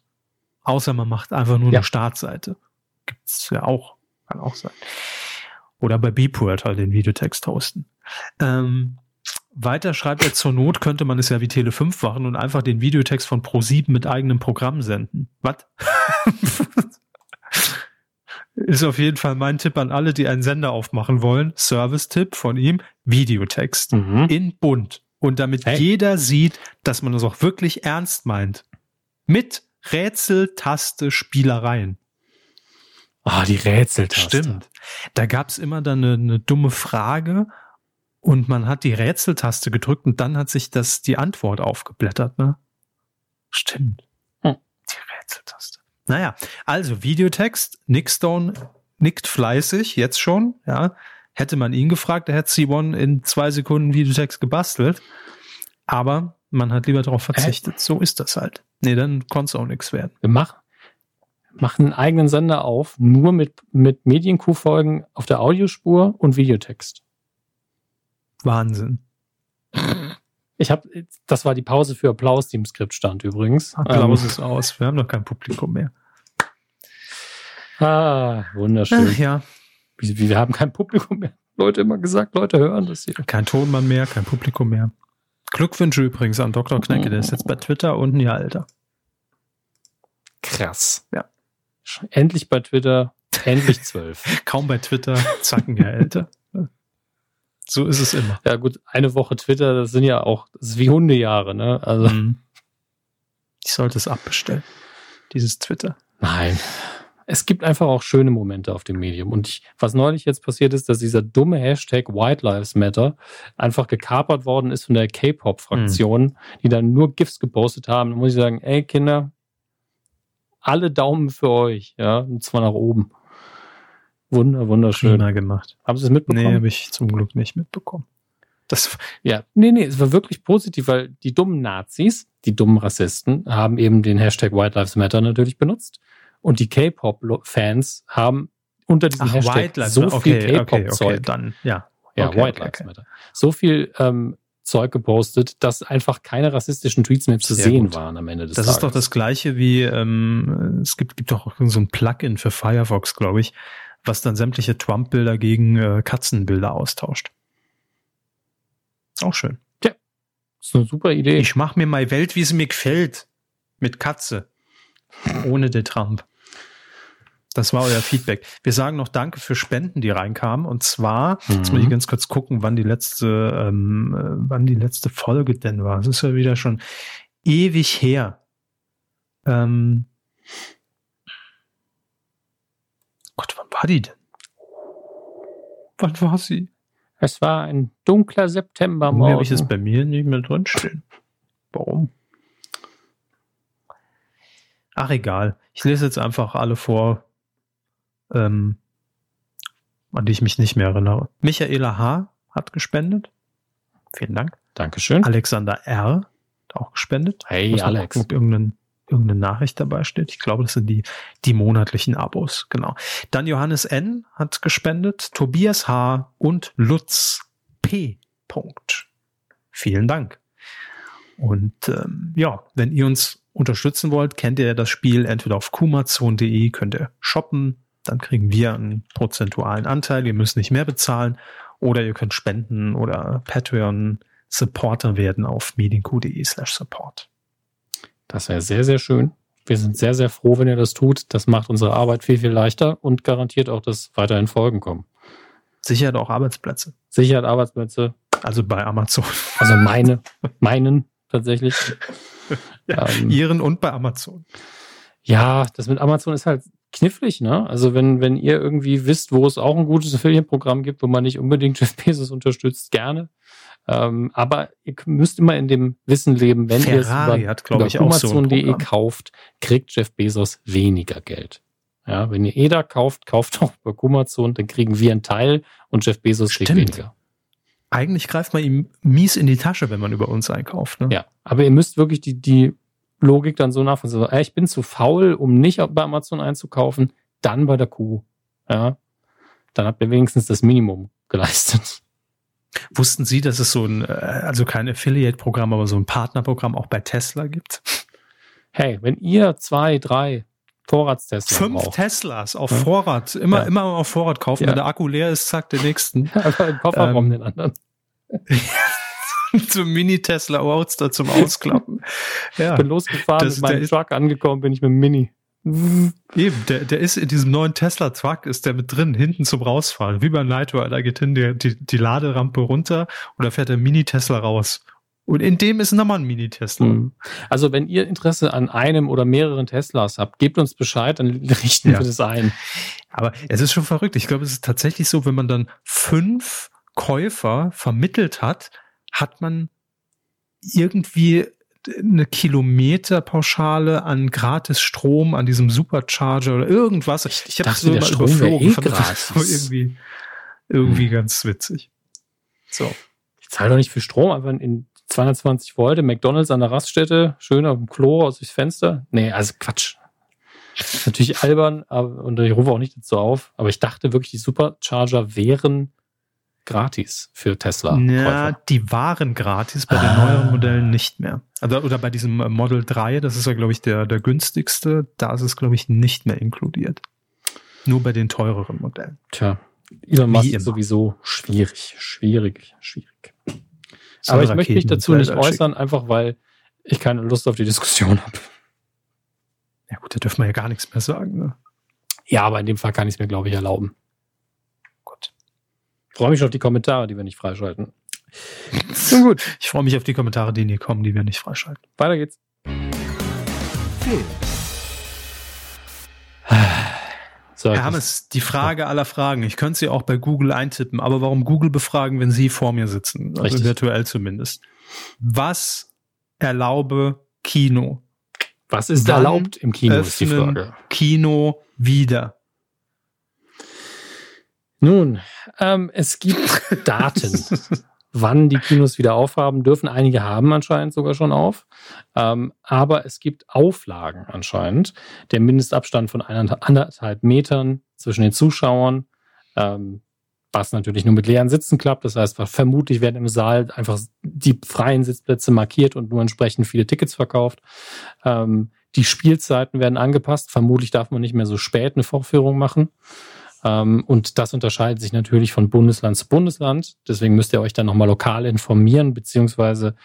Außer man macht einfach nur ja. eine Startseite. Gibt's ja auch, kann auch sein. Oder bei Beeport halt den Videotext hosten. Ähm, weiter schreibt er, zur Not könnte man es ja wie Tele 5 machen und einfach den Videotext von Pro7 mit eigenem Programm senden. Was? Ist auf jeden Fall mein Tipp an alle, die einen Sender aufmachen wollen. Service-Tipp von ihm, Videotext mhm. in bunt. Und damit hey. jeder sieht, dass man das auch wirklich ernst meint. Mit Rätseltaste Spielereien. Ah, oh, die Rätseltaste. Stimmt. Da gab's immer dann eine, eine dumme Frage und man hat die Rätseltaste gedrückt und dann hat sich das die Antwort aufgeblättert, ne? Stimmt. Hm. Die Rätseltaste. Naja, also Videotext, Nick Stone nickt fleißig, jetzt schon, ja. Hätte man ihn gefragt, der hätte C1 in zwei Sekunden Videotext gebastelt. Aber man hat lieber darauf verzichtet. Äh? So ist das halt. Nee, dann konnte es auch nichts werden. Wir machen, einen eigenen Sender auf, nur mit, mit Medienkuh-Folgen auf der Audiospur und Videotext. Wahnsinn. Ich habe, das war die Pause für Applaus, die im Skript stand übrigens. Applaus ähm, ist aus, wir haben noch kein Publikum mehr. Ah, wunderschön. Ach, ja. Wie, wir haben kein Publikum mehr. Leute immer gesagt, Leute hören das hier. Kein Tonmann mehr, kein Publikum mehr. Glückwünsche übrigens an Dr. Knecke, der ist jetzt bei Twitter und ein Jahr älter. Krass. Ja. Endlich bei Twitter, endlich zwölf. Kaum bei Twitter, zacken ja älter. So ist es immer. Ja gut, eine Woche Twitter, das sind ja auch, das ist wie Hundejahre, ne? Also. Mhm. Ich sollte es abbestellen. Dieses Twitter. Nein. es gibt einfach auch schöne Momente auf dem Medium. Und ich, was neulich jetzt passiert ist, dass dieser dumme Hashtag White Lives Matter einfach gekapert worden ist von der K-Pop-Fraktion, mhm. die dann nur GIFs gepostet haben. Da muss ich sagen, ey Kinder, alle Daumen für euch, ja, und zwar nach oben. Wunder, wunderschön. Prima gemacht. Haben Sie es mitbekommen? Nee, habe ich zum Glück nicht mitbekommen. Das, ja, nee, nee, es war wirklich positiv, weil die dummen Nazis, die dummen Rassisten, haben eben den Hashtag White Lives Matter natürlich benutzt. Und die K-Pop-Fans haben unter diesem Ach, Hashtag so okay, viel K-Pop-Zeug. Okay, okay, dann, ja. Ja, okay, White Lives Matter. So viel ähm, Zeug gepostet, dass einfach keine rassistischen Tweets mehr zu Sehr sehen gut. waren am Ende des das Tages. Das ist doch das gleiche wie, ähm, es gibt, gibt doch so ein Plugin für Firefox, glaube ich, was dann sämtliche Trump-Bilder gegen äh, Katzenbilder austauscht. Auch schön. Ja, ist eine super Idee. Ich mache mir mal Welt, wie sie mir gefällt. Mit Katze. Ohne den Trump. Das war euer Feedback. Wir sagen noch Danke für Spenden, die reinkamen. Und zwar, mhm. jetzt muss ich mhm. ganz kurz gucken, wann die letzte, ähm, äh, wann die letzte Folge denn war. Das ist ja wieder schon ewig her. Ähm, Gott, wann war die denn? Wann war sie? Es war ein dunkler Septembermorgen. Warum habe ich es bei mir nicht mehr drinstehen? Warum? Ach, egal. Ich lese jetzt einfach alle vor, ähm, an die ich mich nicht mehr erinnere. Michaela H. hat gespendet. Vielen Dank. Dankeschön. Alexander R. hat auch gespendet. Hey, Alex. Gucken, ob irgendein, irgendeine Nachricht dabei steht. Ich glaube, das sind die, die monatlichen Abos. Genau. Dann Johannes N. hat gespendet. Tobias H. und Lutz P. Punkt. Vielen Dank. Und ähm, ja, wenn ihr uns unterstützen wollt, kennt ihr das Spiel entweder auf kumazon.de, könnt ihr shoppen dann kriegen wir einen prozentualen Anteil. Ihr müsst nicht mehr bezahlen oder ihr könnt spenden oder Patreon Supporter werden auf medienq.de slash support. Das wäre sehr, sehr schön. Wir sind sehr, sehr froh, wenn ihr das tut. Das macht unsere Arbeit viel, viel leichter und garantiert auch, dass weiterhin Folgen kommen. Sichert auch Arbeitsplätze. Sichert Arbeitsplätze. Also bei Amazon. Also meine, meinen tatsächlich. Ja, ähm, ihren und bei Amazon. Ja, das mit Amazon ist halt knifflig, ne? Also wenn, wenn ihr irgendwie wisst, wo es auch ein gutes Affiliate-Programm gibt, wo man nicht unbedingt Jeff Bezos unterstützt, gerne. Ähm, aber ihr müsst immer in dem Wissen leben, wenn ihr es über, über Amazon.de so kauft, kriegt Jeff Bezos weniger Geld. Ja, wenn ihr EDA kauft, kauft auch bei Kumazon, dann kriegen wir einen Teil und Jeff Bezos Stimmt. kriegt weniger. Eigentlich greift man ihm mies in die Tasche, wenn man über uns einkauft. Ne? Ja, aber ihr müsst wirklich die, die Logik dann so nachvollziehen. So, ich bin zu faul, um nicht bei Amazon einzukaufen, dann bei der Kuh. Ja, dann habt ihr wenigstens das Minimum geleistet. Wussten Sie, dass es so ein, äh, also kein Affiliate-Programm, aber so ein Partnerprogramm auch bei Tesla gibt? Hey, wenn ihr zwei, drei Vorratstesla Fünf braucht. Teslas auf ja. Vorrat, immer, ja. immer auf Vorrat kaufen. Ja. Wenn der Akku leer ist, zack, den nächsten. Aber im Kofferraum ähm, den anderen. zum Mini-Tesla Roadster zum Ausklappen. Ja. Ich bin losgefahren, das, mit meinem Truck angekommen bin ich mit dem Mini. Eben, der, der ist in diesem neuen Tesla Truck, ist der mit drin, hinten zum Rausfahren. Wie beim Nitro, da geht hin die, die, die Laderampe runter und da fährt der Mini-Tesla raus. Und in dem ist nochmal ein Mini-Tesla. Mhm. Also wenn ihr Interesse an einem oder mehreren Teslas habt, gebt uns Bescheid, dann richten ja. wir das ein. Aber es ist schon verrückt. Ich glaube, es ist tatsächlich so, wenn man dann fünf Käufer vermittelt hat, hat man irgendwie eine Kilometerpauschale an gratis Strom an diesem Supercharger oder irgendwas. Ich, ich habe das so mal Strom überflogen. Eh gratis. irgendwie irgendwie hm. ganz witzig. So. Ich zahle doch nicht für Strom, aber in 220 Volt im McDonalds an der Raststätte, schön auf dem Klo aus durchs Fenster. Nee, also Quatsch. Das natürlich albern, aber, und ich rufe auch nicht dazu auf, aber ich dachte wirklich, die Supercharger wären gratis für Tesla. Ja, die waren gratis, bei den ah. neueren Modellen nicht mehr. Also, oder bei diesem Model 3, das ist ja, glaube ich, der, der günstigste, da ist es, glaube ich, nicht mehr inkludiert. Nur bei den teureren Modellen. Tja, Elon Musk ist sowieso schwierig, schwierig, schwierig. So Aber ich möchte mich dazu nicht äußern, einfach weil ich keine Lust auf die Diskussion habe. Ja gut, da dürfen wir ja gar nichts mehr sagen. Ne? Ja, aber in dem Fall kann ich es mir, glaube ich, erlauben freue mich auf die Kommentare, die wir nicht freischalten. Nun gut. Ich freue mich auf die Kommentare, die nie kommen, die wir nicht freischalten. Weiter geht's. Herr Hammes, die Frage aller Fragen. Ich könnte sie auch bei Google eintippen, aber warum Google befragen, wenn Sie vor mir sitzen? Also Richtig. virtuell zumindest. Was erlaube Kino? Was ist Wann erlaubt im Kino, ist die Frage. Kino wieder. Nun, ähm, es gibt Daten, wann die Kinos wieder aufhaben dürfen. Einige haben anscheinend sogar schon auf. Ähm, aber es gibt Auflagen anscheinend. Der Mindestabstand von anderthalb Metern zwischen den Zuschauern, ähm, was natürlich nur mit leeren Sitzen klappt. Das heißt, vermutlich werden im Saal einfach die freien Sitzplätze markiert und nur entsprechend viele Tickets verkauft. Ähm, die Spielzeiten werden angepasst. Vermutlich darf man nicht mehr so spät eine Vorführung machen. Ähm, und das unterscheidet sich natürlich von Bundesland zu Bundesland. Deswegen müsst ihr euch dann nochmal lokal informieren, beziehungsweise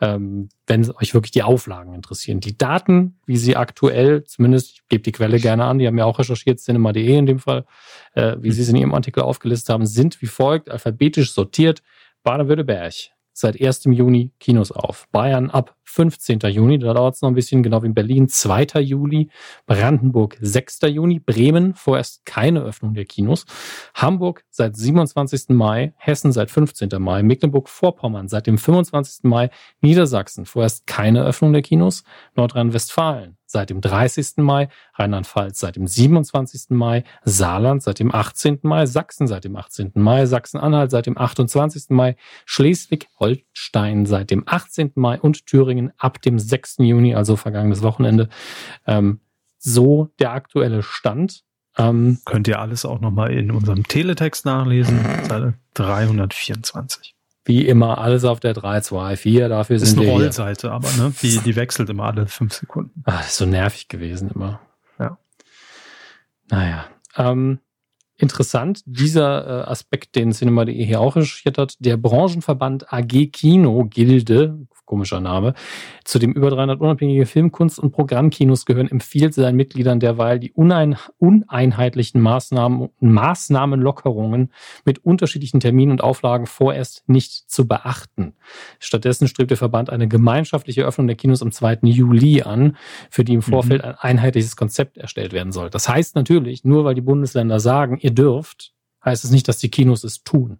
ähm, wenn euch wirklich die Auflagen interessieren. Die Daten, wie sie aktuell, zumindest, ich gebe die Quelle gerne an, die haben ja auch recherchiert, cinema.de in dem Fall, äh, wie sie es in ihrem Artikel aufgelistet haben, sind wie folgt, alphabetisch sortiert. Baden-Württemberg, seit 1. Juni Kinos auf. Bayern ab 15. Juni, da dauert es noch ein bisschen, genau wie in Berlin 2. Juli, Brandenburg 6. Juni, Bremen vorerst keine Öffnung der Kinos, Hamburg seit 27. Mai, Hessen seit 15. Mai, Mecklenburg-Vorpommern seit dem 25. Mai, Niedersachsen vorerst keine Öffnung der Kinos, Nordrhein-Westfalen seit dem 30. Mai, Rheinland-Pfalz seit dem 27. Mai, Saarland seit dem 18. Mai, Sachsen seit dem 18. Mai, Sachsen-Anhalt seit dem 28. Mai, Schleswig-Holstein seit dem 18. Mai und Thüringen ab dem 6. Juni, also vergangenes Wochenende. Ähm, so der aktuelle Stand. Ähm, Könnt ihr alles auch nochmal in unserem Teletext nachlesen, Seite 324. Wie immer, alles auf der 3, 2, 4. Dafür sind wir. Ist eine Rollseite, aber ne? Die, die wechselt immer alle fünf Sekunden. Ah, das ist so nervig gewesen immer. Ja. Naja. Ähm, interessant, dieser äh, Aspekt, den Cinema.de hier auch recherchiert hat, der Branchenverband AG Kino Gilde, komischer Name, zu dem über 300 unabhängige Filmkunst- und Programmkinos gehören, empfiehlt seinen Mitgliedern derweil die unein uneinheitlichen Maßnahmen, Maßnahmenlockerungen mit unterschiedlichen Terminen und Auflagen vorerst nicht zu beachten. Stattdessen strebt der Verband eine gemeinschaftliche Öffnung der Kinos am 2. Juli an, für die im Vorfeld mhm. ein einheitliches Konzept erstellt werden soll. Das heißt natürlich, nur weil die Bundesländer sagen, ihr dürft, heißt es nicht, dass die Kinos es tun.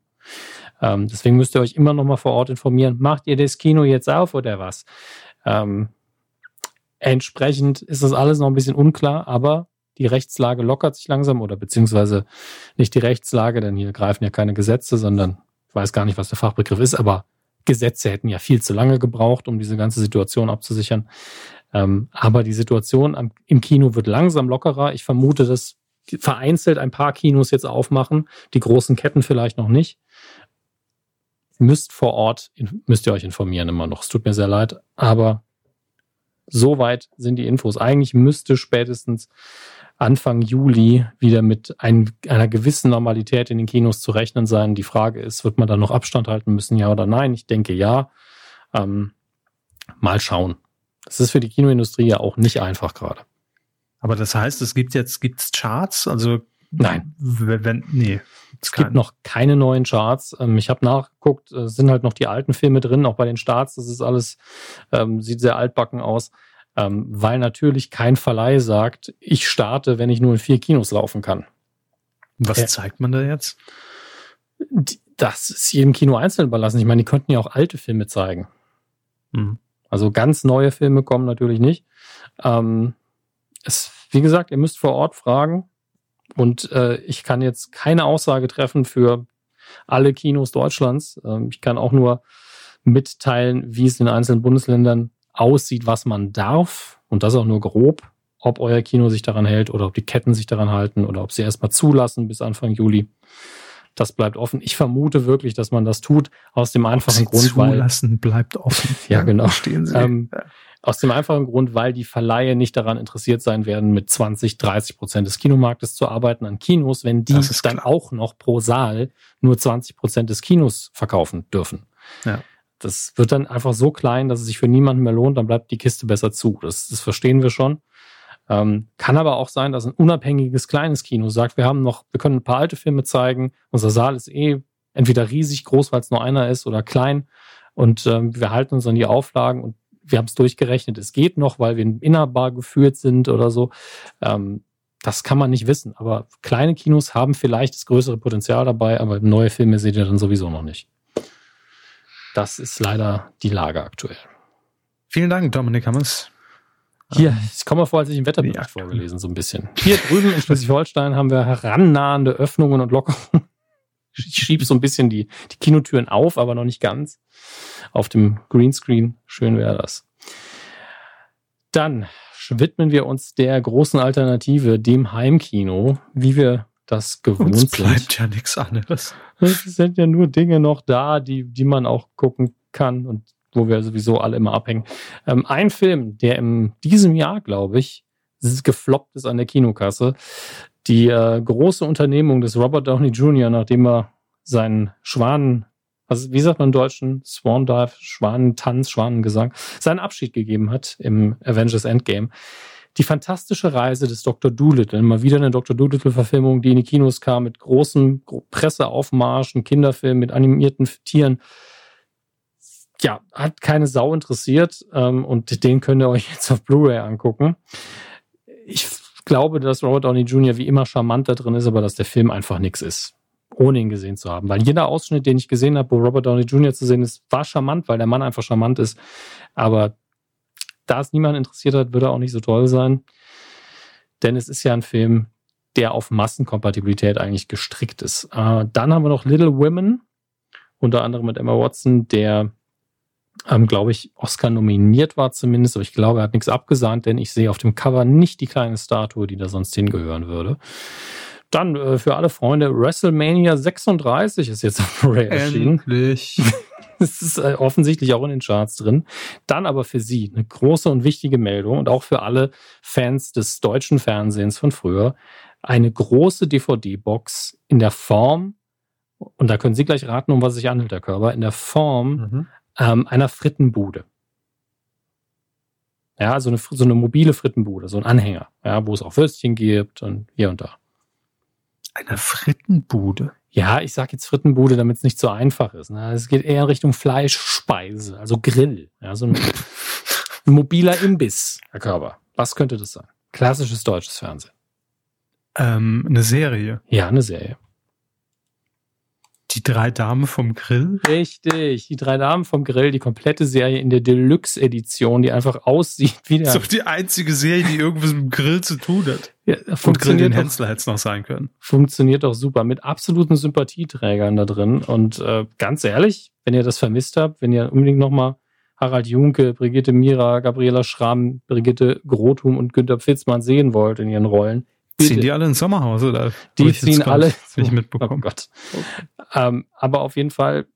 Ähm, deswegen müsst ihr euch immer noch mal vor Ort informieren. Macht ihr das Kino jetzt auf oder was? Ähm, entsprechend ist das alles noch ein bisschen unklar, aber die Rechtslage lockert sich langsam oder beziehungsweise nicht die Rechtslage, denn hier greifen ja keine Gesetze, sondern ich weiß gar nicht, was der Fachbegriff ist, aber Gesetze hätten ja viel zu lange gebraucht, um diese ganze Situation abzusichern. Ähm, aber die Situation am, im Kino wird langsam lockerer. Ich vermute, dass vereinzelt ein paar Kinos jetzt aufmachen, die großen Ketten vielleicht noch nicht müsst vor Ort, müsst ihr euch informieren immer noch. Es tut mir sehr leid, aber soweit sind die Infos. Eigentlich müsste spätestens Anfang Juli wieder mit ein, einer gewissen Normalität in den Kinos zu rechnen sein. Die Frage ist, wird man da noch Abstand halten müssen, ja oder nein? Ich denke ja. Ähm, mal schauen. Das ist für die Kinoindustrie ja auch nicht einfach gerade. Aber das heißt, es gibt jetzt gibt's Charts, also Nein. Wenn, nee. Es gibt noch keine neuen Charts. Ähm, ich habe nachgeguckt, es sind halt noch die alten Filme drin, auch bei den Starts. Das ist alles, ähm, sieht sehr altbacken aus. Ähm, weil natürlich kein Verleih sagt, ich starte, wenn ich nur in vier Kinos laufen kann. Was ja. zeigt man da jetzt? Das ist jedem Kino einzeln überlassen. Ich meine, die könnten ja auch alte Filme zeigen. Mhm. Also ganz neue Filme kommen natürlich nicht. Ähm, es, wie gesagt, ihr müsst vor Ort fragen. Und äh, ich kann jetzt keine Aussage treffen für alle Kinos Deutschlands. Ähm, ich kann auch nur mitteilen, wie es in einzelnen Bundesländern aussieht, was man darf. Und das auch nur grob, ob euer Kino sich daran hält oder ob die Ketten sich daran halten oder ob sie erstmal zulassen bis Anfang Juli. Das bleibt offen. Ich vermute wirklich, dass man das tut, aus dem einfachen Grund, zulassen weil. Zulassen bleibt offen. ja, genau. Stehen Sie. Ähm, ja. Aus dem einfachen Grund, weil die Verleihe nicht daran interessiert sein werden, mit 20, 30 Prozent des Kinomarktes zu arbeiten an Kinos, wenn die dann klar. auch noch pro Saal nur 20 Prozent des Kinos verkaufen dürfen. Ja. Das wird dann einfach so klein, dass es sich für niemanden mehr lohnt, dann bleibt die Kiste besser zu. Das, das verstehen wir schon. Ähm, kann aber auch sein, dass ein unabhängiges kleines Kino sagt, wir haben noch, wir können ein paar alte Filme zeigen, unser Saal ist eh entweder riesig groß, weil es nur einer ist, oder klein. Und ähm, wir halten uns an die Auflagen und wir haben es durchgerechnet, es geht noch, weil wir in Innerbar geführt sind oder so. Ähm, das kann man nicht wissen. Aber kleine Kinos haben vielleicht das größere Potenzial dabei, aber neue Filme seht ihr dann sowieso noch nicht. Das ist leider die Lage aktuell. Vielen Dank, Dominik Hammers. Hier, ich komme mal vor, als ich im Wetterbericht ja. vorgelesen, so ein bisschen. Hier drüben in Schleswig-Holstein haben wir herannahende Öffnungen und Lockerungen. Ich schiebe so ein bisschen die, die Kinotüren auf, aber noch nicht ganz. Auf dem Greenscreen. Schön wäre das. Dann widmen wir uns der großen Alternative, dem Heimkino, wie wir das gewohnt Uns bleibt sind. ja nichts anderes. Es sind ja nur Dinge noch da, die, die man auch gucken kann und wo wir sowieso alle immer abhängen. Ähm, ein Film, der in diesem Jahr, glaube ich, gefloppt ist an der Kinokasse. Die äh, große Unternehmung des Robert Downey Jr., nachdem er seinen Schwanen also wie sagt man im Deutschen, Swan Dive, Schwanentanz, Schwanengesang, seinen Abschied gegeben hat im Avengers Endgame. Die fantastische Reise des Dr. Doolittle, mal wieder eine Dr. Doolittle-Verfilmung, die in die Kinos kam mit großem Presseaufmarsch, ein Kinderfilm mit animierten Tieren. Ja, hat keine Sau interessiert ähm, und den könnt ihr euch jetzt auf Blu-ray angucken. Ich glaube, dass Robert Downey Jr. wie immer charmant da drin ist, aber dass der Film einfach nichts ist ohne ihn gesehen zu haben. Weil jeder Ausschnitt, den ich gesehen habe, wo Robert Downey Jr. zu sehen ist, war charmant, weil der Mann einfach charmant ist. Aber da es niemand interessiert hat, würde er auch nicht so toll sein. Denn es ist ja ein Film, der auf Massenkompatibilität eigentlich gestrickt ist. Äh, dann haben wir noch Little Women, unter anderem mit Emma Watson, der, ähm, glaube ich, Oscar nominiert war zumindest, aber ich glaube, er hat nichts abgesahnt, denn ich sehe auf dem Cover nicht die kleine Statue, die da sonst hingehören würde. Dann äh, für alle Freunde, WrestleMania 36 ist jetzt auf Blu-ray erschienen. Endlich. Es ist äh, offensichtlich auch in den Charts drin. Dann aber für Sie eine große und wichtige Meldung und auch für alle Fans des deutschen Fernsehens von früher. Eine große DVD-Box in der Form, und da können Sie gleich raten, um was sich handelt, Herr Körber, in der Form mhm. Ähm, einer Frittenbude. Ja, so eine, so eine mobile Frittenbude, so ein Anhänger, ja, wo es auch Würstchen gibt und hier und da. Eine Frittenbude. Ja, ich sage jetzt Frittenbude, damit es nicht so einfach ist. Ne? Es geht eher in Richtung Fleischspeise, also Grill. Ja, so ein, ein mobiler Imbiss, Herr Körber. Was könnte das sein? Klassisches deutsches Fernsehen. Ähm, eine Serie. Ja, eine Serie. Die drei Damen vom Grill? Richtig, die drei Damen vom Grill, die komplette Serie in der Deluxe-Edition, die einfach aussieht wie der. Das ist doch die einzige Serie, die irgendwas mit dem Grill zu tun hat. Ja, Und Grill den Hensler hätte es noch sein können. Funktioniert doch super, mit absoluten Sympathieträgern da drin. Und äh, ganz ehrlich, wenn ihr das vermisst habt, wenn ihr unbedingt nochmal Harald Junke, Brigitte Mira, Gabriela Schramm, Brigitte Grothum und Günter Pfitzmann sehen wollt in ihren Rollen. Ziehen die alle ins Sommerhaus oder? Die ziehen alle. Nicht mitbekommen. Oh Gott. Ähm, aber auf jeden Fall,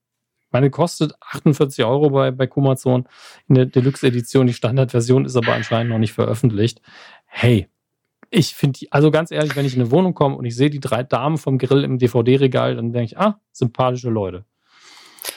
meine kostet 48 Euro bei, bei Kumazon in der Deluxe-Edition. Die Standardversion ist aber anscheinend noch nicht veröffentlicht. Hey, ich finde die, also ganz ehrlich, wenn ich in eine Wohnung komme und ich sehe die drei Damen vom Grill im DVD-Regal, dann denke ich, ah, sympathische Leute.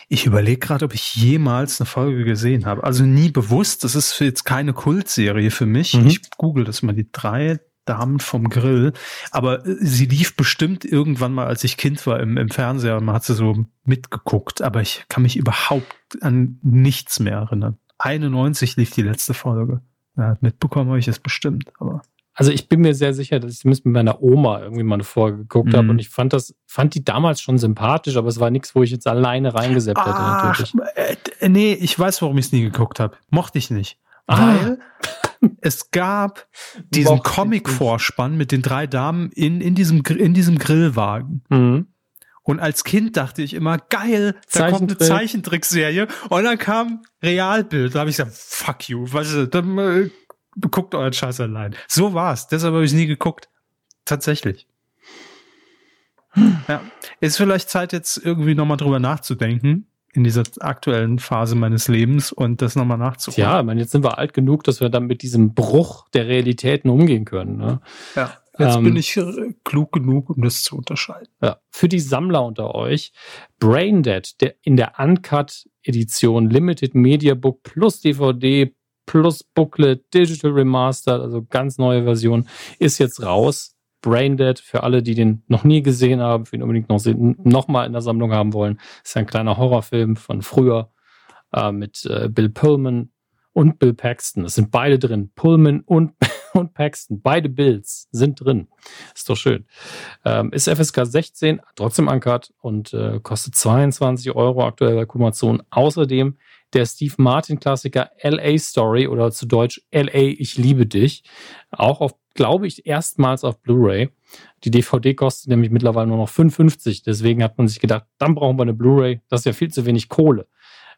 Ich überlege gerade, ob ich jemals eine Folge gesehen habe. Also nie bewusst. Das ist jetzt keine Kultserie für mich. Mhm. Ich google das mal. Die drei Damen vom Grill. Aber äh, sie lief bestimmt irgendwann mal, als ich Kind war, im, im Fernseher und man hat sie so mitgeguckt. Aber ich kann mich überhaupt an nichts mehr erinnern. 91 lief die letzte Folge. Ja, mitbekommen habe ich es bestimmt, aber. Also ich bin mir sehr sicher, dass ich zumindest mit meiner Oma irgendwie mal eine Folge geguckt mhm. habe und ich fand das, fand die damals schon sympathisch, aber es war nichts, wo ich jetzt alleine reingesetzt hätte natürlich. Äh, nee, ich weiß, warum ich es nie geguckt habe. Mochte ich nicht. Ah. Weil es gab diesen Comic-Vorspann mit den drei Damen in, in, diesem, in diesem Grillwagen. Mhm. Und als Kind dachte ich immer, geil, da kommt eine Zeichentrickserie. Und dann kam Realbild. Da habe ich gesagt, fuck you. Weißt du, dann äh, guckt euren Scheiß allein. So war's. Deshalb habe ich nie geguckt. Tatsächlich. Ja. Ist vielleicht Zeit, jetzt irgendwie nochmal drüber nachzudenken in dieser aktuellen Phase meines Lebens und das nochmal nachzuholen. Ja, ich meine, jetzt sind wir alt genug, dass wir dann mit diesem Bruch der Realitäten umgehen können. Ne? Ja. Jetzt ähm, bin ich klug genug, um das zu unterscheiden. Ja, für die Sammler unter euch, Braindead, der in der Uncut-Edition Limited Media Book plus DVD plus Booklet, Digital Remastered, also ganz neue Version, ist jetzt raus. Braindead, für alle, die den noch nie gesehen haben, für ihn unbedingt noch, noch mal in der Sammlung haben wollen, ist ein kleiner Horrorfilm von früher äh, mit äh, Bill Pullman und Bill Paxton. Es sind beide drin, Pullman und, und Paxton, beide Bills sind drin. Ist doch schön. Ähm, ist FSK 16, trotzdem ankert und äh, kostet 22 Euro aktuell bei Kumazon. Außerdem der Steve Martin Klassiker LA Story oder zu Deutsch LA Ich liebe dich. Auch auf, glaube ich, erstmals auf Blu-ray. Die DVD kostet nämlich mittlerweile nur noch 55. Deswegen hat man sich gedacht, dann brauchen wir eine Blu-ray. Das ist ja viel zu wenig Kohle.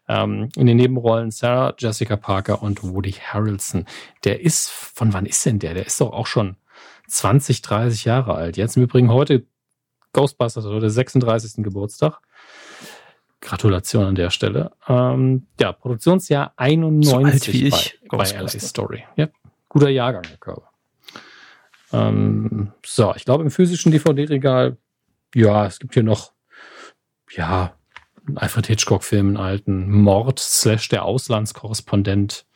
Ähm, in den Nebenrollen Sarah Jessica Parker und Woody Harrelson. Der ist, von wann ist denn der? Der ist doch auch schon 20, 30 Jahre alt. Jetzt im Übrigen heute Ghostbusters oder 36. Geburtstag. Gratulation an der Stelle. Ähm, ja, Produktionsjahr 91 so bei, bei LA Story. Ja, guter Jahrgang, Herr Körber. Ähm, so, ich glaube im physischen DVD-Regal, ja, es gibt hier noch, ja, Alfred Hitchcock-Film, einen alten Mord slash der Auslandskorrespondent.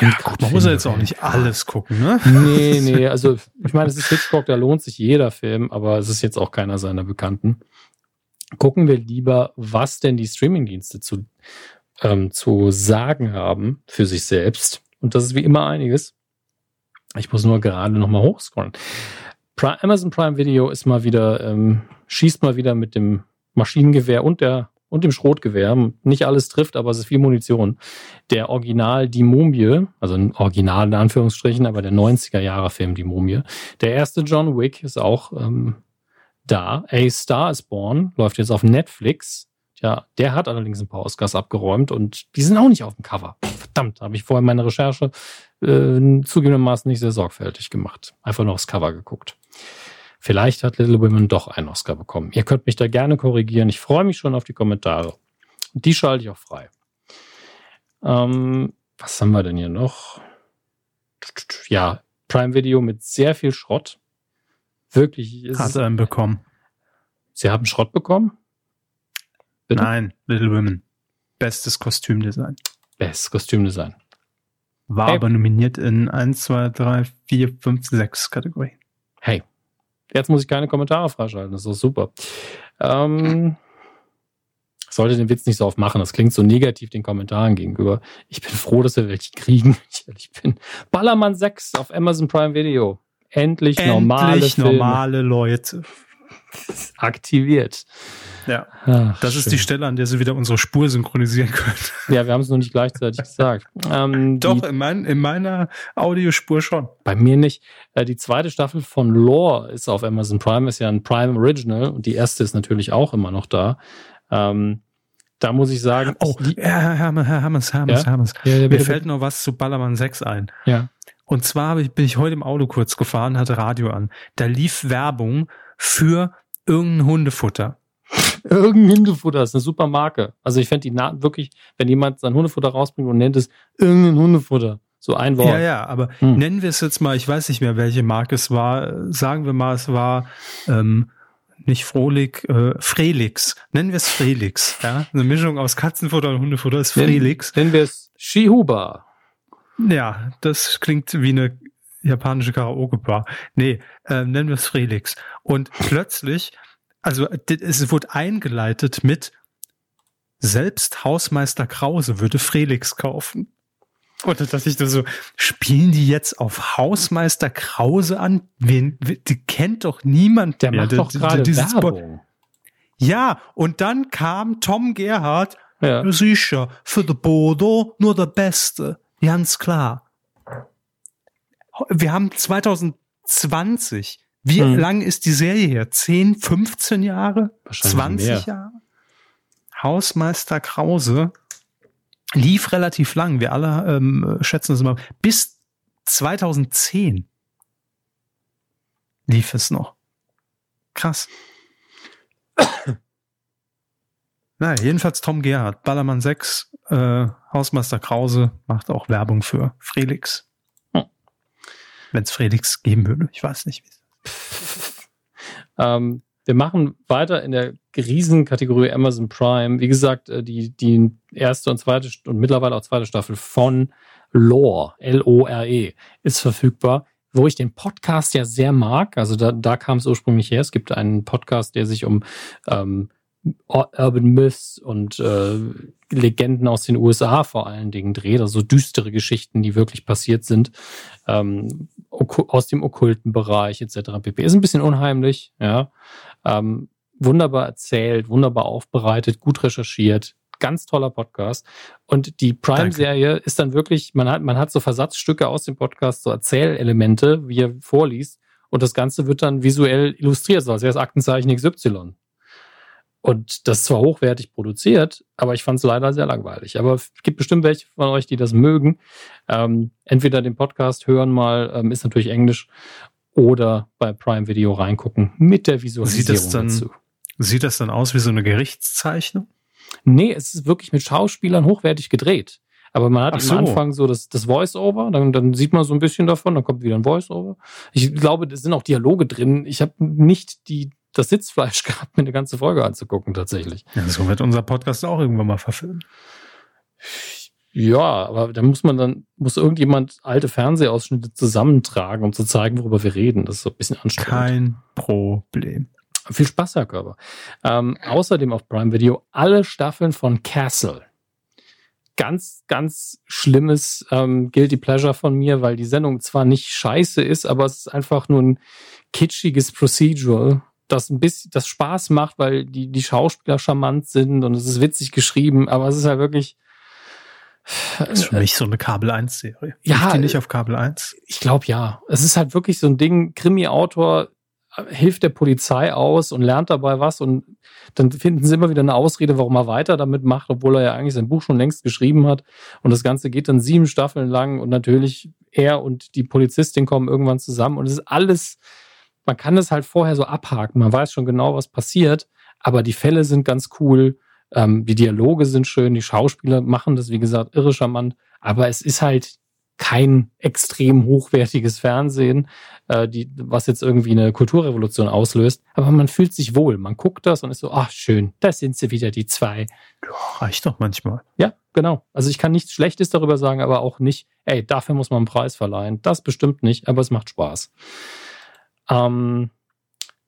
Ja, gut, man muss ja jetzt auch nicht alles gucken, ne? Nee, nee, also ich meine, es ist Hitchcock, da lohnt sich jeder Film, aber es ist jetzt auch keiner seiner Bekannten gucken wir lieber, was denn die Streamingdienste zu, ähm, zu sagen haben für sich selbst. Und das ist wie immer einiges. Ich muss nur gerade nochmal hochscrollen. Amazon Prime Video ist mal wieder, ähm, schießt mal wieder mit dem Maschinengewehr und der und dem Schrotgewehr. Nicht alles trifft, aber es ist viel Munition. Der Original Die Mumie, also ein Original in Anführungsstrichen, aber der 90er Jahre Film Die Mumie. Der erste John Wick ist auch ähm, da. A Star is Born läuft jetzt auf Netflix. Ja, der hat allerdings ein paar Oscars abgeräumt und die sind auch nicht auf dem Cover. Verdammt, habe ich vorher meine Recherche äh, zugegebenermaßen nicht sehr sorgfältig gemacht. Einfach nur aufs Cover geguckt. Vielleicht hat Little Women doch einen Oscar bekommen. Ihr könnt mich da gerne korrigieren. Ich freue mich schon auf die Kommentare. Und die schalte ich auch frei. Ähm, was haben wir denn hier noch? Ja, Prime Video mit sehr viel Schrott. Wirklich. Hat er einen bekommen. Sie haben Schrott bekommen? Bitte? Nein, Little Women. Bestes Kostümdesign. Bestes Kostümdesign. War hey. aber nominiert in 1, 2, 3, 4, 5, 6 Kategorien. Hey, jetzt muss ich keine Kommentare freischalten. Das ist doch super. Ähm, sollte den Witz nicht so oft machen. Das klingt so negativ den Kommentaren gegenüber. Ich bin froh, dass wir welche kriegen. Ich ehrlich bin. Ballermann 6 auf Amazon Prime Video. Endlich, Endlich normale normale Leute. Aktiviert. Ja. Ach, das schön. ist die Stelle, an der sie wieder unsere Spur synchronisieren können. Ja, wir haben es noch nicht gleichzeitig gesagt. Ähm, Doch, in, mein, in, meiner Audiospur schon. Bei mir nicht. Äh, die zweite Staffel von Lore ist auf Amazon Prime, ist ja ein Prime Original und die erste ist natürlich auch immer noch da. Ähm, da muss ich sagen. Oh, die, Herr Hermes, Herr Hermes, Hermes, ja? Hermes. Ja, ja, Mir fällt noch was zu Ballermann 6 ein. Ja. Und zwar bin ich heute im Auto kurz gefahren, hatte Radio an. Da lief Werbung für irgendein Hundefutter. irgendein Hundefutter ist eine super Marke. Also ich fände die Na wirklich, wenn jemand sein Hundefutter rausbringt und nennt es irgendein Hundefutter. So ein Wort. Ja, ja, aber hm. nennen wir es jetzt mal, ich weiß nicht mehr, welche Marke es war. Sagen wir mal, es war ähm, nicht Frohlig, äh, Frelix. Nennen wir es Frelix. Ja? Eine Mischung aus Katzenfutter und Hundefutter ist Frelix. Nennen wir es Shihuba. Ja, das klingt wie eine japanische Karaoke-Bar. Nee, äh, nennen wir es Frelix. Und plötzlich, also es wurde eingeleitet mit selbst Hausmeister Krause würde Frelix kaufen. Und da dachte ich so, spielen die jetzt auf Hausmeister Krause an? Wen, die kennt doch niemand Der mehr. macht doch gerade Werbung. Ja, und dann kam Tom Gerhardt, ja. sicher, für den Bodo nur der Beste. Ganz klar. Wir haben 2020. Wie hm. lang ist die Serie her? 10, 15 Jahre? 20 mehr. Jahre? Hausmeister Krause lief relativ lang. Wir alle ähm, schätzen es mal. Bis 2010 lief es noch. Krass. Na, jedenfalls Tom Gerhardt, Ballermann 6, äh, Hausmeister Krause macht auch Werbung für Frelix. Wenn es Frelix geben würde, ich weiß nicht, wie ähm, wir machen weiter in der Riesenkategorie Amazon Prime. Wie gesagt, äh, die, die erste und zweite und mittlerweile auch zweite Staffel von Lore, L-O-R-E, ist verfügbar wo ich den Podcast ja sehr mag. Also da, da kam es ursprünglich her. Es gibt einen Podcast, der sich um ähm, Urban Myths und äh, Legenden aus den USA vor allen Dingen dreht, also düstere Geschichten, die wirklich passiert sind, ähm, aus dem okkulten Bereich etc. pp. Ist ein bisschen unheimlich, ja. Ähm, wunderbar erzählt, wunderbar aufbereitet, gut recherchiert, ganz toller Podcast. Und die Prime-Serie ist dann wirklich, man hat, man hat so Versatzstücke aus dem Podcast, so Erzählelemente, wie er vorliest. Und das Ganze wird dann visuell illustriert, so als wäre es Aktenzeichen XY. Und das ist zwar hochwertig produziert, aber ich fand es leider sehr langweilig. Aber es gibt bestimmt welche von euch, die das mögen. Ähm, entweder den Podcast hören mal, ähm, ist natürlich Englisch, oder bei Prime Video reingucken mit der Visualisierung sieht das dann, dazu. Sieht das dann aus wie so eine Gerichtszeichnung? Nee, es ist wirklich mit Schauspielern hochwertig gedreht. Aber man hat so. am Anfang so das, das Voice-Over, dann, dann sieht man so ein bisschen davon, dann kommt wieder ein Voice-Over. Ich glaube, da sind auch Dialoge drin. Ich habe nicht die das Sitzfleisch gehabt, mir eine ganze Folge anzugucken, tatsächlich. Ja, so wird unser Podcast auch irgendwann mal verfilmt. Ja, aber da muss man dann, muss irgendjemand alte Fernsehausschnitte zusammentragen, um zu zeigen, worüber wir reden. Das ist so ein bisschen anstrengend. Kein Problem. Viel Spaß, Herr Körper. Ähm, außerdem auf Prime Video alle Staffeln von Castle. Ganz, ganz schlimmes ähm, Guilty Pleasure von mir, weil die Sendung zwar nicht scheiße ist, aber es ist einfach nur ein kitschiges Procedural das ein bisschen, das Spaß macht, weil die, die Schauspieler charmant sind und es ist witzig geschrieben, aber es ist halt wirklich. Das ist für mich so eine Kabel 1 Serie. Ja. die nicht auf Kabel 1? Ich glaube ja. Es ist halt wirklich so ein Ding, Krimi-Autor hilft der Polizei aus und lernt dabei was und dann finden sie immer wieder eine Ausrede, warum er weiter damit macht, obwohl er ja eigentlich sein Buch schon längst geschrieben hat. Und das Ganze geht dann sieben Staffeln lang und natürlich er und die Polizistin kommen irgendwann zusammen und es ist alles man kann es halt vorher so abhaken. Man weiß schon genau, was passiert, aber die Fälle sind ganz cool. Ähm, die Dialoge sind schön, die Schauspieler machen das, wie gesagt, irre charmant, aber es ist halt kein extrem hochwertiges Fernsehen, äh, die, was jetzt irgendwie eine Kulturrevolution auslöst. Aber man fühlt sich wohl. Man guckt das und ist so, ach schön, da sind sie wieder, die zwei. Ja, reicht doch manchmal. Ja, genau. Also ich kann nichts Schlechtes darüber sagen, aber auch nicht, ey, dafür muss man einen Preis verleihen. Das bestimmt nicht, aber es macht Spaß. Ähm,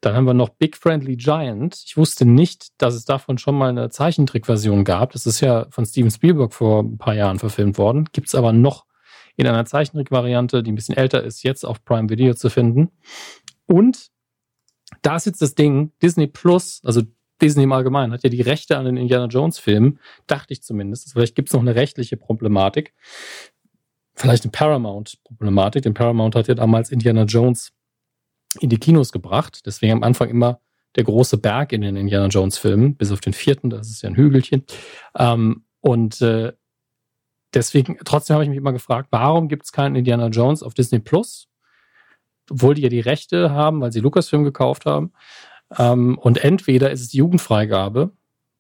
dann haben wir noch Big Friendly Giant. Ich wusste nicht, dass es davon schon mal eine Zeichentrickversion gab. Das ist ja von Steven Spielberg vor ein paar Jahren verfilmt worden. Gibt es aber noch in einer Zeichentrickvariante, die ein bisschen älter ist, jetzt auf Prime Video zu finden. Und da ist jetzt das Ding, Disney Plus, also Disney im Allgemeinen, hat ja die Rechte an den Indiana Jones Filmen, dachte ich zumindest. Vielleicht gibt es noch eine rechtliche Problematik. Vielleicht eine Paramount-Problematik. Denn Paramount hat ja damals Indiana Jones in die Kinos gebracht. Deswegen am Anfang immer der große Berg in den Indiana Jones Filmen, bis auf den vierten, das ist ja ein Hügelchen. Ähm, und äh, deswegen, trotzdem habe ich mich immer gefragt, warum gibt es keinen Indiana Jones auf Disney Plus? Obwohl die ja die Rechte haben, weil sie Lucasfilm gekauft haben. Ähm, und entweder ist es die Jugendfreigabe,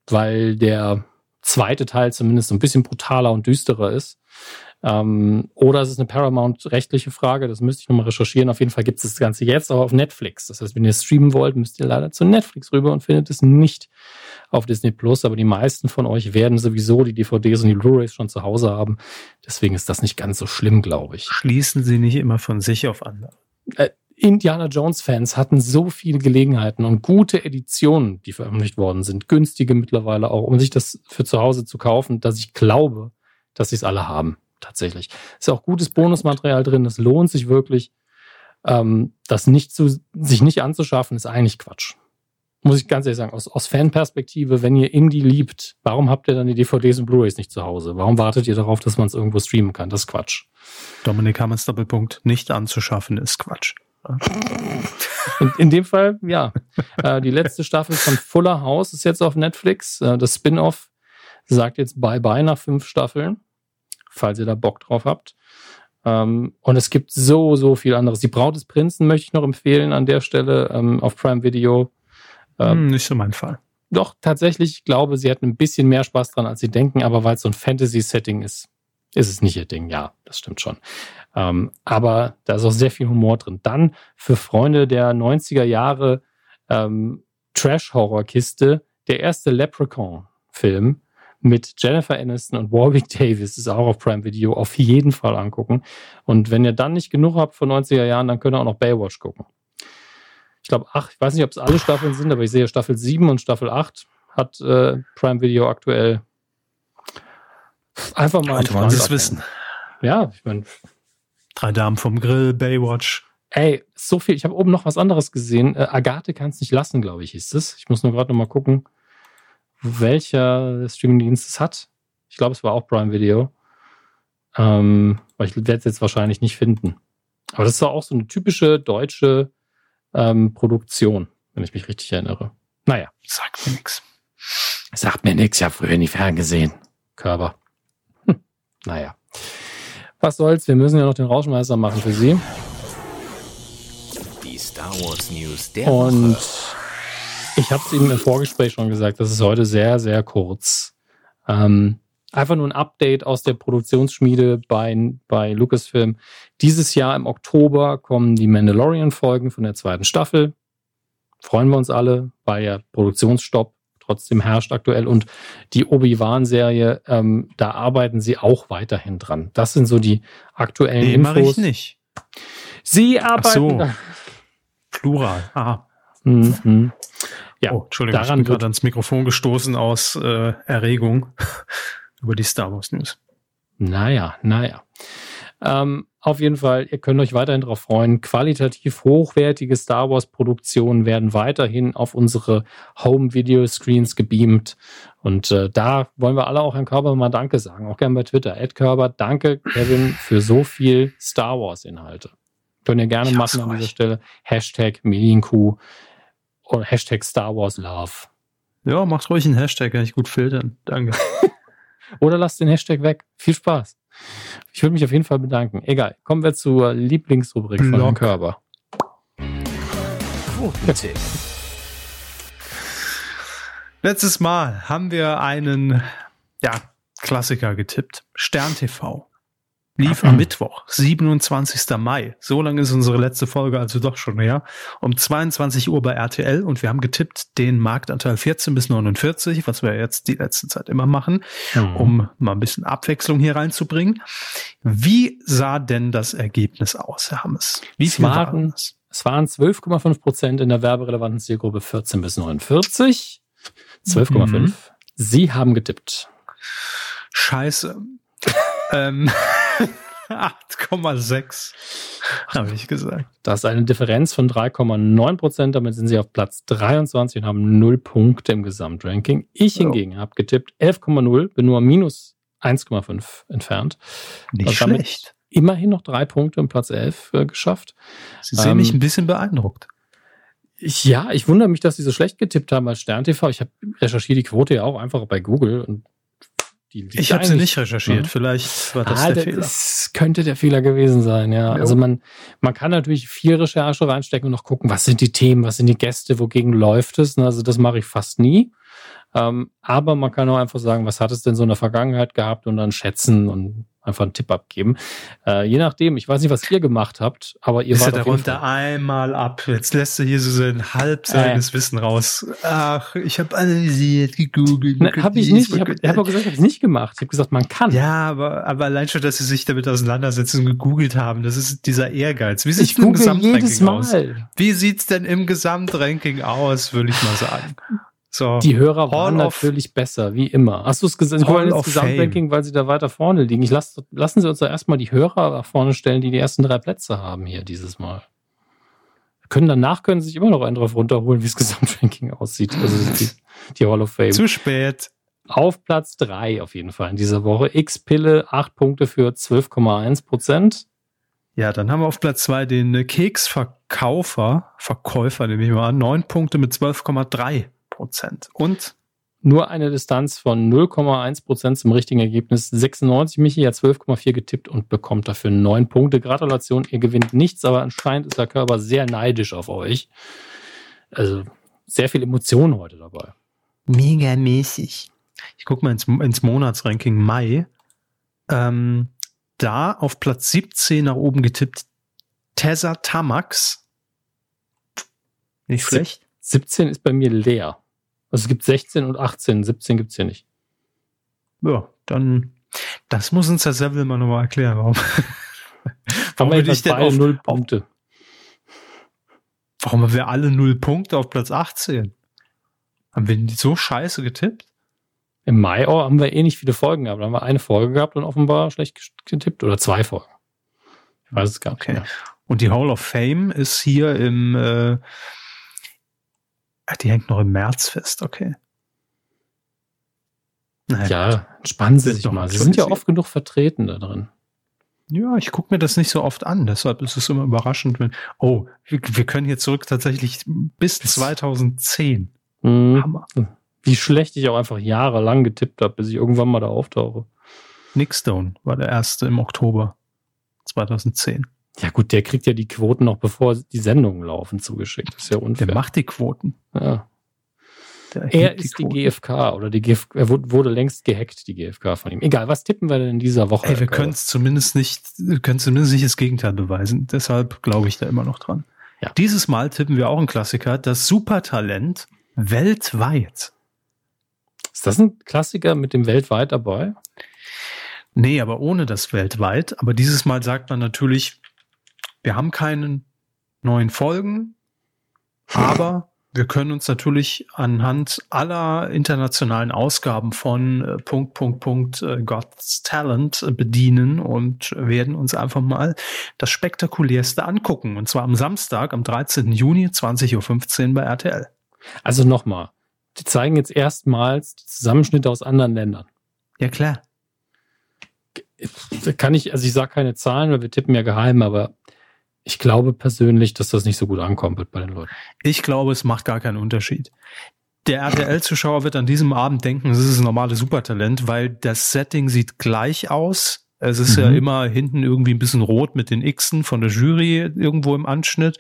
weil der zweite Teil zumindest ein bisschen brutaler und düsterer ist. Ähm, oder es ist eine Paramount-rechtliche Frage, das müsste ich nochmal recherchieren. Auf jeden Fall gibt es das Ganze jetzt auch auf Netflix. Das heißt, wenn ihr streamen wollt, müsst ihr leider zu Netflix rüber und findet es nicht auf Disney Plus. Aber die meisten von euch werden sowieso die DVDs und die Blu-rays schon zu Hause haben. Deswegen ist das nicht ganz so schlimm, glaube ich. Schließen Sie nicht immer von sich auf andere. Äh, Indiana Jones-Fans hatten so viele Gelegenheiten und gute Editionen, die veröffentlicht worden sind, günstige mittlerweile auch, um sich das für zu Hause zu kaufen, dass ich glaube, dass sie es alle haben tatsächlich. Ist auch gutes Bonusmaterial drin, das lohnt sich wirklich. Ähm, das nicht zu, sich nicht anzuschaffen, ist eigentlich Quatsch. Muss ich ganz ehrlich sagen, aus, aus Fanperspektive, wenn ihr Indie liebt, warum habt ihr dann die DVDs und Blu-rays nicht zu Hause? Warum wartet ihr darauf, dass man es irgendwo streamen kann? Das ist Quatsch. Dominik Hammers Doppelpunkt, nicht anzuschaffen ist Quatsch. In, in dem Fall, ja. Äh, die letzte Staffel von Fuller House ist jetzt auf Netflix. Äh, das Spin-off sagt jetzt Bye-bye nach fünf Staffeln falls ihr da Bock drauf habt. Ähm, und es gibt so, so viel anderes. Die Braut des Prinzen möchte ich noch empfehlen an der Stelle ähm, auf Prime Video. Ähm, hm, nicht so mein Fall. Doch, tatsächlich, ich glaube, sie hat ein bisschen mehr Spaß dran, als sie denken, aber weil es so ein Fantasy-Setting ist, ist es nicht ihr Ding. Ja, das stimmt schon. Ähm, aber da ist auch sehr viel Humor drin. Dann für Freunde der 90er Jahre ähm, Trash-Horror-Kiste, der erste Leprechaun-Film mit Jennifer Aniston und Warwick Davis ist auch auf Prime Video auf jeden Fall angucken. Und wenn ihr dann nicht genug habt von 90er Jahren, dann könnt ihr auch noch Baywatch gucken. Ich glaube, ach, ich weiß nicht, ob es alle Staffeln sind, aber ich sehe Staffel 7 und Staffel 8 hat äh, Prime Video aktuell. Einfach mal. Heute wollen sie es wissen. Ja, ich meine. Drei Damen vom Grill, Baywatch. Ey, so viel. Ich habe oben noch was anderes gesehen. Äh, Agathe kann es nicht lassen, glaube ich, hieß es. Ich muss nur gerade noch mal gucken, welcher Streamingdienst es hat. Ich glaube, es war auch Prime Video. Ähm, aber ich werde es jetzt wahrscheinlich nicht finden. Aber das ist auch so eine typische deutsche ähm, Produktion, wenn ich mich richtig erinnere. Naja. Sagt mir nix. Sagt mir nix, ja früher nie ferngesehen. Körper. Hm. Naja. Was soll's, wir müssen ja noch den Rauschmeister machen für Sie. Die Star Wars News der Und Woche. Ich habe es Ihnen im Vorgespräch schon gesagt, das ist heute sehr, sehr kurz. Ähm, einfach nur ein Update aus der Produktionsschmiede bei, bei Lucasfilm. Dieses Jahr im Oktober kommen die Mandalorian-Folgen von der zweiten Staffel. Freuen wir uns alle, weil ja Produktionsstopp trotzdem herrscht aktuell. Und die Obi-Wan-Serie, ähm, da arbeiten sie auch weiterhin dran. Das sind so die aktuellen Nee, mache Infos. ich nicht. Sie Ach arbeiten. so. da- Plural. Aha. Mhm. Ja, oh, Entschuldigung, daran ich bin wird- gerade ans Mikrofon gestoßen aus äh, Erregung über die Star Wars News. Naja, naja. Ähm, auf jeden Fall, ihr könnt euch weiterhin darauf freuen. Qualitativ hochwertige Star Wars-Produktionen werden weiterhin auf unsere Home-Video-Screens gebeamt. Und äh, da wollen wir alle auch Herrn Körber mal Danke sagen. Auch gerne bei Twitter. Ed Körber, danke, Kevin, für so viel Star Wars-Inhalte. Könnt ihr gerne machen an dieser. Stelle. Hashtag Medienkuh und Hashtag Star Wars Love. Ja, macht ruhig einen Hashtag, kann ich gut filtern. Danke. Oder lasst den Hashtag weg. Viel Spaß. Ich würde mich auf jeden Fall bedanken. Egal. Kommen wir zur Lieblingsrubrik von. Herrn Körber. Quotentipp. Letztes Mal haben wir einen ja, Klassiker getippt. Stern TV. Lief am Mittwoch, 27. Mai. So lange ist unsere letzte Folge also doch schon her. Um 22 Uhr bei RTL und wir haben getippt den Marktanteil 14 bis 49, was wir jetzt die letzte Zeit immer machen, Mhm. um mal ein bisschen Abwechslung hier reinzubringen. Wie sah denn das Ergebnis aus, Herr Hammes? Wie Es viel waren- waren es? Es waren 12,5 Prozent in der werberelevanten Zielgruppe 14 bis 49. 12,5. Mhm. Sie haben getippt. Scheiße. ähm, 8,6 habe ich gesagt. Das ist eine Differenz von 3,9 Prozent. Damit sind Sie auf Platz 23 und haben 0 Punkte im Gesamtranking. Ich hingegen habe getippt 11,0, bin nur minus 1,5 entfernt. Nicht Also schlecht. Immerhin noch drei Punkte im Platz 11 äh, geschafft. Sie sehen ähm, mich ein bisschen beeindruckt. Ich, ja, ich wundere mich, dass sie so schlecht getippt haben als Stern TV. Ich habe recherchiert die Quote ja auch einfach bei Google und die liegt Ich habe sie nicht recherchiert. Mhm. Vielleicht war das ah, der Fehler. das könnte der Fehler gewesen sein, ja. Jo. Also man, man kann natürlich viel Recherche reinstecken und noch gucken, was sind die Themen, was sind die Gäste, wogegen läuft es. Also das mache ich fast nie. Ähm, aber man kann auch einfach sagen, was hat es denn so in der Vergangenheit gehabt und dann schätzen und einfach einen Tipp abgeben. Äh, je nachdem, ich weiß nicht, was ihr gemacht habt, aber ihr Ist wart jeden darunter einmal ab. Jetzt lässt er hier so sein halbseitiges Wissen raus. Ach, ich habe analysiert, gegoogelt. Ne, habe ich nicht. Ich habe hab auch gesagt, ich habe es nicht gemacht. Ich habe gesagt, man kann. Ja, aber, aber allein schon, dass sie sich damit auseinandersetzen und gegoogelt haben, das ist dieser Ehrgeiz. Wie sieht's ich denn im Gesamtranking aus? Wie sieht's denn im Gesamtranking aus, würde ich mal sagen. So. Die Hörer waren Hall natürlich besser, wie immer. Hast du es gesagt? Wollen jetzt Gesamtranking, weil sie da weiter vorne liegen. Ich lass, lassen Sie uns da erstmal die Hörer nach vorne stellen, die die ersten drei Plätze haben hier dieses Mal. Können danach können sie sich immer noch einen drauf runterholen, wie das Gesamtranking aussieht. Also die, die Hall of Fame. Zu spät. Auf Platz drei auf jeden Fall in dieser Woche. X-Pille, acht Punkte für 12,1 Prozent. Ja, dann haben wir auf Platz zwei den äh, Keksverkaufer, Verkäufer nehme ich mal an, neun Punkte mit 12,3 Prozent. Und Nur eine Distanz von 0,1 Prozent zum richtigen Ergebnis. 96 Michi hat 12,4 getippt und bekommt dafür 9 Punkte. Gratulation, ihr gewinnt nichts, aber anscheinend ist der Körper sehr neidisch auf euch. Also sehr viel Emotion heute dabei. megamäßig. Ich gucke mal ins, ins Monatsranking Mai. Ähm, da auf Platz 17 nach oben getippt Tessa Tamax. Nicht schlecht. 17 ist bei mir leer. Also es gibt 16 und 18, 17 gibt's hier nicht. Ja, dann, das muss uns der Seville mal nochmal erklären, warum. Haben warum wir bin ich denn auf, null Punkte. warum haben wir alle null Punkte auf Platz 18? Haben wir die so scheiße getippt? Im Mai oh, haben wir eh nicht viele Folgen gehabt. Da haben wir eine Folge gehabt und offenbar schlecht getippt. Oder zwei Folgen. Ich weiß es gar nicht. Okay. Mehr. Und die Hall of Fame ist hier im, äh, die hängt noch im März fest, okay. Naja, ja, entspannen Sie sich mal. Sie sind ja oft genug vertreten da drin. Ja, ich gucke mir das nicht so oft an, deshalb ist es immer überraschend, wenn, oh, wir, wir können hier zurück tatsächlich bis 2010. Mhm. Hammer. Wie schlecht ich auch einfach jahrelang getippt habe, bis ich irgendwann mal da auftauche. Nick Stone war der erste im Oktober 2010. Ja gut, der kriegt ja die Quoten noch bevor die Sendungen laufen zugeschickt. Das ist ja unfair. Der macht die Quoten. Ja. Er ist die, die, GfK oder die GfK, er wurde längst gehackt, die GfK von ihm. Egal, was tippen wir denn in dieser Woche? Ey, wir können es zumindest nicht, können zumindest nicht das Gegenteil beweisen. Deshalb glaube ich da immer noch dran. Ja. Dieses Mal tippen wir auch einen Klassiker, das Supertalent weltweit. Ist das ein Klassiker mit dem weltweit dabei? Nee, aber ohne das weltweit. Aber dieses Mal sagt man natürlich, wir haben keinen neuen Folgen, aber wir können uns natürlich anhand aller internationalen Ausgaben von äh, Punkt, Punkt, Punkt äh, God's Talent äh, bedienen und werden uns einfach mal das Spektakulärste angucken. Und zwar am Samstag, am 13. Juni, 20.15 Uhr bei RTL. Also nochmal, die zeigen jetzt erstmals die Zusammenschnitte aus anderen Ländern. Ja, klar. Kann ich, also ich sage keine Zahlen, weil wir tippen ja geheim, aber ich glaube persönlich, dass das nicht so gut ankommt bei den Leuten. Ich glaube, es macht gar keinen Unterschied. Der RTL-Zuschauer wird an diesem Abend denken, es ist ein normales Supertalent, weil das Setting sieht gleich aus. Es ist mhm. ja immer hinten irgendwie ein bisschen rot mit den Xen von der Jury irgendwo im Anschnitt.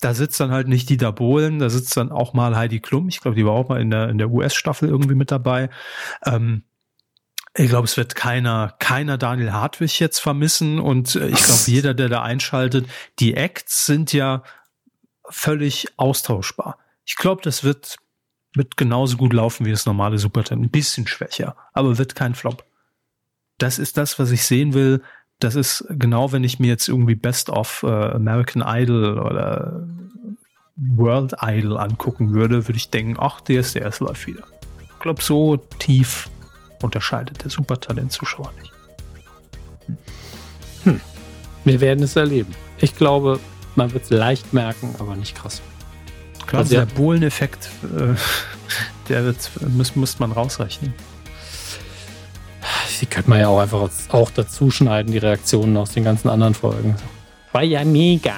Da sitzt dann halt nicht Dieter Bohlen, da sitzt dann auch mal Heidi Klum. Ich glaube, die war auch mal in der, in der US-Staffel irgendwie mit dabei. Ähm, ich glaube, es wird keiner, keiner Daniel Hartwig jetzt vermissen und äh, ich glaube, jeder, der da einschaltet, die Acts sind ja völlig austauschbar. Ich glaube, das wird, wird genauso gut laufen wie das normale Supertalent. Ein bisschen schwächer, aber wird kein Flop. Das ist das, was ich sehen will. Das ist genau, wenn ich mir jetzt irgendwie Best of äh, American Idol oder World Idol angucken würde, würde ich denken, ach, der ist der, es läuft wieder. Ich glaube, so tief unterscheidet der Supertalent-Zuschauer nicht. Hm. hm. Wir werden es erleben. Ich glaube, man wird es leicht merken, aber nicht krass. Klar, also der Bohlen-Effekt, äh, der wird, muss, muss man rausrechnen. Die könnte man ja auch einfach auch dazu schneiden, die Reaktionen aus den ganzen anderen Folgen. War ja mega.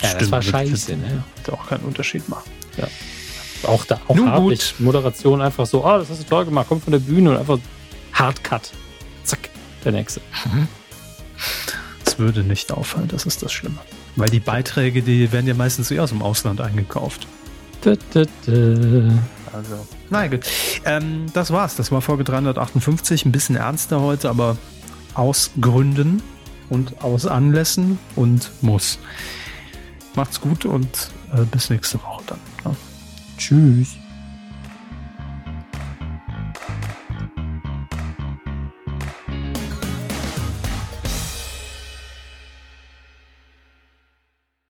Ja, Stimmt, das war scheiße, ne? Wird auch keinen Unterschied machen. Ja. Auch da, auch Nun gut. Moderation einfach so, oh, das hast du toll gemacht, komm von der Bühne und einfach Hardcut. Zack, der nächste. Es würde nicht auffallen, das ist das Schlimme. Weil die Beiträge, die werden ja meistens eher aus dem Ausland eingekauft. Da, da, da. Also, naja, gut. Ähm, das war's. Das war Folge 358. Ein bisschen ernster heute, aber aus Gründen und aus Anlässen und muss. Macht's gut und äh, bis nächste Woche dann. Tschüss.